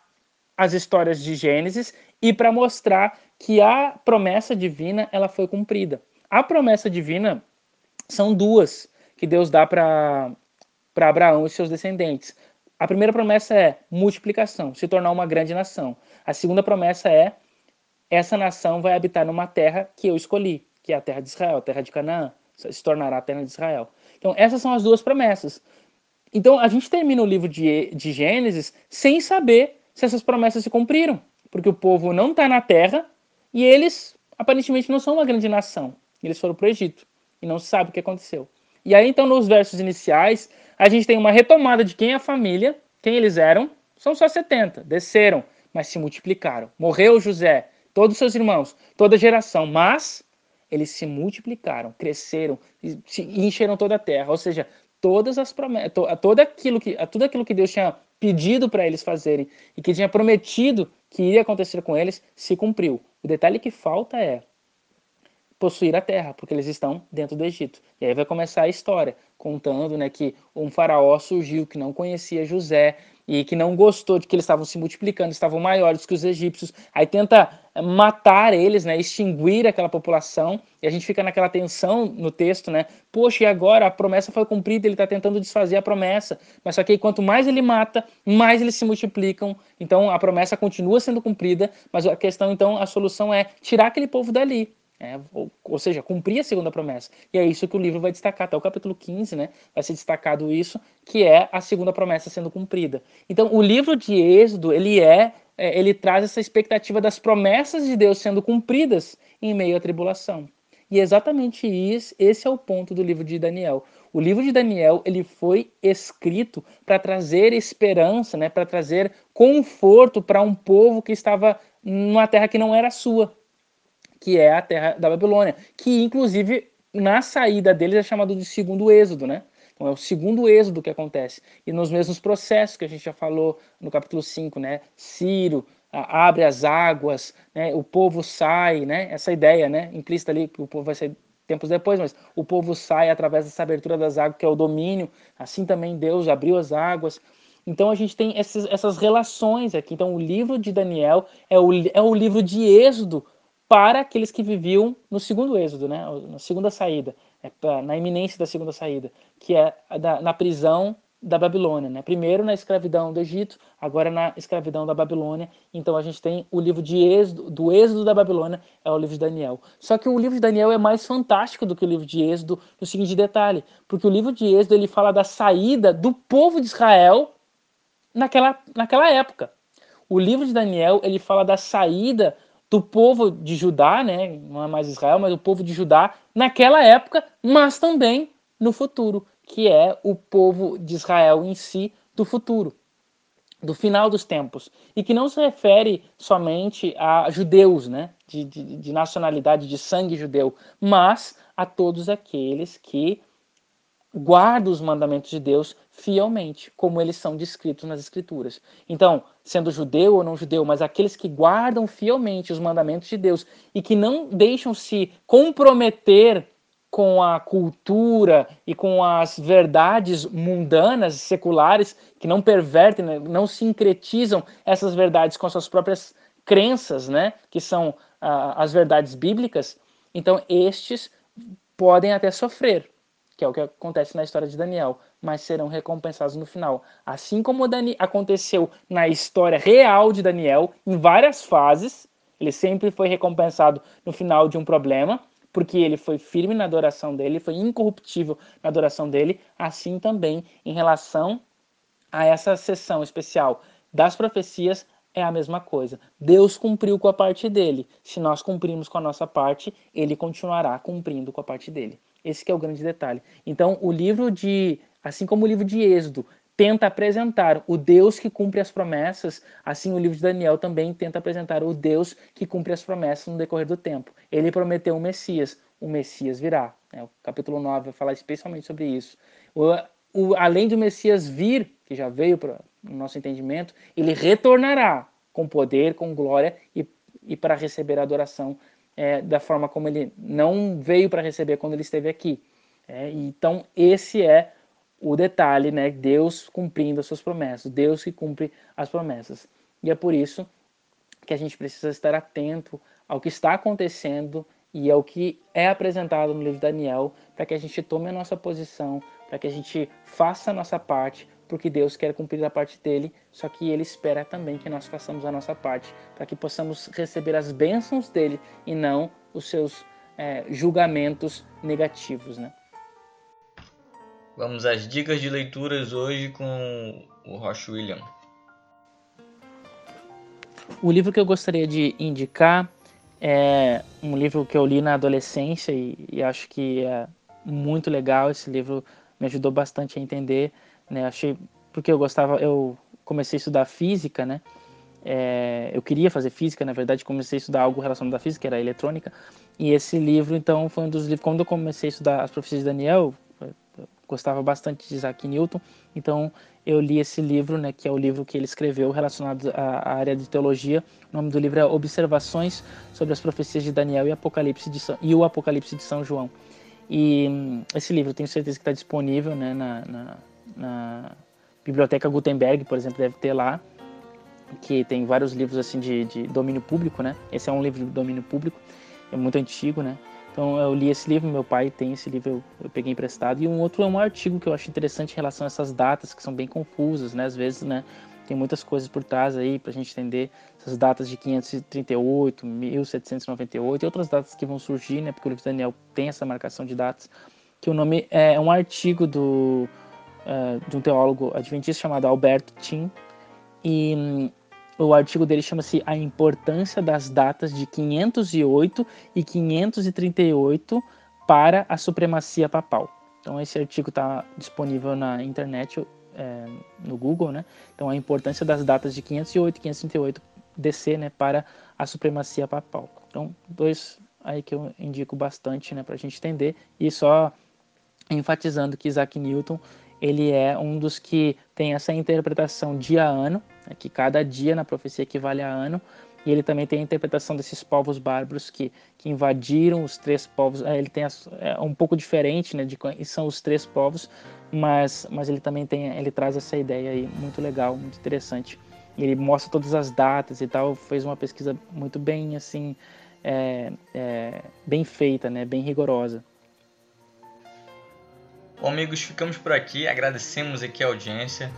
as histórias de Gênesis e para mostrar que a promessa divina ela foi cumprida. A promessa divina são duas que Deus dá para Abraão e seus descendentes. A primeira promessa é multiplicação, se tornar uma grande nação. A segunda promessa é essa nação vai habitar numa terra que eu escolhi que é a terra de Israel, a terra de Canaã, se tornará a terra de Israel. Então, essas são as duas promessas. Então, a gente termina o livro de, de Gênesis sem saber se essas promessas se cumpriram, porque o povo não está na terra e eles aparentemente não são uma grande nação. Eles foram para o Egito e não se sabe o que aconteceu. E aí, então, nos versos iniciais, a gente tem uma retomada de quem é a família, quem eles eram. São só 70, desceram, mas se multiplicaram. Morreu José, todos os seus irmãos, toda a geração, mas eles se multiplicaram, cresceram e encheram toda a terra. Ou seja, todas as promessas, todo aquilo que, tudo aquilo que Deus tinha pedido para eles fazerem e que tinha prometido que iria acontecer com eles se cumpriu. O detalhe que falta é possuir a terra, porque eles estão dentro do Egito. E aí vai começar a história, contando né, que um faraó surgiu que não conhecia José, e que não gostou de que eles estavam se multiplicando, estavam maiores que os egípcios, aí tenta matar eles, né, extinguir aquela população, e a gente fica naquela tensão no texto, né, poxa, e agora? A promessa foi cumprida, ele está tentando desfazer a promessa, mas só que quanto mais ele mata, mais eles se multiplicam, então a promessa continua sendo cumprida, mas a questão então, a solução é tirar aquele povo dali, é, ou, ou, seja, cumprir a segunda promessa. E é isso que o livro vai destacar, até o capítulo 15, né? Vai ser destacado isso, que é a segunda promessa sendo cumprida. Então, o livro de Êxodo, ele é, é ele traz essa expectativa das promessas de Deus sendo cumpridas em meio à tribulação. E é exatamente isso, esse é o ponto do livro de Daniel. O livro de Daniel, ele foi escrito para trazer esperança, né, para trazer conforto para um povo que estava numa terra que não era sua que é a terra da Babilônia, que inclusive na saída deles é chamado de segundo êxodo, né? Então é o segundo êxodo que acontece. E nos mesmos processos que a gente já falou no capítulo 5, né? Ciro abre as águas, né? o povo sai, né? Essa ideia, né? Implícita ali que o povo vai sair tempos depois, mas o povo sai através dessa abertura das águas, que é o domínio. Assim também Deus abriu as águas. Então a gente tem essas, essas relações aqui. Então o livro de Daniel é o, é o livro de Êxodo para aqueles que viviam no segundo êxodo, né? na segunda saída, é na iminência da segunda saída, que é na prisão da Babilônia. Né? Primeiro na escravidão do Egito, agora na escravidão da Babilônia. Então a gente tem o livro de êxodo, do êxodo da Babilônia, é o livro de Daniel. Só que o livro de Daniel é mais fantástico do que o livro de êxodo no seguinte detalhe, porque o livro de êxodo ele fala da saída do povo de Israel naquela, naquela época. O livro de Daniel ele fala da saída do povo de Judá, né? não é mais Israel, mas o povo de Judá naquela época, mas também no futuro, que é o povo de Israel em si do futuro, do final dos tempos, e que não se refere somente a judeus, né? de, de, de nacionalidade, de sangue judeu, mas a todos aqueles que guardam os mandamentos de Deus fielmente, como eles são descritos nas Escrituras. Então, sendo judeu ou não judeu, mas aqueles que guardam fielmente os mandamentos de Deus e que não deixam se comprometer com a cultura e com as verdades mundanas, seculares, que não pervertem, né, não sincretizam essas verdades com as suas próprias crenças, né, que são ah, as verdades bíblicas, então estes podem até sofrer, que é o que acontece na história de Daniel, mas serão recompensados no final. Assim como Dani aconteceu na história real de Daniel, em várias fases, ele sempre foi recompensado no final de um problema, porque ele foi firme na adoração dele, foi incorruptível na adoração dele, assim também em relação a essa sessão especial das profecias, é a mesma coisa. Deus cumpriu com a parte dele. Se nós cumprimos com a nossa parte, ele continuará cumprindo com a parte dele. Esse é o grande detalhe. Então, o livro de, assim como o livro de Êxodo tenta apresentar o Deus que cumpre as promessas, assim o livro de Daniel também tenta apresentar o Deus que cumpre as promessas no decorrer do tempo. Ele prometeu o Messias, o Messias virá. É, o capítulo 9 vai falar especialmente sobre isso. O, o, além do Messias vir, que já veio para o nosso entendimento, ele retornará com poder, com glória e, e para receber a adoração é, da forma como ele não veio para receber quando ele esteve aqui. É, então, esse é o detalhe, né? Deus cumprindo as suas promessas, Deus que cumpre as promessas. E é por isso que a gente precisa estar atento ao que está acontecendo e ao que é apresentado no livro de Daniel, para que a gente tome a nossa posição, para que a gente faça a nossa parte, porque Deus quer cumprir a parte dele, só que ele espera também que nós façamos a nossa parte, para que possamos receber as bênçãos dele e não os seus é, julgamentos negativos, né? Vamos às dicas de leituras hoje com o Roche William. O livro que eu gostaria de indicar é um livro que eu li na adolescência e, e acho que é muito legal. Esse livro me ajudou bastante a entender, né? Achei porque eu gostava, eu comecei a estudar física, né? É, eu queria fazer física, na verdade, comecei a estudar algo relacionado à física, era eletrônica. E esse livro, então, foi um dos livros. Quando eu comecei a estudar as profecias de Daniel, gostava bastante de Isaac Newton, então eu li esse livro, né, que é o livro que ele escreveu relacionado à, área de teologia. O nome do livro é Observações sobre as profecias de Daniel e, Apocalipse de São, e o Apocalipse de São João. E hum, esse livro, tenho certeza que está disponível né, na, na, na, Biblioteca Gutenberg, por exemplo, deve ter lá, que tem vários livros assim de, de domínio público, né? Esse é um livro de domínio público, é muito antigo, né? Então eu li esse livro, meu pai tem esse livro, eu, eu, peguei emprestado. E um outro é um artigo que eu acho interessante em relação a essas datas que são bem confusas, né? Às vezes, né? Tem muitas coisas por trás aí para a gente entender essas datas de 538, 1798 e outras datas que vão surgir, né? Porque o livro de Daniel tem essa marcação de datas. Que o nome é um artigo do, uh, de um teólogo adventista chamado Alberto Tim. E hum, o artigo dele chama-se A Importância das Datas de 508 e 538 para a Supremacia Papal. Então, esse artigo está disponível na internet, é, no Google, né? Então, a importância das datas de 508 e 538 DC, né, para a supremacia papal. Então, dois aí que eu indico bastante, né, para a gente entender. E só enfatizando que Isaac Newton ele é um dos que tem essa interpretação dia a ano, né, que cada dia na profecia equivale a ano, e ele também tem a interpretação desses povos bárbaros que, que invadiram os três povos. É, ele tem é um pouco diferente, né, de são os três povos, mas, mas ele também tem, ele traz essa ideia aí muito legal, muito interessante. Ele mostra todas as datas e tal, fez uma pesquisa muito bem assim, é, é, bem feita, né, bem rigorosa. Bom, amigos, ficamos por aqui. Agradecemos aqui a audiência.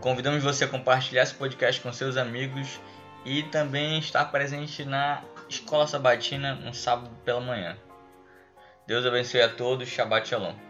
Convidamos você a compartilhar esse podcast com seus amigos e também estar presente na Escola Sabatina no sábado pela manhã. Deus abençoe a todos. Shabbat Shalom.